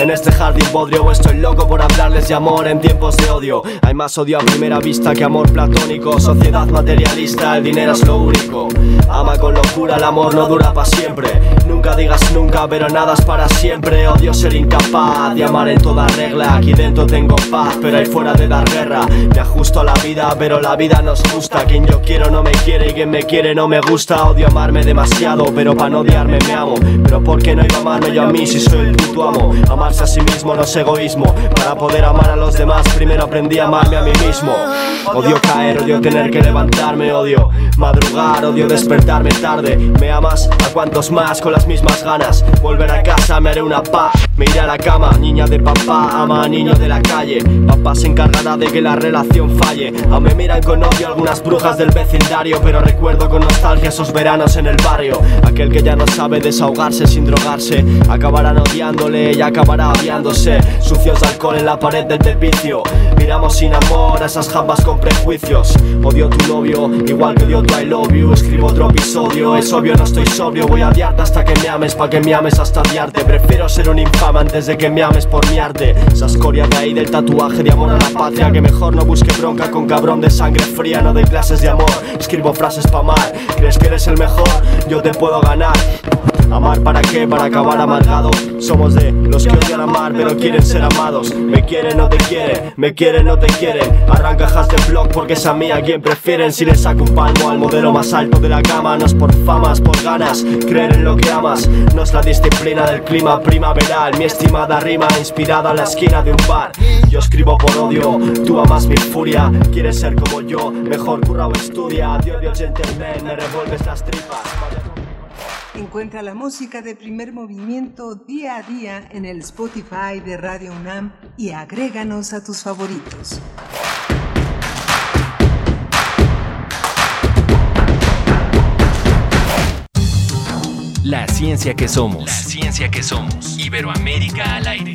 en este jardín podrio estoy loco por hablarles de amor en tiempos de odio Hay más odio a primera vista que amor platónico Sociedad materialista, el dinero es lo único Ama con locura, el amor no dura para siempre Nunca nunca digas nunca, pero nada es para siempre. Odio ser incapaz de amar en toda regla. Aquí dentro tengo paz, pero ahí fuera de dar guerra. Me ajusto a la vida, pero la vida nos gusta. Quien yo quiero no me quiere y quien me quiere no me gusta. Odio amarme demasiado, pero para no odiarme me amo. Pero ¿por qué no iba a amarme yo a mí si soy el puto amo? Amarse a sí mismo no es egoísmo. Para poder amar a los demás, primero aprendí a amarme a mí mismo. Odio caer, odio tener que levantarme, odio madrugar, odio despertarme tarde. Me amas a cuantos más con las mismas ganas. Volver a casa, me haré una paz. Me iré a la cama, niña de papá, ama a niño de la calle. Papá se encargará de que la relación falle. Aún me miran con odio algunas brujas del vecindario, pero recuerdo con nostalgia esos veranos en el barrio. Aquel que ya no sabe desahogarse sin drogarse, acabarán odiándole y acabará odiándose. Sucios de alcohol en la pared del vicio. Miramos sin amor a esas jambas con prejuicios. Odio tu novio, igual que odio tu I love you. Escribo otro episodio, es obvio, no estoy sobrio. Voy a odiarte hasta que me ames, pa' que me ames hasta odiarte. Prefiero ser un infame antes de que me ames por mi arte. Esa escoria de ahí del tatuaje de amor a la patria. Que mejor no busque bronca con cabrón de sangre fría, no de clases de amor. Escribo frases pa' mal, crees que eres el mejor, yo te puedo ganar. Amar para qué, para acabar amargado. Somos de los que odian amar, pero quieren ser amados. Me quieren, no te quieren, me quieren, no te quieren. Arrancajas de blog porque es a mí a quien prefieren. Si le saco un palmo al modelo más alto de la gama, no es por famas, por ganas. Creer en lo que amas, no es la disciplina del clima primaveral. Mi estimada rima inspirada en la esquina de un bar. Yo escribo por odio, tú amas mi furia. Quieres ser como yo, mejor curra o estudia. Te odio, gentleman, me revuelves las tripas. Encuentra la música de primer movimiento día a día en el Spotify de Radio UNAM y agréganos a tus favoritos. La ciencia que somos. La ciencia que somos. Iberoamérica al aire.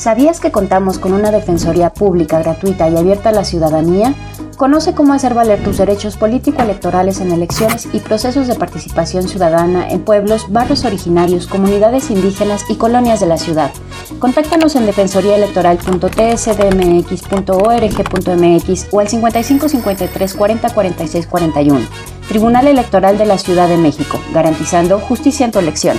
¿Sabías que contamos con una defensoría pública, gratuita y abierta a la ciudadanía? Conoce cómo hacer valer tus derechos político-electorales en elecciones y procesos de participación ciudadana en pueblos, barrios originarios, comunidades indígenas y colonias de la ciudad. Contáctanos en defensoriaelectoral.tsdmx.org.mx o al 55 53 40 46 41. Tribunal Electoral de la Ciudad de México, garantizando justicia en tu elección.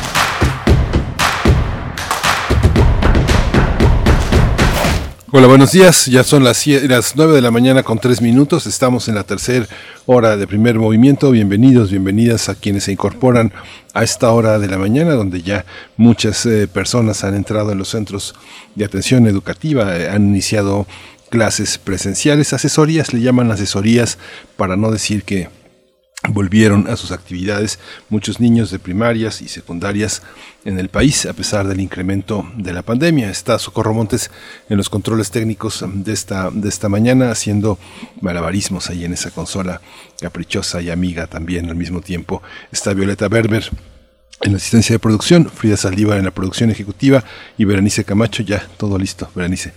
Hola, buenos días. Ya son las, las 9 de la mañana con 3 minutos. Estamos en la tercera hora de primer movimiento. Bienvenidos, bienvenidas a quienes se incorporan a esta hora de la mañana, donde ya muchas eh, personas han entrado en los centros de atención educativa, eh, han iniciado clases presenciales, asesorías, le llaman asesorías para no decir que volvieron a sus actividades muchos niños de primarias y secundarias en el país a pesar del incremento de la pandemia. Está Socorro Montes en los controles técnicos de esta, de esta mañana haciendo malabarismos ahí en esa consola caprichosa y amiga también al mismo tiempo. Está Violeta Berber en la asistencia de producción, Frida Saldívar en la producción ejecutiva y Berenice Camacho, ya todo listo, Berenice.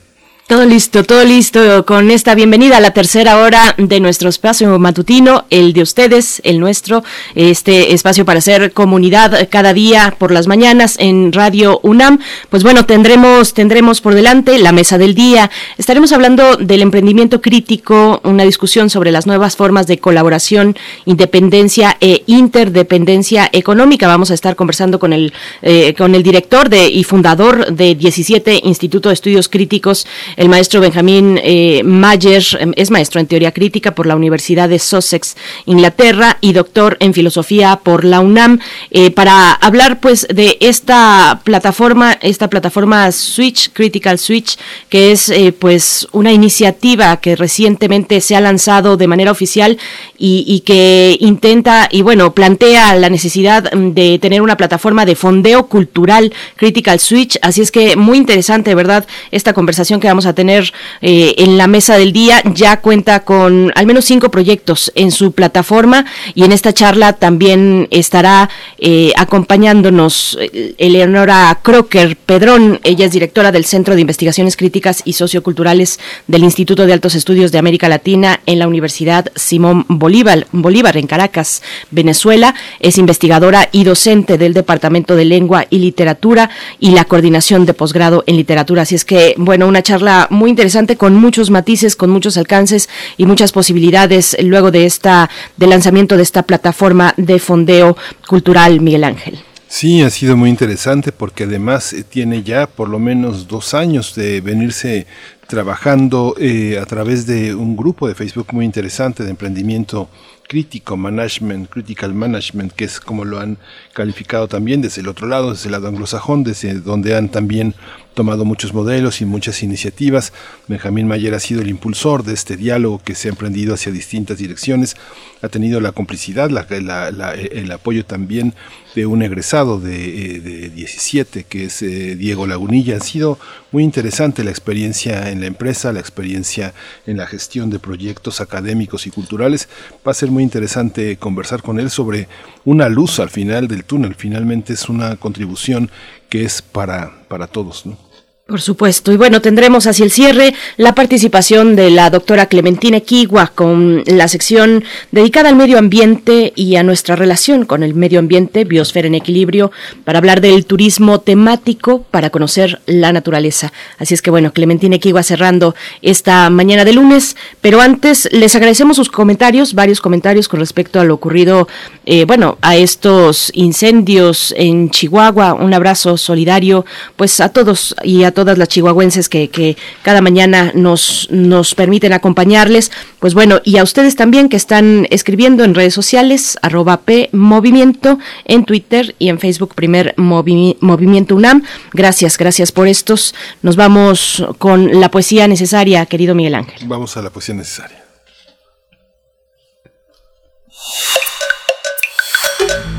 Todo listo, todo listo con esta bienvenida a la tercera hora de nuestro espacio matutino, el de ustedes, el nuestro, este espacio para hacer comunidad cada día por las mañanas en Radio UNAM. Pues bueno, tendremos tendremos por delante la mesa del día. Estaremos hablando del emprendimiento crítico, una discusión sobre las nuevas formas de colaboración, independencia e interdependencia económica. Vamos a estar conversando con el eh, con el director de y fundador de 17 Instituto de Estudios Críticos el maestro Benjamín eh, Mayer em, es maestro en teoría crítica por la Universidad de Sussex, Inglaterra, y doctor en filosofía por la UNAM, eh, para hablar pues de esta plataforma, esta plataforma Switch, Critical Switch, que es eh, pues una iniciativa que recientemente se ha lanzado de manera oficial y, y que intenta y bueno, plantea la necesidad mm, de tener una plataforma de fondeo cultural Critical Switch, así es que muy interesante, ¿verdad? Esta conversación que vamos a tener eh, en la mesa del día. Ya cuenta con al menos cinco proyectos en su plataforma y en esta charla también estará eh, acompañándonos eh, Eleonora Crocker Pedrón. Ella es directora del Centro de Investigaciones Críticas y Socioculturales del Instituto de Altos Estudios de América Latina en la Universidad Simón Bolívar, Bolívar en Caracas, Venezuela. Es investigadora y docente del Departamento de Lengua y Literatura y la coordinación de posgrado en literatura. Así es que, bueno, una charla muy interesante con muchos matices, con muchos alcances y muchas posibilidades luego de esta del lanzamiento de esta plataforma de fondeo cultural, Miguel Ángel. Sí, ha sido muy interesante porque además eh, tiene ya por lo menos dos años de venirse trabajando eh, a través de un grupo de Facebook muy interesante de emprendimiento crítico management, critical management, que es como lo han calificado también desde el otro lado, desde el lado anglosajón, desde donde han también tomado muchos modelos y muchas iniciativas. Benjamín Mayer ha sido el impulsor de este diálogo que se ha emprendido hacia distintas direcciones. Ha tenido la complicidad, el apoyo también de un egresado de, eh, 17, que es eh, Diego Lagunilla. Ha sido muy interesante la experiencia en la empresa, la experiencia en la gestión de proyectos académicos y culturales. Va a ser muy interesante conversar con él sobre una luz al final del túnel. Finalmente es una contribución que es para, para todos. ¿no? Por supuesto. Y bueno, tendremos hacia el cierre la participación de la doctora Clementina Kigua con la sección dedicada al medio ambiente y a nuestra relación con el medio ambiente, Biosfera en Equilibrio, para hablar del turismo temático para conocer la naturaleza. Así es que bueno, Clementina Kigua cerrando esta mañana de lunes, pero antes les agradecemos sus comentarios, varios comentarios con respecto a lo ocurrido, eh, bueno, a estos incendios en Chihuahua. Un abrazo solidario pues a todos y a todas las chihuahuenses que, que cada mañana nos, nos permiten acompañarles. Pues bueno, y a ustedes también que están escribiendo en redes sociales, arroba P Movimiento, en Twitter y en Facebook, primer Movimiento UNAM. Gracias, gracias por estos. Nos vamos con la poesía necesaria, querido Miguel Ángel. Vamos a la poesía necesaria.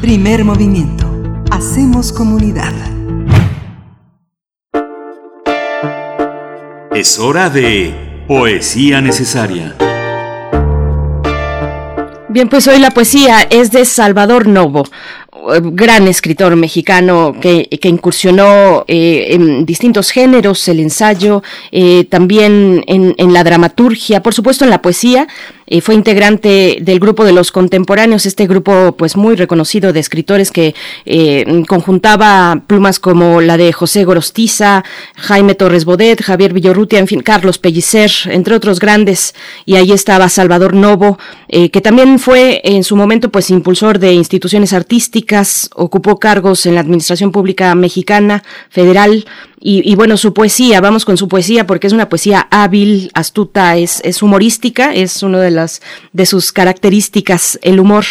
Primer movimiento. Hacemos comunidad. Es hora de Poesía Necesaria. Bien, pues hoy la poesía es de Salvador Novo, gran escritor mexicano que, incursionó eh, en distintos géneros, el ensayo, eh, también en, la dramaturgia, por supuesto en la poesía, eh, fue integrante del grupo de los contemporáneos, este grupo pues muy reconocido de escritores que eh, conjuntaba plumas como la de José Gorostiza, Jaime Torres Bodet, Javier Villorrutia, en fin, Carlos Pellicer, entre otros grandes, y ahí estaba Salvador Novo, eh, que también fue en su momento pues impulsor de instituciones artísticas, ocupó cargos en la administración pública mexicana, federal, y, bueno, su poesía, vamos con su poesía porque es una poesía hábil, astuta, es, es humorística, es una de las de sus características, el humor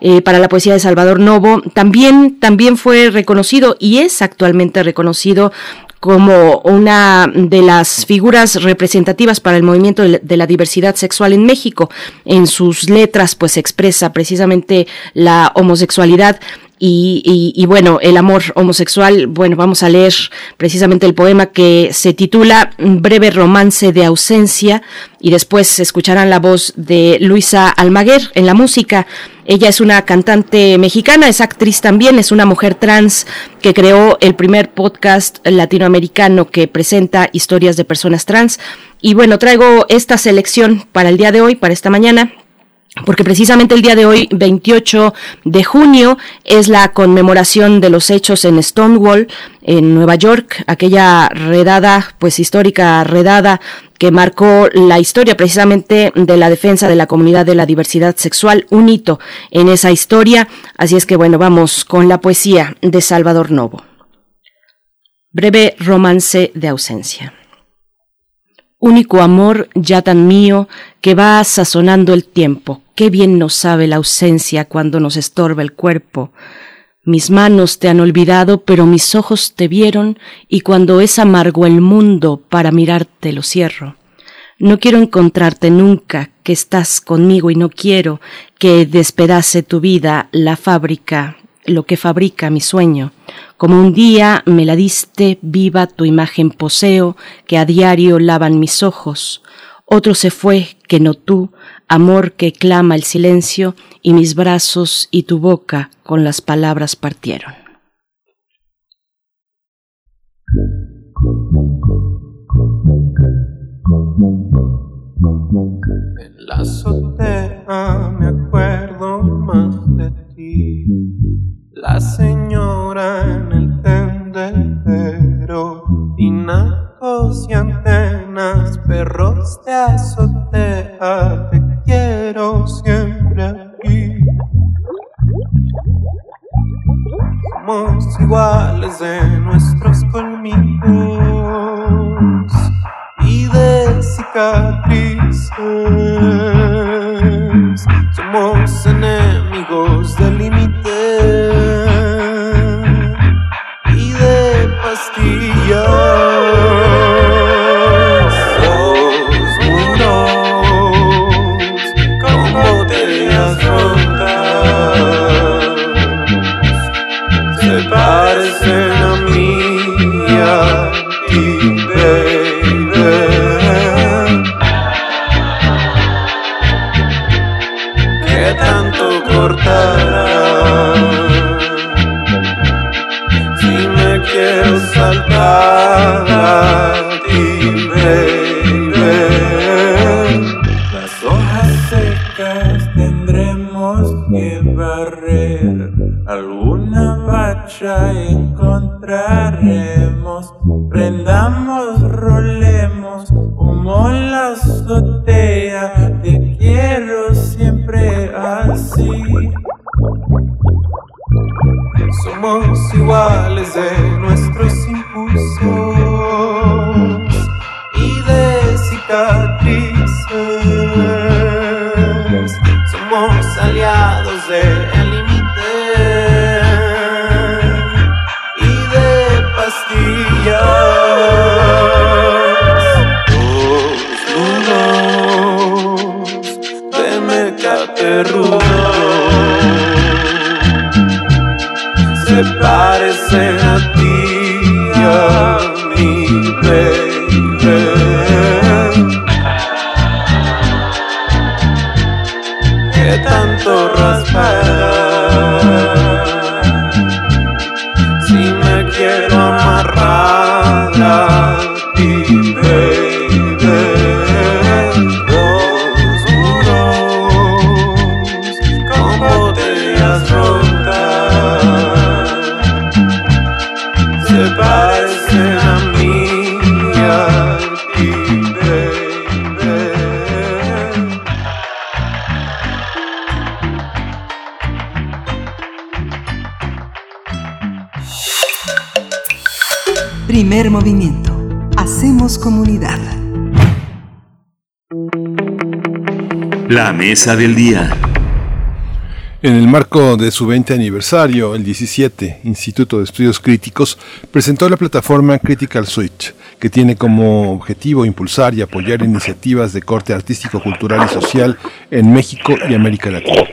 eh, para la poesía de Salvador Novo. También, también fue reconocido y es actualmente reconocido como una de las figuras representativas para el movimiento de la diversidad sexual en México. En sus letras, pues expresa precisamente la homosexualidad y, bueno, el amor homosexual, bueno, vamos a leer precisamente el poema que se titula Breve romance de ausencia y después escucharán la voz de Luisa Almaguer en la música. Ella es una cantante mexicana, es actriz también, es una mujer trans que creó el primer podcast latinoamericano que presenta historias de personas trans. Y bueno, traigo esta selección para el día de hoy, para esta mañana, porque precisamente el día de hoy, 28 de junio, es la conmemoración de los hechos en Stonewall, en Nueva York, aquella redada, pues histórica redada que marcó la historia precisamente de la defensa de la comunidad de la diversidad sexual, un hito en esa historia. Así es que bueno, vamos con la poesía de Salvador Novo. Breve romance de ausencia único amor ya tan mío que va sazonando el tiempo. Qué bien nos sabe la ausencia cuando nos estorba el cuerpo. Mis manos te han olvidado, pero mis ojos te vieron, y cuando es amargo el mundo para mirarte lo cierro. No quiero encontrarte nunca, que estás conmigo y no quiero que despedace tu vida la fábrica lo que fabrica mi sueño. Como un día me la diste viva tu imagen poseo que a diario lavan mis ojos. Otro se fue que no tú, amor que clama el silencio, y mis brazos y tu boca con las palabras partieron. En la azotea me acuerdo más de ti la señora en el tendedero, tinacos y antenas, perros de azotea, te quiero siempre aquí. Somos iguales de nuestros colmillos y de cicatrices. Somos enemigos del límite Castilla. Día. En el marco de su 20 aniversario, el 17 Instituto de Estudios Críticos presentó la plataforma Critical Switch, que tiene como objetivo impulsar y apoyar iniciativas de corte artístico, cultural y social en México y América Latina.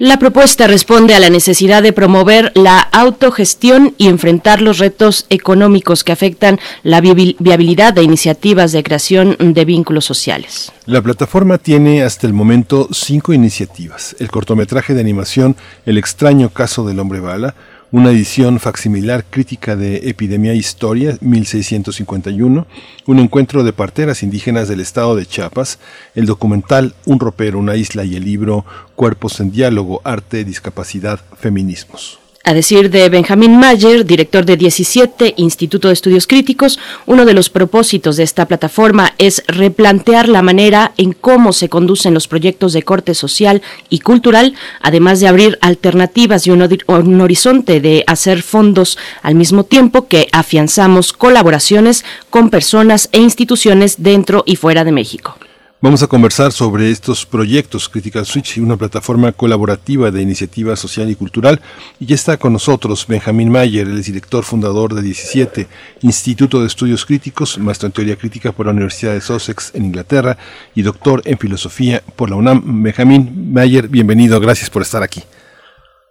La propuesta responde a la necesidad de promover la autogestión y enfrentar los retos económicos que afectan la viabilidad de iniciativas de creación de vínculos sociales. La plataforma tiene hasta el momento cinco iniciativas. El cortometraje de animación El extraño caso del hombre bala, una edición facsimilar crítica de Epidemia e Historia 1651, un encuentro de parteras indígenas del estado de Chiapas, el documental Un ropero, una isla y el libro Cuerpos en diálogo, arte, discapacidad, feminismos. A decir de Benjamín Mayer, director de 17 Instituto de Estudios Críticos, uno de los propósitos de esta plataforma es replantear la manera en cómo se conducen los proyectos de corte social y cultural, además de abrir alternativas y un, un horizonte de hacer fondos al mismo tiempo que afianzamos colaboraciones con personas e instituciones dentro y fuera de México. Vamos a conversar sobre estos proyectos Critical Switch, una plataforma colaborativa de iniciativa social y cultural. Y ya está con nosotros Benjamín Mayer, el director fundador de 17 Instituto de Estudios Críticos, maestro en teoría crítica por la Universidad de Sussex en Inglaterra y doctor en filosofía por la UNAM. Benjamín Mayer, bienvenido, gracias por estar aquí.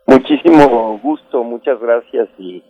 Muchísimo gusto, muchas gracias y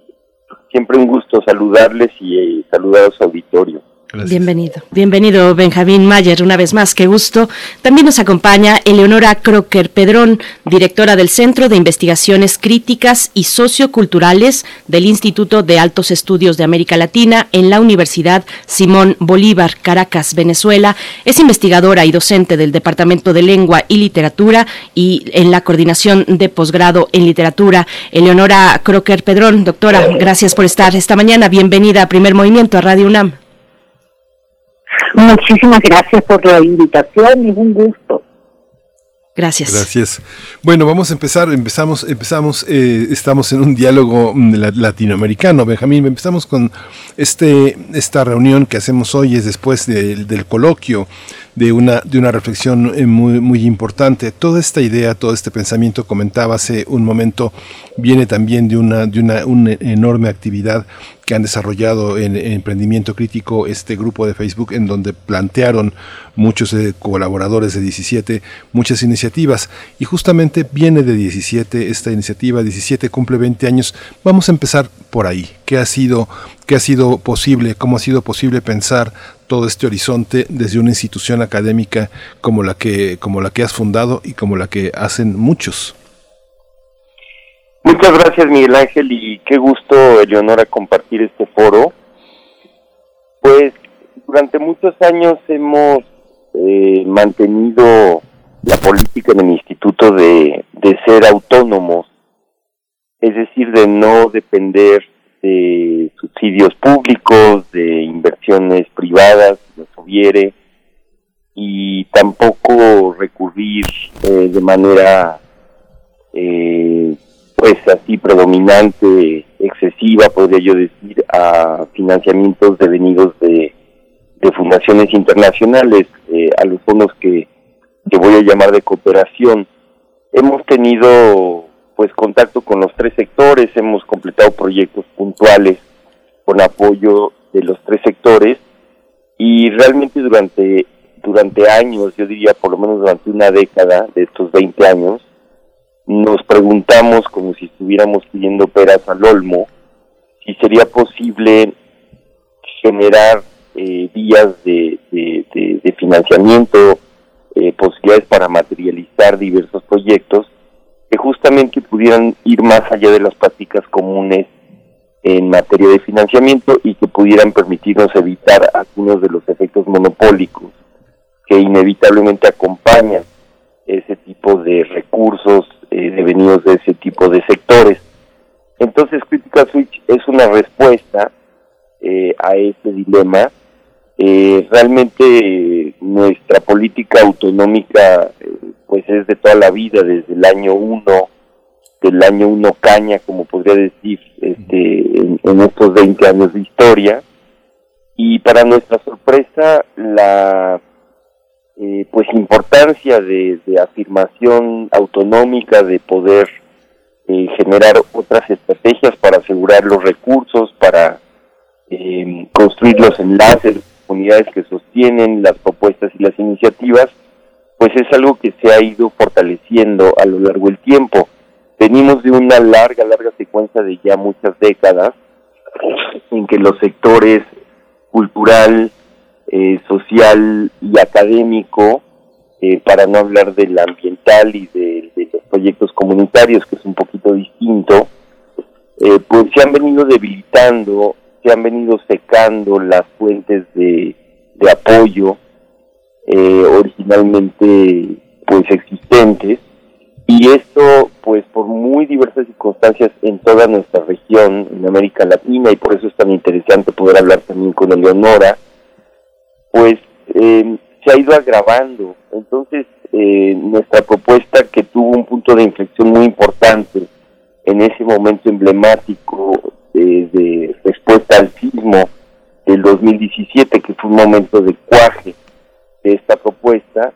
siempre un gusto saludarles y eh, saludar a su auditorio. Bienvenido. Bienvenido, Benjamín Mayer, una vez más, qué gusto. También nos acompaña Eleonora Crocker Pedrón, directora del Centro de Investigaciones Críticas y Socioculturales del Instituto de Altos Estudios de América Latina en la Universidad Simón Bolívar, Caracas, Venezuela. Es investigadora y docente del Departamento de Lengua y Literatura y en la coordinación de posgrado en literatura. Eleonora Crocker Pedrón, doctora, gracias por estar esta mañana. Bienvenida a Primer Movimiento a Radio UNAM. Muchísimas gracias por la invitación y un gusto. Gracias. Gracias. Bueno, vamos a empezar. Empezamos, empezamos. Eh, estamos en un diálogo mm, latinoamericano, Benjamín. Empezamos con este esta reunión que hacemos hoy es después del coloquio de una de una reflexión eh, muy muy importante. Toda esta idea, todo este pensamiento comentaba hace un momento viene también de una de una, enorme actividad que han desarrollado en, Emprendimiento Crítico este grupo de Facebook en donde plantearon muchos eh, colaboradores de 17 muchas iniciativas y justamente viene de 17 esta iniciativa 17 cumple 20 años vamos a empezar por ahí qué ha sido qué ha sido posible cómo ha sido posible pensar todo este horizonte desde una institución académica como la que como la que has fundado y como la que hacen muchos Muchas gracias Miguel Ángel y qué gusto Eleonora compartir este foro. Pues durante muchos años hemos eh, mantenido la política en el instituto de, de ser autónomos, es decir, de no depender de subsidios públicos, de inversiones privadas, si nos hubiere, y tampoco recurrir eh, de manera eh, pues así predominante, excesiva, podría yo decir, a financiamientos devenidos de, de fundaciones internacionales, eh, a los fondos que, que voy a llamar de cooperación. Hemos tenido pues contacto con los tres sectores, hemos completado proyectos puntuales con apoyo de los tres sectores y realmente durante durante años, yo diría por lo menos durante una década de estos 20 años, nos preguntamos como si estuviéramos pidiendo peras al olmo, si sería posible generar eh, vías de, de, financiamiento, eh, posibilidades para materializar diversos proyectos que justamente pudieran ir más allá de las prácticas comunes en materia de financiamiento y que pudieran permitirnos evitar algunos de los efectos monopólicos que inevitablemente acompañan ese tipo de recursos eh, devenidos de ese tipo de sectores. Entonces, Critical Switch es una respuesta eh, a este dilema. Eh, realmente nuestra política autonómica eh, pues es de toda la vida, desde el año 1, del año 1 caña, como podría decir, este, en, estos 20 años de historia. Y para nuestra sorpresa, la eh, pues importancia de, afirmación autonómica, de poder eh, generar otras estrategias para asegurar los recursos, para eh, construir los enlaces, las comunidades que sostienen las propuestas y las iniciativas, pues es algo que se ha ido fortaleciendo a lo largo del tiempo. Venimos de una larga, larga secuencia de ya muchas décadas en que los sectores cultural, eh, social y académico, eh, para no hablar del ambiental y de, los proyectos comunitarios, que es un poquito distinto, eh, pues se han venido debilitando, se han venido secando las fuentes de apoyo eh, originalmente pues existentes. Y esto pues por muy diversas circunstancias en toda nuestra región en América Latina y por eso es tan interesante poder hablar también con Eleonora pues eh, se ha ido agravando. Entonces eh, nuestra propuesta que tuvo un punto de inflexión muy importante en ese momento emblemático eh, de respuesta al sismo del 2017 que fue un momento de cuaje de esta propuesta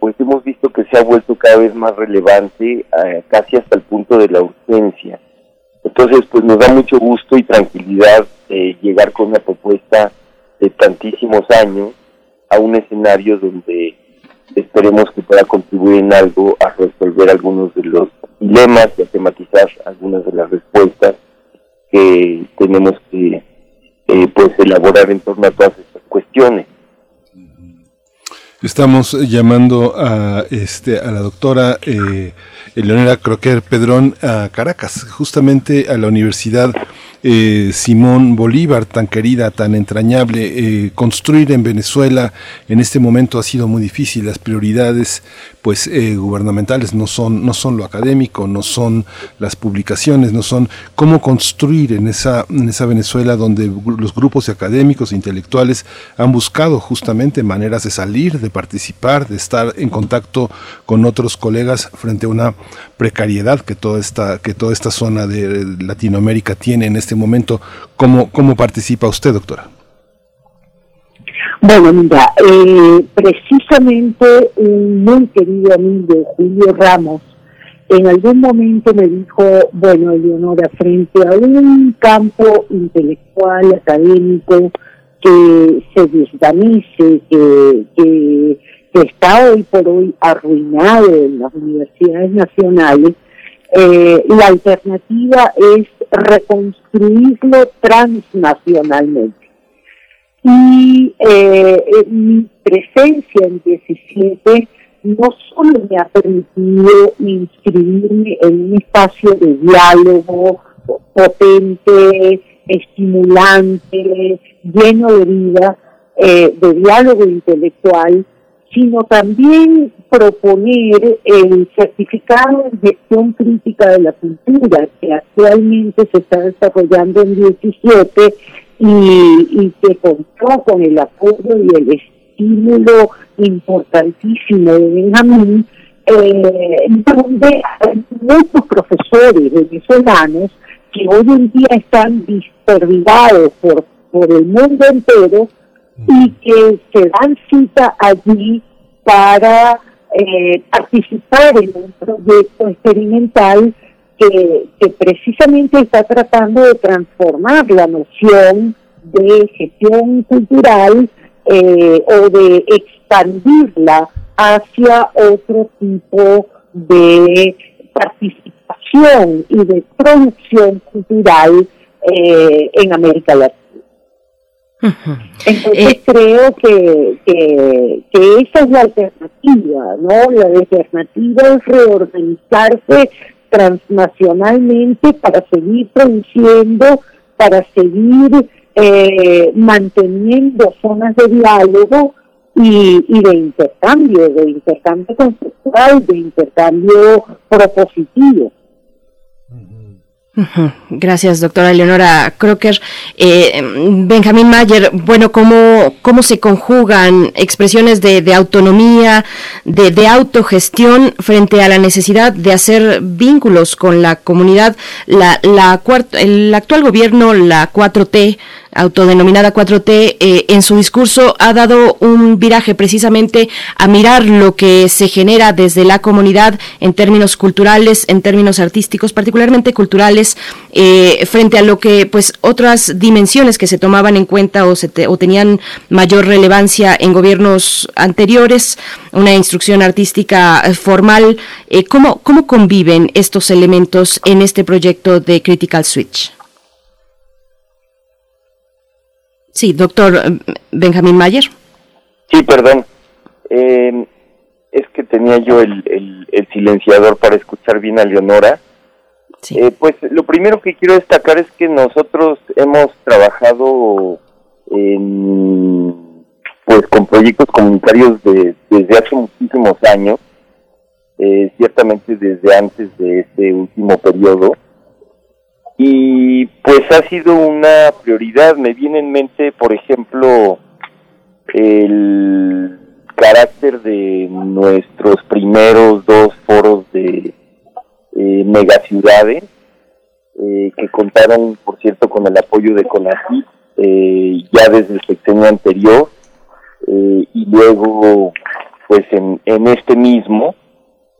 pues hemos visto que se ha vuelto cada vez más relevante eh, casi hasta el punto de la urgencia. Entonces, pues nos da mucho gusto y tranquilidad eh, llegar con una propuesta de tantísimos años a un escenario donde esperemos que pueda contribuir en algo a resolver algunos de los dilemas y a tematizar algunas de las respuestas que tenemos que eh, pues elaborar en torno a todas estas cuestiones. Estamos llamando a este a la doctora eh, Eleonora Croquer Pedrón a Caracas, justamente a la Universidad eh, Simón Bolívar, tan querida, tan entrañable. Eh, construir en Venezuela en este momento ha sido muy difícil. Las prioridades pues eh, gubernamentales no son, no son lo académico, no son las publicaciones, no son cómo construir en esa, en esa Venezuela donde los grupos académicos e intelectuales han buscado justamente maneras de salir, de participar, de estar en contacto con otros colegas frente a una precariedad que toda esta, que toda esta zona de Latinoamérica tiene en este momento. ¿Cómo, cómo participa usted, doctora? Bueno, mira, eh, precisamente un muy querido amigo, Julio Ramos, en algún momento me dijo, bueno, Eleonora, frente a un campo intelectual, académico, que se desvanece, que, que, que, está hoy por hoy arruinado en las universidades nacionales, eh, la alternativa es reconstruirlo transnacionalmente. Y eh, mi presencia en 17 no solo me ha permitido inscribirme en un espacio de diálogo potente, estimulante, lleno de vida, eh, de diálogo intelectual, sino también proponer el certificado de gestión crítica de la cultura que actualmente se está desarrollando en 17 y, que contó con el apoyo y el estímulo importantísimo de Benjamín, eh, donde hay muchos profesores venezolanos que hoy en día están dispersados por, por el mundo entero y que se dan cita allí para eh, participar en un proyecto experimental que, precisamente está tratando de transformar la noción de gestión cultural eh, o de expandirla hacia otro tipo de participación y de producción cultural eh, en América Latina. Entonces eh, creo que, que, que, esa es la alternativa, ¿no? La alternativa es reorganizarse transnacionalmente para seguir produciendo, para seguir eh, manteniendo zonas de diálogo y, y, de intercambio, de intercambio conceptual, de intercambio propositivo. Gracias, doctora Leonora Crocker. Eh, Benjamín Mayer, bueno, ¿cómo, ¿cómo se conjugan expresiones de, autonomía, de, autogestión frente a la necesidad de hacer vínculos con la comunidad? La, la el actual gobierno, la 4T, autodenominada 4T, eh, en su discurso ha dado un viraje precisamente a mirar lo que se genera desde la comunidad en términos culturales, en términos artísticos, particularmente culturales, eh, frente a lo que pues otras dimensiones que se tomaban en cuenta o, se o tenían mayor relevancia en gobiernos anteriores, una instrucción artística eh, formal. ¿cómo, ¿Cómo conviven estos elementos en este proyecto de Critical Switch? Sí, doctor eh, Benjamín Mayer. Sí, perdón. Eh, es que tenía yo el, el, silenciador para escuchar bien a Leonora. Eh, pues lo primero que quiero destacar es que nosotros hemos trabajado en, pues con proyectos comunitarios de, desde hace muchísimos años, ciertamente desde antes de este último periodo y pues ha sido una prioridad. Me viene en mente, por ejemplo, el carácter de nuestros primeros dos foros de eh, megaciudades, eh, que contaron, por cierto, con el apoyo de CONACYT eh, ya desde el sexenio anterior, eh, y luego, pues en, en este mismo,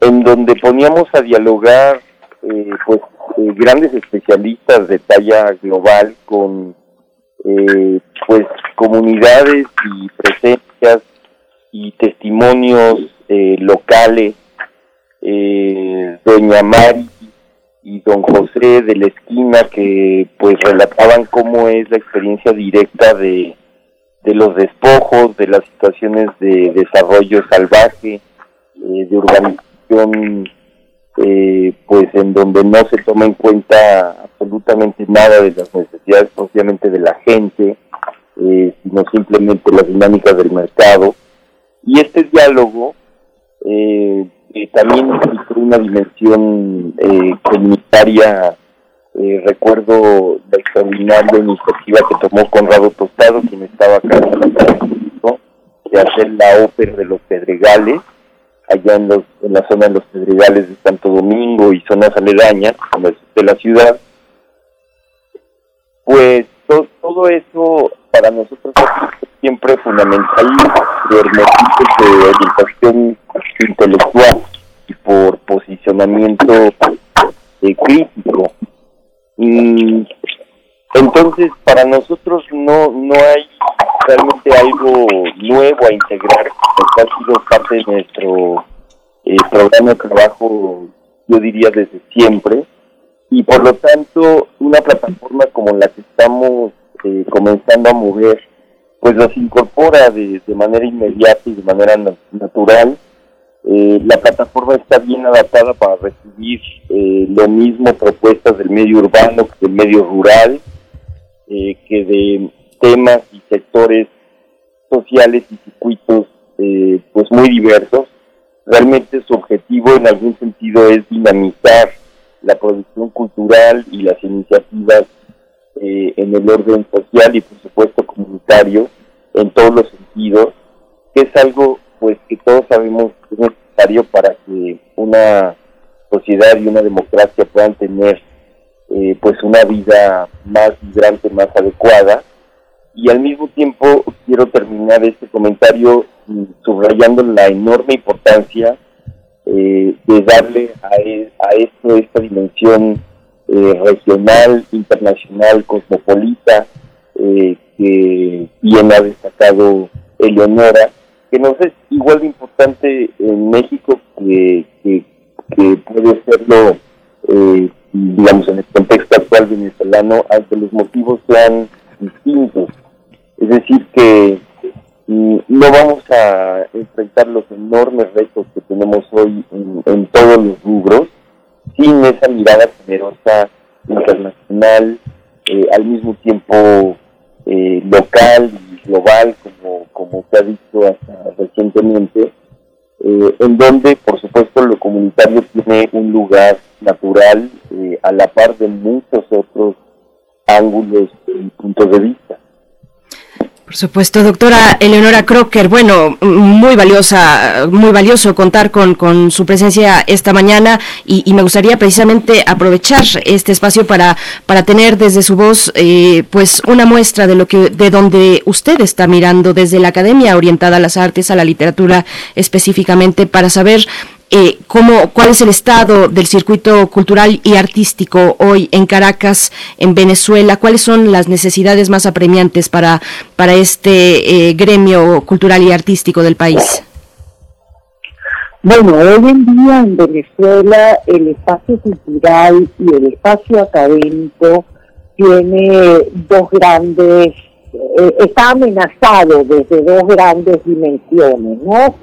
en donde poníamos a dialogar eh, pues eh, grandes especialistas de talla global con eh, pues comunidades y presencias y testimonios locales. Doña Mari y don José de la esquina que pues relataban cómo es la experiencia directa de, de los despojos, de las situaciones de desarrollo salvaje, de urbanización eh, pues en donde no se toma en cuenta absolutamente nada de las necesidades obviamente de la gente, eh, sino simplemente las dinámicas del mercado. Y este diálogo eh, también implicó una dimensión comunitaria. recuerdo la extraordinaria iniciativa que tomó Conrado Tostado, quien estaba acá en la de hacer la ópera de los Pedregales, allá en, los, en la zona de los Pedregales de Santo Domingo y zonas aledañas de la ciudad, pues todo eso para nosotros es siempre fundamental motivos de orientación intelectual y por posicionamiento eh, crítico. Y entonces para nosotros no, no hay realmente algo nuevo a integrar, porque ha sido parte de nuestro eh, programa de trabajo, yo diría desde siempre, y por lo tanto una plataforma como la que estamos eh, comenzando a mover, pues nos incorpora de, manera inmediata y de manera natural. Eh, la plataforma está bien adaptada para recibir lo mismo propuestas del medio urbano que del medio rural, que de temas y sectores sociales y circuitos eh, pues muy diversos. Realmente su objetivo en algún sentido es dinamizar la producción cultural y las iniciativas eh, en el orden social y por supuesto comunitario en todos los sentidos, que es algo pues que todos sabemos que es necesario para que una sociedad y una democracia puedan tener eh, pues una vida más vibrante, más adecuada y al mismo tiempo quiero terminar este comentario subrayando la enorme importancia eh, de darle a, e, a, esto esta dimensión eh, regional, internacional, cosmopolita, eh, que bien ha destacado Eleonora, que nos es igual de importante en México que, que, que puede serlo, digamos, en el contexto actual venezolano, aunque los motivos sean distintos. Es decir, que mm, no vamos a enfrentar los enormes retos que tenemos hoy en, todos los rubros sin esa mirada generosa internacional, eh, al mismo tiempo eh, local y global, como, se ha visto hasta recientemente, eh, en donde, por supuesto, lo comunitario tiene un lugar natural a la par de muchos otros ángulos y puntos de vista. Por supuesto, doctora Eleonora Crocker. Bueno, muy valiosa, muy valioso contar con, con su presencia esta mañana y, me gustaría precisamente aprovechar este espacio para, para tener desde su voz, eh, pues, una muestra de lo que, de donde usted está mirando desde la academia orientada a las artes, a la literatura específicamente, para saber eh, cómo, cuál es el estado del circuito cultural y artístico hoy en Caracas, en Venezuela, cuáles son las necesidades más apremiantes para, para este eh, gremio cultural y artístico del país. Bueno, hoy en día en Venezuela el espacio cultural y el espacio académico tiene dos grandes, eh, está amenazado desde dos grandes dimensiones, ¿no?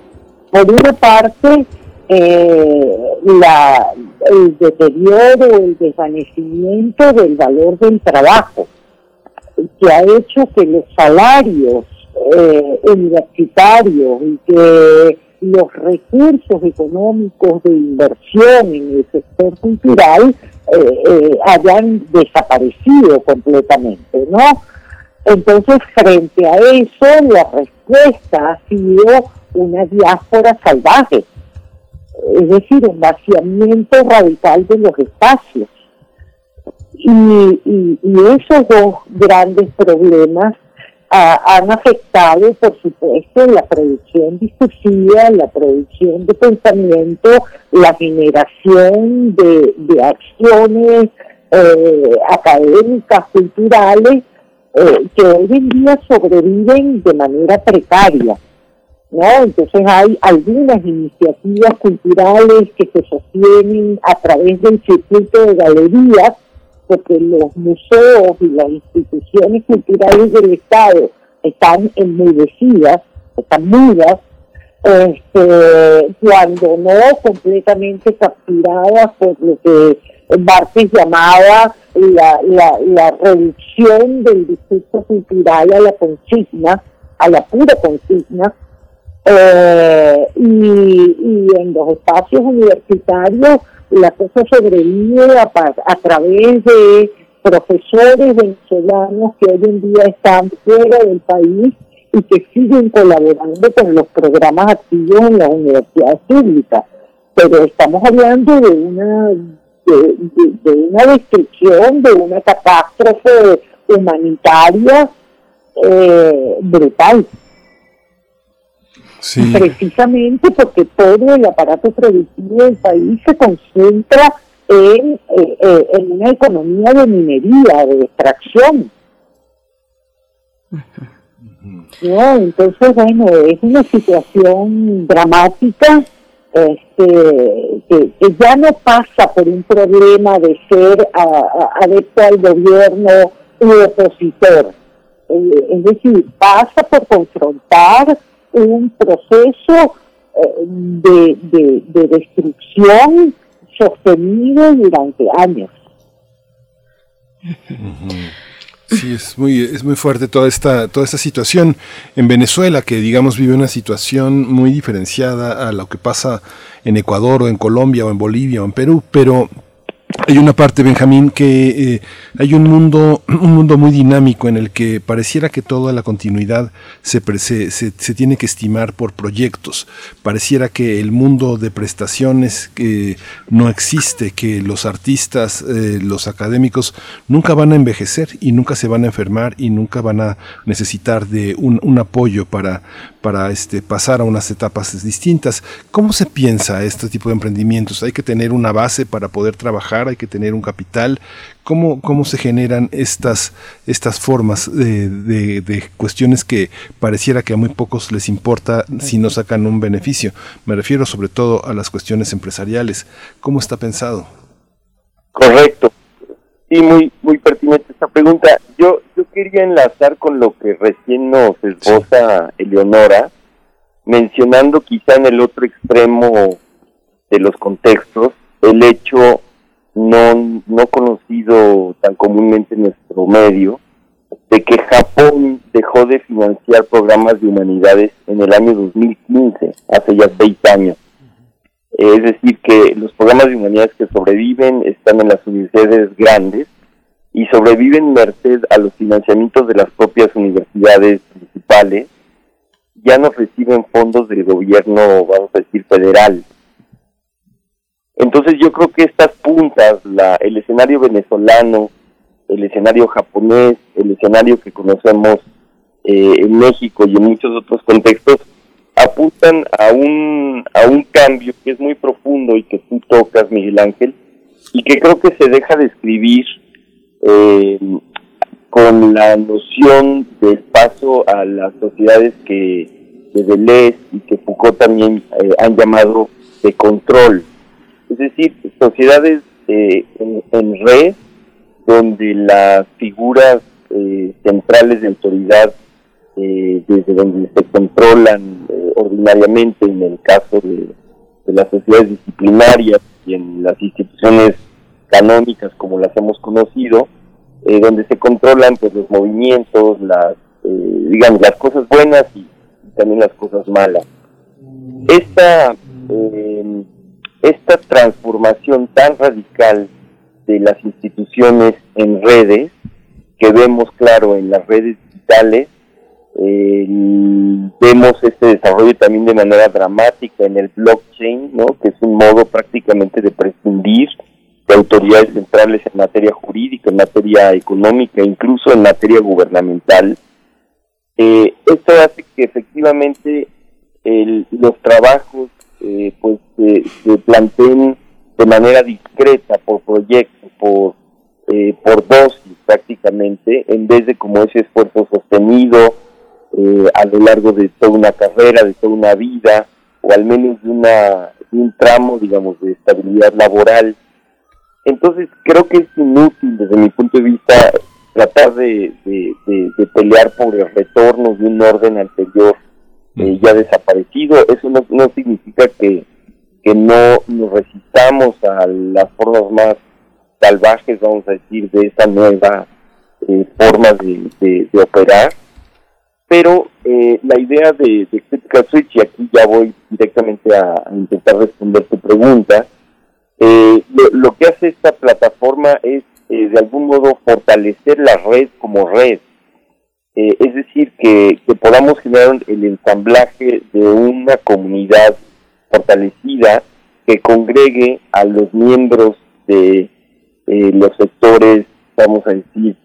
Por una parte, eh, la, el deterioro, el desvanecimiento del valor del trabajo, que ha hecho que los salarios eh, universitarios y que los recursos económicos de inversión en el sector cultural eh, eh, hayan desaparecido completamente, ¿no? Entonces, frente a eso, la respuesta ha sido una diáspora salvaje, es decir, un vaciamiento radical de los espacios. Y, esos dos grandes problemas ah, han afectado, por supuesto, la producción discursiva, la producción de pensamiento, la generación de, acciones eh, académicas, culturales, eh, que hoy en día sobreviven de manera precaria. ¿No? Entonces hay algunas iniciativas culturales que se sostienen a través del circuito de galerías, porque los museos y las instituciones culturales del Estado están enmudecidas, están mudas, este, cuando no completamente capturadas por lo que Barthes llamaba la, la, la reducción del discurso cultural a la consigna, a la pura consigna, eh, y, en los espacios universitarios la cosa sobrevive a, a través de profesores venezolanos que hoy en día están fuera del país y que siguen colaborando con los programas activos en las universidades públicas. Pero estamos hablando de una de una destrucción, de una catástrofe humanitaria eh, brutal. Precisamente porque todo el aparato productivo del país se concentra en, eh, eh, en una economía de minería, de extracción. Entonces, bueno, es una situación dramática este, que, ya no pasa por un problema de ser adepto al gobierno u opositor. Eh, es decir, pasa por confrontar un proceso eh, de, de, destrucción sostenido durante años. Sí, es muy, es muy fuerte toda esta, toda esta situación en Venezuela, que digamos vive una situación muy diferenciada a lo que pasa en Ecuador o en Colombia o en Bolivia o en Perú, pero hay una parte, Benjamín, que eh, hay un mundo, un mundo muy dinámico en el que pareciera que toda la continuidad se, se, se, tiene que estimar por proyectos. Pareciera que el mundo de prestaciones que no existe, que los artistas, eh, los académicos nunca van a envejecer y nunca se van a enfermar y nunca van a necesitar de un, un apoyo para, para este, pasar a unas etapas distintas. ¿Cómo se piensa este tipo de emprendimientos? Hay que tener una base para poder trabajar, hay que tener un capital. ¿Cómo, cómo se generan estas, estas formas de, de, cuestiones que pareciera que a muy pocos les importa si no sacan un beneficio? Me refiero sobre todo a las cuestiones empresariales. ¿Cómo está pensado? Correcto. Sí, muy, muy pertinente esta pregunta. Yo, yo quería enlazar con lo que recién nos esboza Eleonora, mencionando quizá en el otro extremo de los contextos el hecho no, no conocido tan comúnmente en nuestro medio, de que Japón dejó de financiar programas de humanidades en el año 2015, hace ya seis años. Es decir, que los programas de humanidades que sobreviven están en las universidades grandes y sobreviven merced a los financiamientos de las propias universidades municipales, ya no reciben fondos del gobierno, vamos a decir, federal. Entonces yo creo que estas puntas, la, el escenario venezolano, el escenario japonés, el escenario que conocemos eh, en México y en muchos otros contextos, apuntan a un, a un cambio que es muy profundo y que tú tocas, Miguel Ángel, y que creo que se deja de escribir eh, con la noción del paso a las sociedades que, que Deleuze y que Foucault también eh, han llamado de control. Es decir, sociedades eh, en, red donde las figuras eh, centrales de autoridad desde donde se controlan ordinariamente en el caso de, las sociedades disciplinarias y en las instituciones canónicas como las hemos conocido, eh, donde se controlan pues los movimientos, las eh, digamos las cosas buenas y, también las cosas malas. Esta em, esta transformación tan radical de las instituciones en redes que vemos claro en las redes digitales vemos este desarrollo también de manera dramática en el blockchain, ¿no? que es un modo prácticamente de prescindir de autoridades centrales en materia jurídica, en materia económica, incluso en materia gubernamental. Eh, esto hace que efectivamente los trabajos eh, pues se planteen de manera discreta por proyecto, por eh, por dosis prácticamente, en vez de como ese esfuerzo sostenido a lo largo de toda una carrera, de toda una vida, o al menos de, una, de un tramo, digamos, de estabilidad laboral entonces creo que es inútil desde mi punto de vista tratar de, pelear por el retorno de un orden anterior eh, ya desaparecido. Eso no, no significa que, que no nos resistamos a las formas más salvajes, vamos a decir, de esa nueva eh, forma de, operar. Pero eh, la idea de, de Switch, y aquí ya voy directamente a intentar responder tu pregunta, eh, lo, que hace esta plataforma es eh, de algún modo fortalecer la red como red. Eh, es decir, que, podamos generar el ensamblaje de una comunidad fortalecida que congregue a los miembros de los sectores, vamos a decir,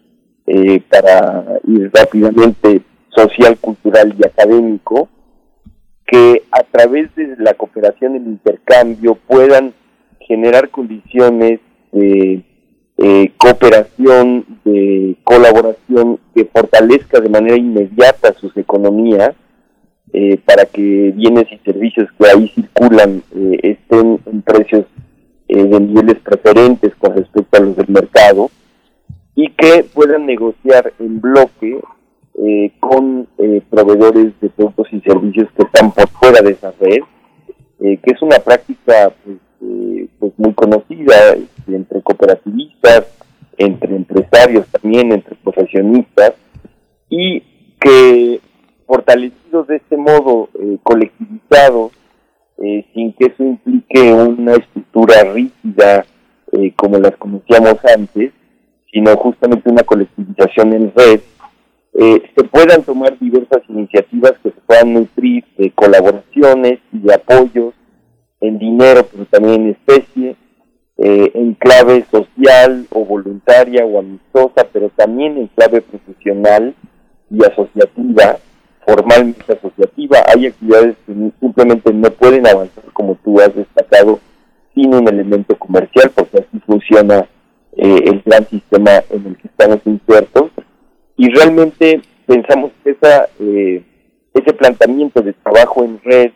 para ir rápidamente social, cultural y académico, que a través de la cooperación y el intercambio puedan generar condiciones de eh, cooperación, de colaboración que fortalezca de manera inmediata sus economías eh, para que bienes y servicios que ahí circulan eh, estén en precios de niveles preferentes con respecto a los del mercado y que puedan negociar en bloque con proveedores de productos y servicios que están por fuera de esa red, que es una práctica pues, eh, pues muy conocida entre cooperativistas, entre empresarios también, entre profesionistas, y que fortalecidos de este modo eh, colectivizado, eh, sin que eso implique una estructura rígida como las conocíamos antes, sino justamente una colectivización en red, se puedan tomar diversas iniciativas que se puedan nutrir de colaboraciones y de apoyos en dinero, pero también en especie, eh, en clave social o voluntaria o amistosa, pero también en clave profesional y asociativa, formalmente asociativa. Hay actividades que simplemente no pueden avanzar como tú has destacado sin un elemento comercial, porque así funciona eh, el gran sistema en el que estamos insertos. Y realmente pensamos que esa, eh, ese planteamiento de trabajo en red,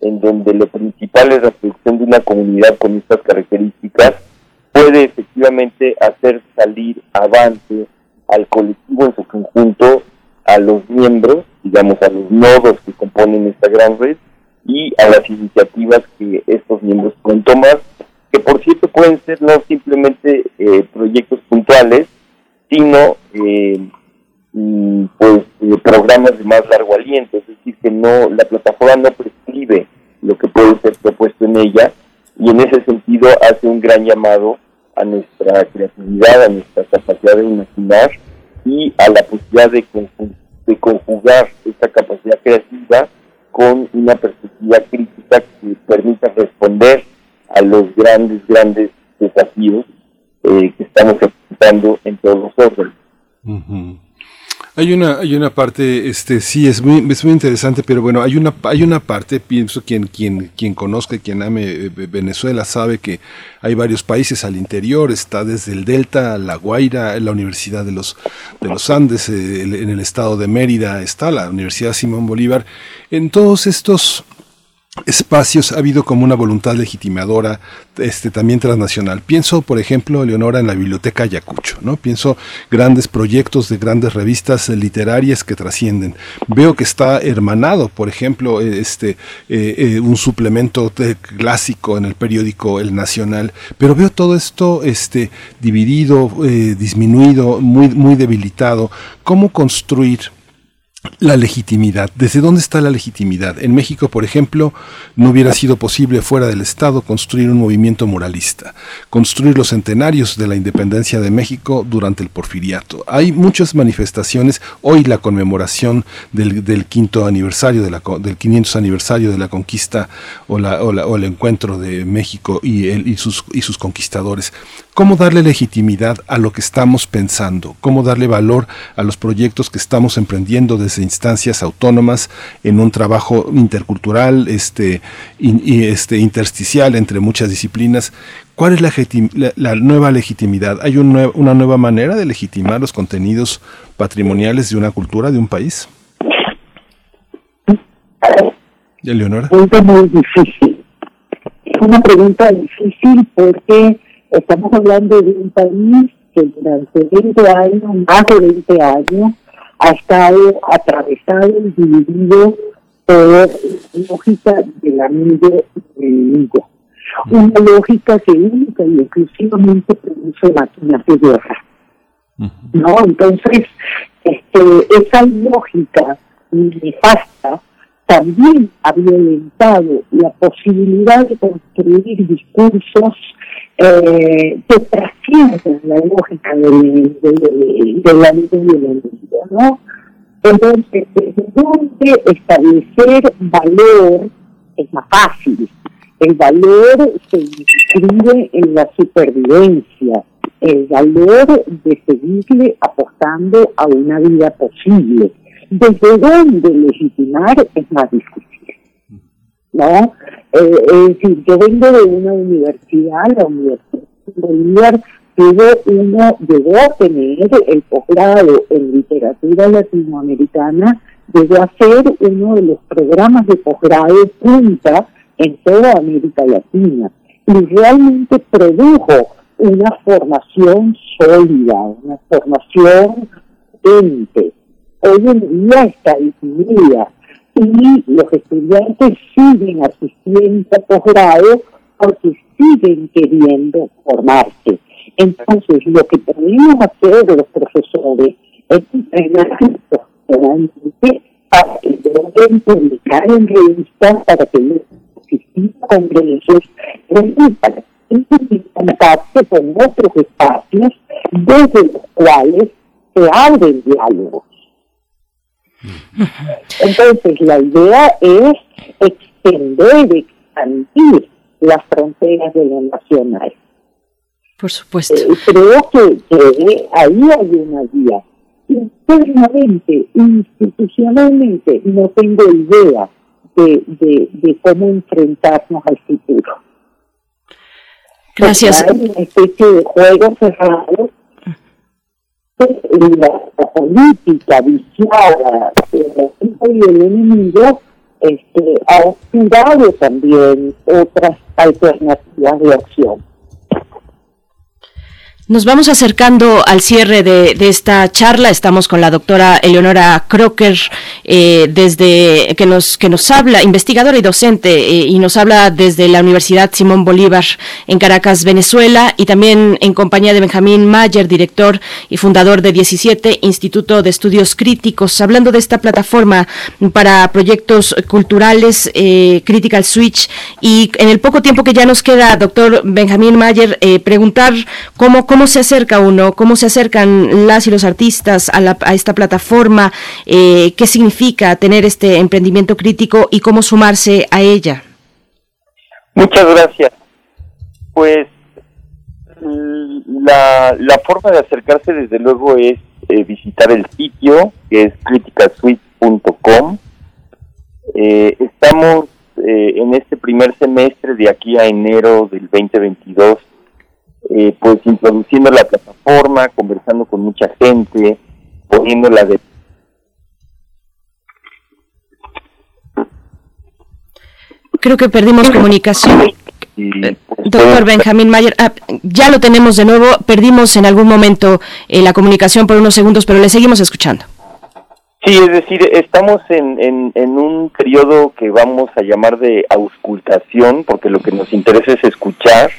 en donde lo principal es la producción de una comunidad con estas características, puede efectivamente hacer salir avance al colectivo en su conjunto, a los miembros, digamos a los nodos que componen esta gran red y a las iniciativas que estos miembros pueden tomar, que por cierto pueden ser no simplemente eh, proyectos puntuales, sino eh, pues eh, programas de más largo aliento, es decir, que no la plataforma no lo que puede ser propuesto en ella y en ese sentido hace un gran llamado a nuestra creatividad, a nuestra capacidad de imaginar y a la posibilidad de, de conjugar esta capacidad creativa con una perspectiva crítica que permita responder a los grandes, grandes desafíos eh, que estamos enfrentando en todos los órdenes. Hay una, hay una parte, este, sí, es muy, es muy interesante, pero bueno, hay una, hay una parte, pienso, quien, quien, quien conozca, y quien ame eh, Venezuela sabe que hay varios países al interior, está desde el Delta, La Guaira, la Universidad de los, de los Andes, eh, en el estado de Mérida está la Universidad Simón Bolívar. En todos estos espacios ha habido como una voluntad legitimadora este también transnacional. Pienso, por ejemplo, Leonora, en la Biblioteca Ayacucho, ¿no? Pienso grandes proyectos de grandes revistas literarias que trascienden. Veo que está hermanado, por ejemplo, eh, este eh, eh, un suplemento clásico en el periódico El Nacional, pero veo todo esto este dividido, disminuido, muy muy debilitado. ¿Cómo construir la legitimidad. ¿Desde dónde está la legitimidad? En México, por ejemplo, no hubiera sido posible fuera del Estado construir un movimiento moralista, construir los centenarios de la independencia de México durante el porfiriato. Hay muchas manifestaciones, hoy la conmemoración del, quinto aniversario, de la, del 500 aniversario de la conquista o, el encuentro de México y sus conquistadores. ¿Cómo darle legitimidad a lo que estamos pensando? ¿Cómo darle valor a los proyectos que estamos emprendiendo desde instancias autónomas en un trabajo intercultural, este, in- y este, intersticial entre muchas disciplinas? ¿Cuál es la, la- la nueva legitimidad? ¿Hay un nue- una nueva manera de legitimar los contenidos patrimoniales de una cultura, de un país? Eleonora. pregunta muy difícil. Es una pregunta difícil porque estamos hablando de un país que durante 20 años, más de 20 años, ha estado atravesado y dividido por la lógica del amigo y del enemigo. Una lógica que única y exclusivamente produce máquinas de guerra. ¿no? Entonces, este, esa lógica nefasta también ha violentado la posibilidad de construir discursos eh, que trascienden la lógica del, del, del ¿no? Entonces, desde dónde establecer valor es más fácil. El valor se inscribe en la supervivencia, el valor de seguirle apostando a una vida posible. Desde dónde legitimar es más difícil. ¿No? Eh, es decir, yo vengo de una universidad, la Universidad de Bolívar, tuvo uno, llegó a tener el posgrado en literatura latinoamericana, llegó a ser uno de los programas de posgrado punta en toda América Latina y realmente produjo una formación sólida, una formación potente. Hoy en día está dividida y los estudiantes siguen asistiendo a posgrado porque siguen queriendo formarse. Entonces, lo que podemos hacer los profesores es entrenar profesionalmente para que logren publicar en revistas, para que logren asistir a congresos, para que contacte con otros espacios desde los cuales se abren diálogos. Entonces, la idea es extender, expandir las fronteras de lo nacional. Por supuesto. Eh, creo que, que ahí hay una guía. Internamente, institucionalmente, no tengo idea de, de, de cómo enfrentarnos al futuro. Gracias. Porque Hay una especie de juego cerrado. La, la política viciada y el enemigo este, ha obscurado también otras alternativas de acción. Nos vamos acercando al cierre de, esta charla. Estamos con la doctora Eleonora Crocker, eh, desde que nos que nos habla, investigadora y docente, eh, y nos habla desde la Universidad Simón Bolívar en Caracas, Venezuela, y también en compañía de Benjamín Mayer, director y fundador de 17 Instituto de Estudios Críticos, hablando de esta plataforma para proyectos culturales, eh, Critical Switch. Y en el poco tiempo que ya nos queda, doctor Benjamín Mayer, preguntar cómo cómo se acerca uno, cómo se acercan las y los artistas a, esta plataforma, eh, qué significa tener este emprendimiento crítico y cómo sumarse a ella. Muchas gracias. Pues la, la forma de acercarse desde luego es eh, visitar el sitio que es criticasuite.com. Eh, estamos en este primer semestre de aquí a enero del 2022 eh, pues introduciendo la plataforma, conversando con mucha gente, poniéndola de... Creo que perdimos comunicación. Eh, doctor Benjamín Mayer, ah, ya lo tenemos de nuevo, perdimos en algún momento eh, la comunicación por unos segundos, pero le seguimos escuchando. Sí, es decir, estamos en, en, en, un periodo que vamos a llamar de auscultación, porque lo que nos interesa es escuchar,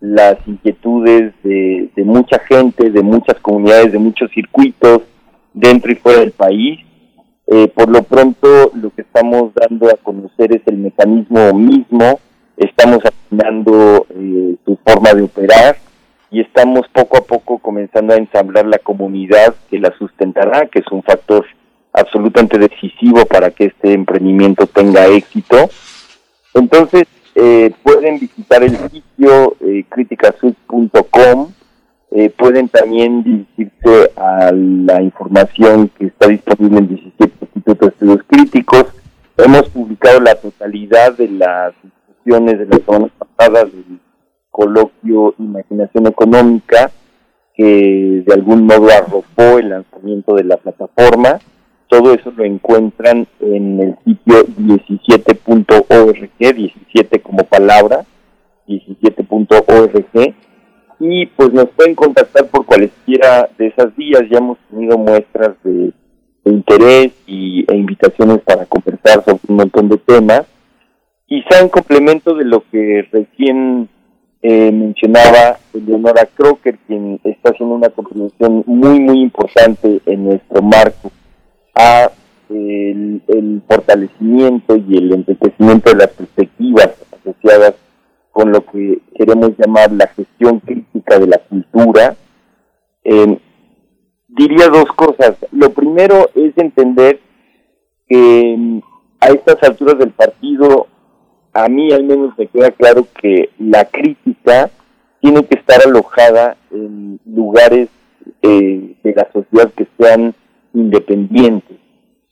las inquietudes de, mucha gente, de muchas comunidades, de muchos circuitos dentro y fuera del país. Eh, por lo pronto, lo que estamos dando a conocer es el mecanismo mismo, estamos afinando eh, su forma de operar y estamos poco a poco comenzando a ensamblar la comunidad que la sustentará, que es un factor absolutamente decisivo para que este emprendimiento tenga éxito. Entonces, eh, pueden visitar el sitio eh, eh, pueden también dirigirse a la información que está disponible en 17 institutos de estudios críticos. Hemos publicado la totalidad de las discusiones de las semanas pasadas del coloquio Imaginación Económica, que de algún modo arropó el lanzamiento de la plataforma. Todo eso lo encuentran en el sitio 17.org, 17 como palabra, 17.org. Y pues nos pueden contactar por cualesquiera de esas vías. Ya hemos tenido muestras de, interés y, e invitaciones para conversar sobre un montón de temas. Quizá en complemento de lo que recién eh, mencionaba Eleonora Crocker, quien está haciendo una contribución muy, muy importante en nuestro marco a el, fortalecimiento y el enriquecimiento de las perspectivas asociadas con lo que queremos llamar la gestión crítica de la cultura. Eh, diría dos cosas. Lo primero es entender que mm, a estas alturas del partido, a mí al menos me queda claro que la crítica tiene que estar alojada en lugares eh, de la sociedad que sean independientes,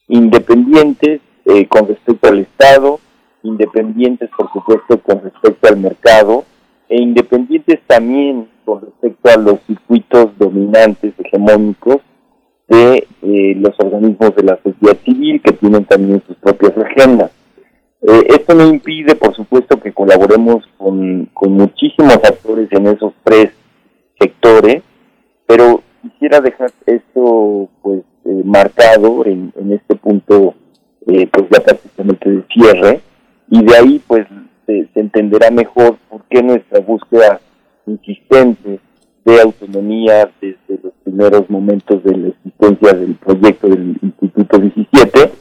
independientes eh, con respecto al Estado, independientes por supuesto con respecto al mercado e independientes también con respecto a los circuitos dominantes hegemónicos de eh, los organismos de la sociedad civil que tienen también sus propias agendas. Eh, esto no impide, por supuesto, que colaboremos con, con muchísimos actores en esos tres sectores, pero quisiera dejar esto pues eh, marcado en, este punto eh, pues ya prácticamente de cierre y de ahí pues se, entenderá mejor por qué nuestra búsqueda insistente de autonomía desde los primeros momentos de la existencia del proyecto del Instituto 17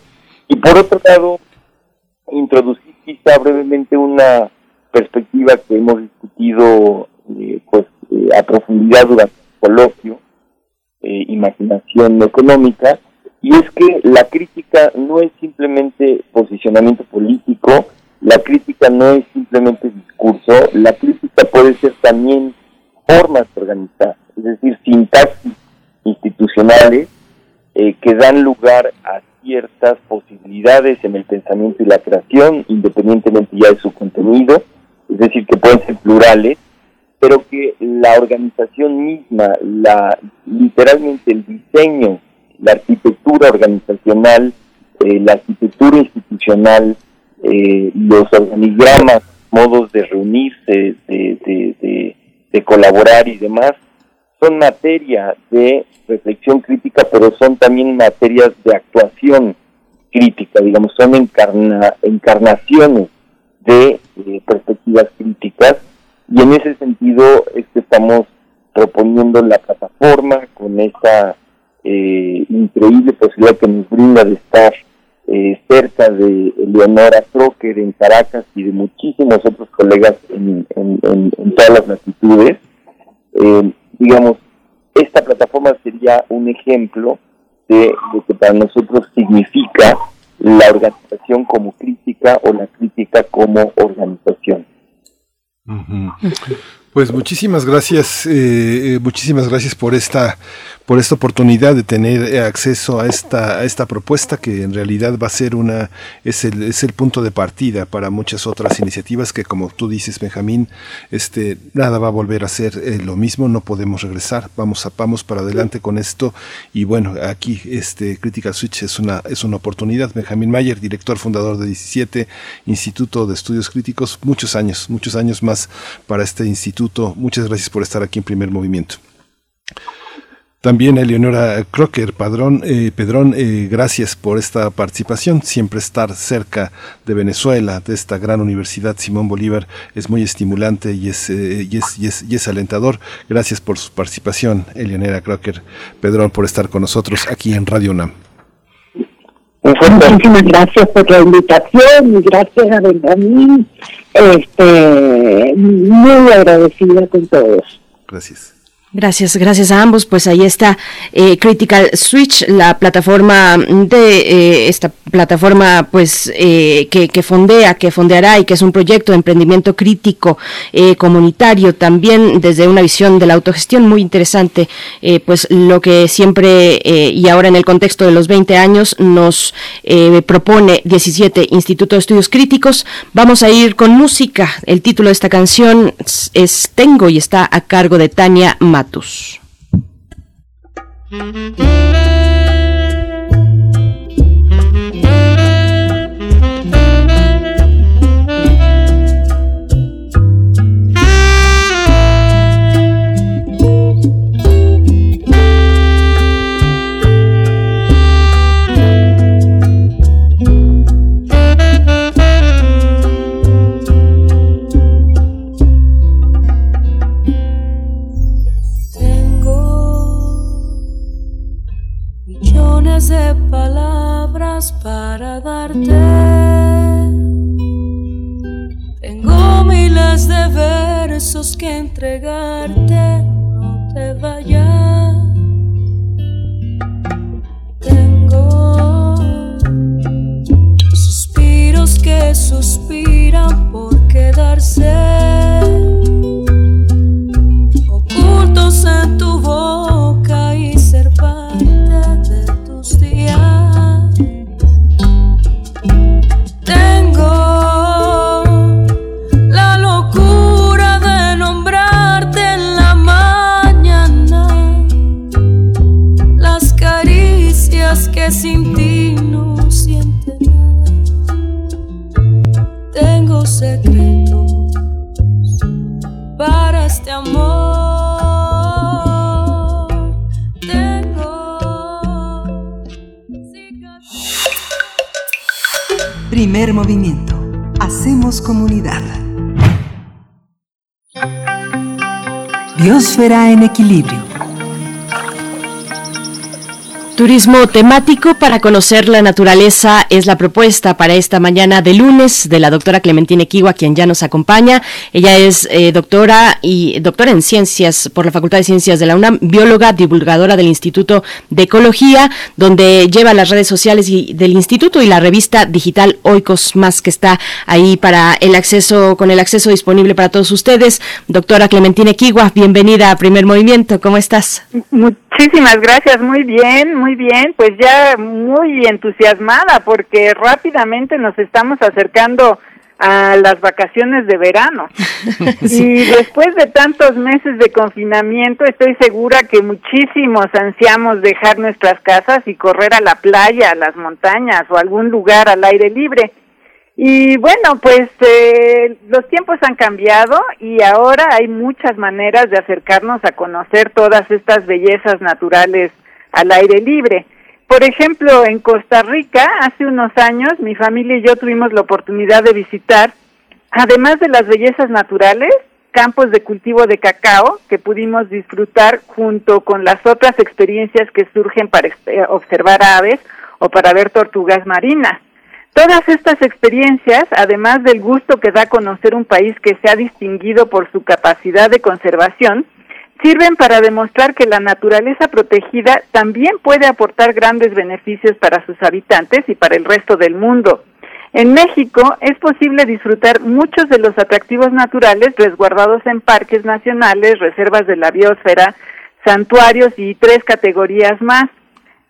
y por otro lado introducir quizá brevemente una perspectiva que hemos discutido eh, pues a profundidad durante el coloquio eh, imaginación económica, y es que la crítica no es simplemente posicionamiento político, la crítica no es simplemente discurso, la crítica puede ser también formas de organizar, es decir, sintaxis institucionales eh, que dan lugar a ciertas posibilidades en el pensamiento y la creación, independientemente ya de su contenido, es decir, que pueden ser plurales, pero que la organización misma, la literalmente el diseño, la arquitectura organizacional, eh, la arquitectura institucional, eh, los organigramas, modos de reunirse, de, colaborar y demás, son materia de reflexión crítica, pero son también materias de actuación crítica, digamos, son encarna, encarnaciones de eh, perspectivas críticas y en ese sentido es que estamos proponiendo la plataforma con esta eh, increíble posibilidad que nos brinda de estar eh, cerca de Leonora Trocker en Caracas y de muchísimos otros colegas en, todas las latitudes. Eh, digamos, esta plataforma sería un ejemplo de lo que para nosotros significa la organización como crítica o la crítica como organización. Pues muchísimas gracias, eh, eh, muchísimas gracias por esta por esta oportunidad de tener eh, acceso a esta, a esta propuesta que en realidad va a ser una, es el, es el punto de partida para muchas otras iniciativas que como tú dices, Benjamín, este, nada va a volver a ser eh, lo mismo, no podemos regresar, vamos a, vamos para adelante con esto y bueno, aquí este Critical Switch es una, es una oportunidad. Benjamín Mayer, director fundador de 17 Instituto de Estudios Críticos, muchos años, muchos años más para este instituto. Muchas gracias por estar aquí en primer movimiento. También Eleonora Crocker, Padrón, eh, Pedrón, eh, gracias por esta participación. Siempre estar cerca de Venezuela, de esta gran universidad Simón Bolívar, es muy estimulante y es, eh, y es, y es, y es alentador. Gracias por su participación, Eleonora Crocker, Pedrón, por estar con nosotros aquí en Radio UNAM. Muchísimas gracias por la invitación y gracias a Benjamín. Este, muy agradecida con todos. Gracias. Gracias, gracias a ambos. Pues ahí está eh, Critical Switch, la plataforma de eh, esta plataforma, pues eh, que, que, fondea, que fondeará y que es un proyecto de emprendimiento crítico comunitario, también desde una visión de la autogestión muy interesante. pues lo que siempre y ahora en el contexto de los 20 años nos propone 17 Instituto de Estudios Críticos. Vamos a ir con música. El título de esta canción es Tengo y está a cargo de Tania Matus. Para darte. Tengo miles de versos que entregarte, no te vayas. Tengo suspiros que suspiran por quedarse, Primer movimiento. Hacemos comunidad. Biosfera en equilibrio. Turismo temático para conocer la naturaleza es la propuesta para esta mañana de lunes de la doctora Clementina Equigua, quien ya nos acompaña. Ella es eh, doctora y doctora en ciencias por la Facultad de Ciencias de la UNAM, bióloga, divulgadora del Instituto de Ecología, donde lleva las redes sociales y, del instituto y la revista digital Oikos Más, que está ahí para el acceso, con el acceso disponible para todos ustedes. Doctora Clementina Equigua, bienvenida a Primer Movimiento. ¿Cómo estás? Muchísimas gracias, muy bien, muy bien, pues ya muy entusiasmada porque rápidamente nos estamos acercando a las vacaciones de verano. Y después de tantos meses de confinamiento, estoy segura que muchísimos ansiamos dejar nuestras casas y correr a la playa, a las montañas o algún lugar al aire libre. Y bueno, pues eh, los tiempos han cambiado y ahora hay muchas maneras de acercarnos a conocer todas estas bellezas naturales al aire libre. Por ejemplo, en Costa Rica, hace unos años, mi familia y yo tuvimos la oportunidad de visitar, además de las bellezas naturales, campos de cultivo de cacao que pudimos disfrutar junto con las otras experiencias que surgen para eh, observar aves o para ver tortugas marinas. Todas estas experiencias, además del gusto que da conocer un país que se ha distinguido por su capacidad de conservación, sirven para demostrar que la naturaleza protegida también puede aportar grandes beneficios para sus habitantes y para el resto del mundo. En México es posible disfrutar muchos de los atractivos naturales resguardados en parques nacionales, reservas de la biosfera, santuarios y tres categorías más.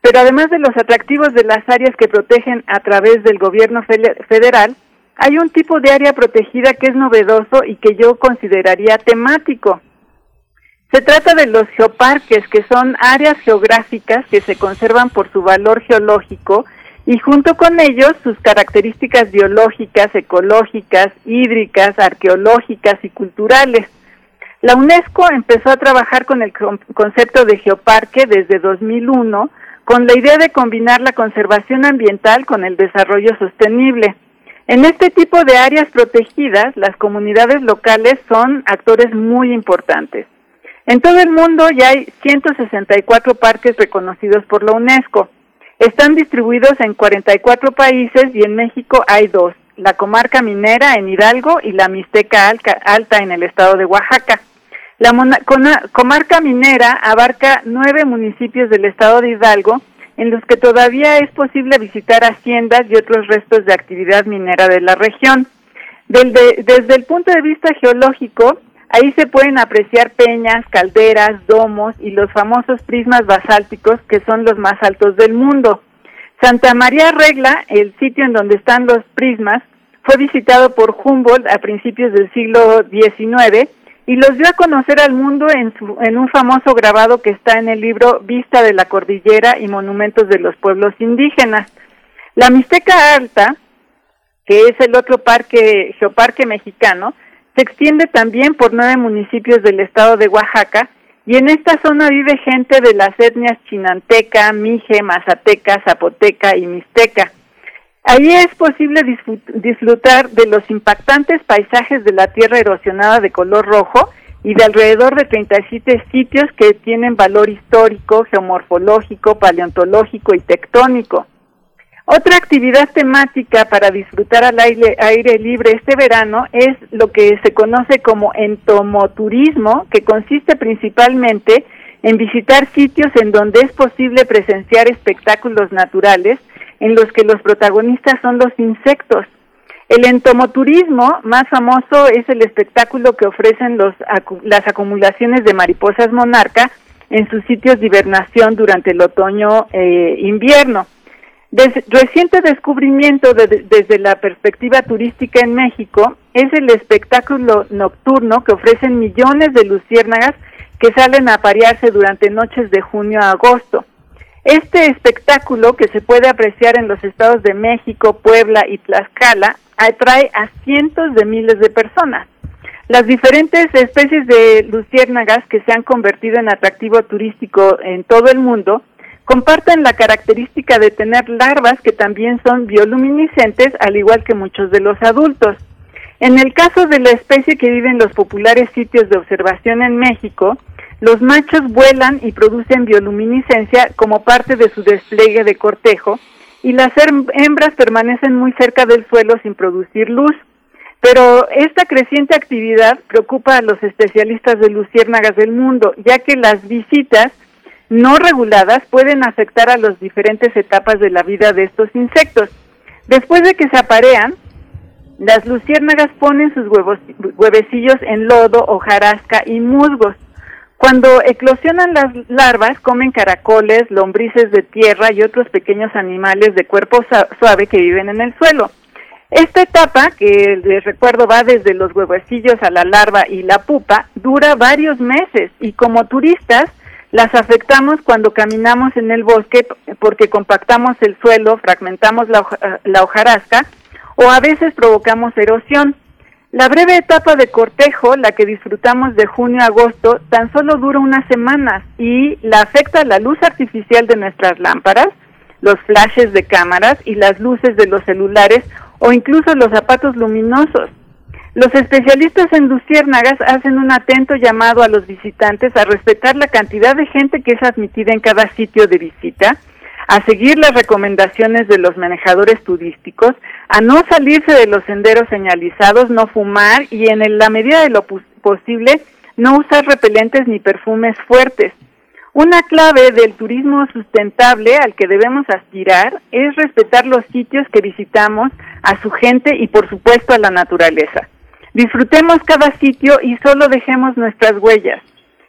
Pero además de los atractivos de las áreas que protegen a través del gobierno federal, hay un tipo de área protegida que es novedoso y que yo consideraría temático. Se trata de los geoparques, que son áreas geográficas que se conservan por su valor geológico y junto con ellos sus características biológicas, ecológicas, hídricas, arqueológicas y culturales. La UNESCO empezó a trabajar con el concepto de geoparque desde 2001 con la idea de combinar la conservación ambiental con el desarrollo sostenible. En este tipo de áreas protegidas, las comunidades locales son actores muy importantes. En todo el mundo ya hay 164 parques reconocidos por la UNESCO. Están distribuidos en 44 países y en México hay dos, la comarca minera en Hidalgo y la Mixteca Alta en el estado de Oaxaca. La comarca minera abarca nueve municipios del estado de Hidalgo en los que todavía es posible visitar haciendas y otros restos de actividad minera de la región. desde el punto de vista geológico, ahí se pueden apreciar peñas, calderas, domos y los famosos prismas basálticos que son los más altos del mundo. Santa María Regla, el sitio en donde están los prismas, fue visitado por Humboldt a principios del siglo XIX y los dio a conocer al mundo en, su, en un famoso grabado que está en el libro Vista de la Cordillera y Monumentos de los Pueblos Indígenas. La Mixteca Alta, que es el otro parque, geoparque mexicano, se extiende también por nueve municipios del estado de Oaxaca y en esta zona vive gente de las etnias chinanteca, mije, mazateca, zapoteca y mixteca. Ahí es posible disfrutar de los impactantes paisajes de la tierra erosionada de color rojo y de alrededor de 37 sitios que tienen valor histórico, geomorfológico, paleontológico y tectónico. Otra actividad temática para disfrutar al aire, aire, libre este verano es lo que se conoce como entomoturismo, que consiste principalmente en visitar sitios en donde es posible presenciar espectáculos naturales en los que los protagonistas son los insectos. El entomoturismo más famoso es el espectáculo que ofrecen los, las acumulaciones de mariposas monarca en sus sitios de hibernación durante el otoño-invierno. Eh, reciente descubrimiento desde la perspectiva turística en México es el espectáculo nocturno que ofrecen millones de luciérnagas que salen a aparearse durante noches de junio a agosto. Este espectáculo, que se puede apreciar en los estados de México, Puebla y Tlaxcala, atrae a cientos de miles de personas. Las diferentes especies de luciérnagas que se han convertido en atractivo turístico en todo el mundo comparten la característica de tener larvas que también son bioluminiscentes, al igual que muchos de los adultos. En el caso de la especie que vive en los populares sitios de observación en México, los machos vuelan y producen bioluminiscencia como parte de su despliegue de cortejo y las hembras permanecen muy cerca del suelo sin producir luz. Pero esta creciente actividad preocupa a los especialistas de luciérnagas del mundo, ya que las visitas no reguladas pueden afectar a las diferentes etapas de la vida de estos insectos. Después de que se aparean, las luciérnagas ponen sus huevos, huevecillos en lodo, hojarasca y musgos. Cuando eclosionan las larvas, comen caracoles, lombrices de tierra y otros pequeños animales de cuerpo suave que viven en el suelo. Esta etapa, que les recuerdo va desde los huevecillos a la larva y la pupa, dura varios meses y como turistas las afectamos cuando caminamos en el bosque porque compactamos el suelo, fragmentamos la, la hojarasca o a veces provocamos erosión. La breve etapa de cortejo, la que disfrutamos de junio a agosto, tan solo dura unas semanas y la afecta la luz artificial de nuestras lámparas, los flashes de cámaras y las luces de los celulares o incluso los zapatos luminosos. Los especialistas en luciérnagas hacen un atento llamado a los visitantes a respetar la cantidad de gente que es admitida en cada sitio de visita, a seguir las recomendaciones de los manejadores turísticos, a no salirse de los senderos señalizados, no fumar y en la medida de lo posible no usar repelentes ni perfumes fuertes. Una clave del turismo sustentable al que debemos aspirar es respetar los sitios que visitamos, a su gente y por supuesto a la naturaleza. Disfrutemos cada sitio y solo dejemos nuestras huellas.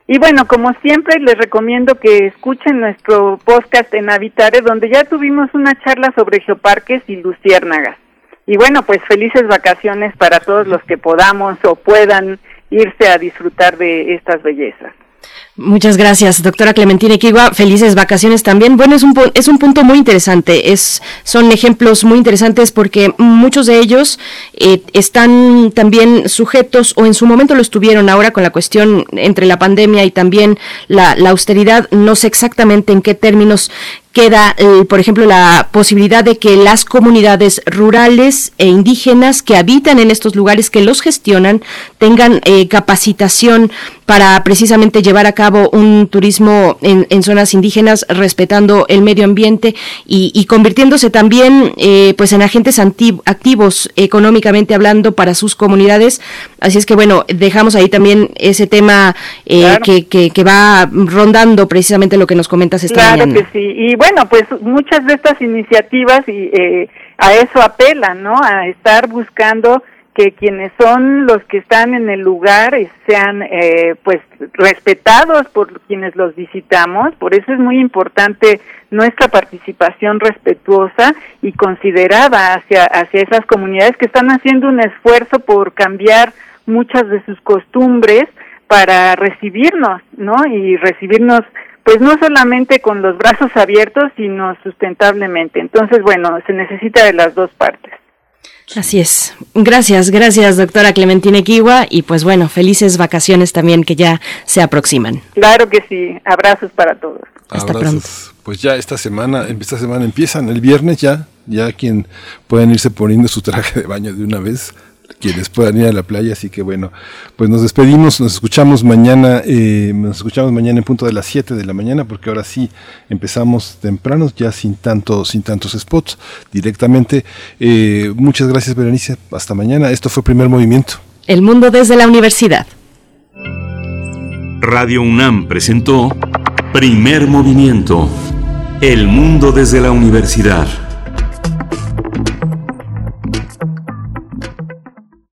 Y bueno, como siempre, les recomiendo que escuchen nuestro podcast en Habitare, donde ya tuvimos una charla sobre geoparques y luciérnagas. Y bueno, pues felices vacaciones para todos los que podamos o puedan irse a disfrutar de estas bellezas. Muchas gracias, doctora Clementina Equigua. Felices vacaciones también. Bueno, es un, es un punto muy interesante. Es, son ejemplos muy interesantes porque muchos de ellos eh, están también sujetos o en su momento lo estuvieron ahora con la cuestión entre la pandemia y también la, la austeridad. No sé exactamente en qué términos queda, eh, por ejemplo, la posibilidad de que las comunidades rurales e indígenas que habitan en estos lugares, que los gestionan, tengan eh, capacitación para precisamente llevar a cabo un turismo en, zonas indígenas, respetando el medio ambiente y, convirtiéndose también eh, pues en agentes activos económicamente hablando para sus comunidades. Así es que bueno, dejamos ahí también ese tema que, que, va rondando precisamente lo que nos comentas esta claro Que sí. Y bueno, pues muchas de estas iniciativas y eh, a eso apelan, ¿no? A estar buscando que quienes son los que están en el lugar sean eh, pues respetados por quienes los visitamos por eso es muy importante nuestra participación respetuosa y considerada hacia hacia esas comunidades que están haciendo un esfuerzo por cambiar muchas de sus costumbres para recibirnos no y recibirnos pues no solamente con los brazos abiertos, sino sustentablemente. Entonces, bueno, se necesita de las dos partes. Así es. Gracias, gracias, doctora Clementina Kiwa. Y pues bueno, felices vacaciones también que ya se aproximan. Claro que sí. Abrazos para todos. Hasta pronto. Pues ya esta semana, esta semana empiezan, el viernes ya, ya quien pueden irse poniendo su traje de baño de una vez quienes puedan ir a la playa. Así que bueno, pues nos despedimos, nos escuchamos mañana, eh, nos escuchamos mañana en punto de las 7 de la mañana, porque ahora sí empezamos temprano, ya sin tanto, sin tantos spots directamente. Eh, muchas gracias, Berenice. Hasta mañana. Esto fue Primer Movimiento. El mundo desde la universidad. Radio UNAM presentó Primer Movimiento. El mundo desde la universidad.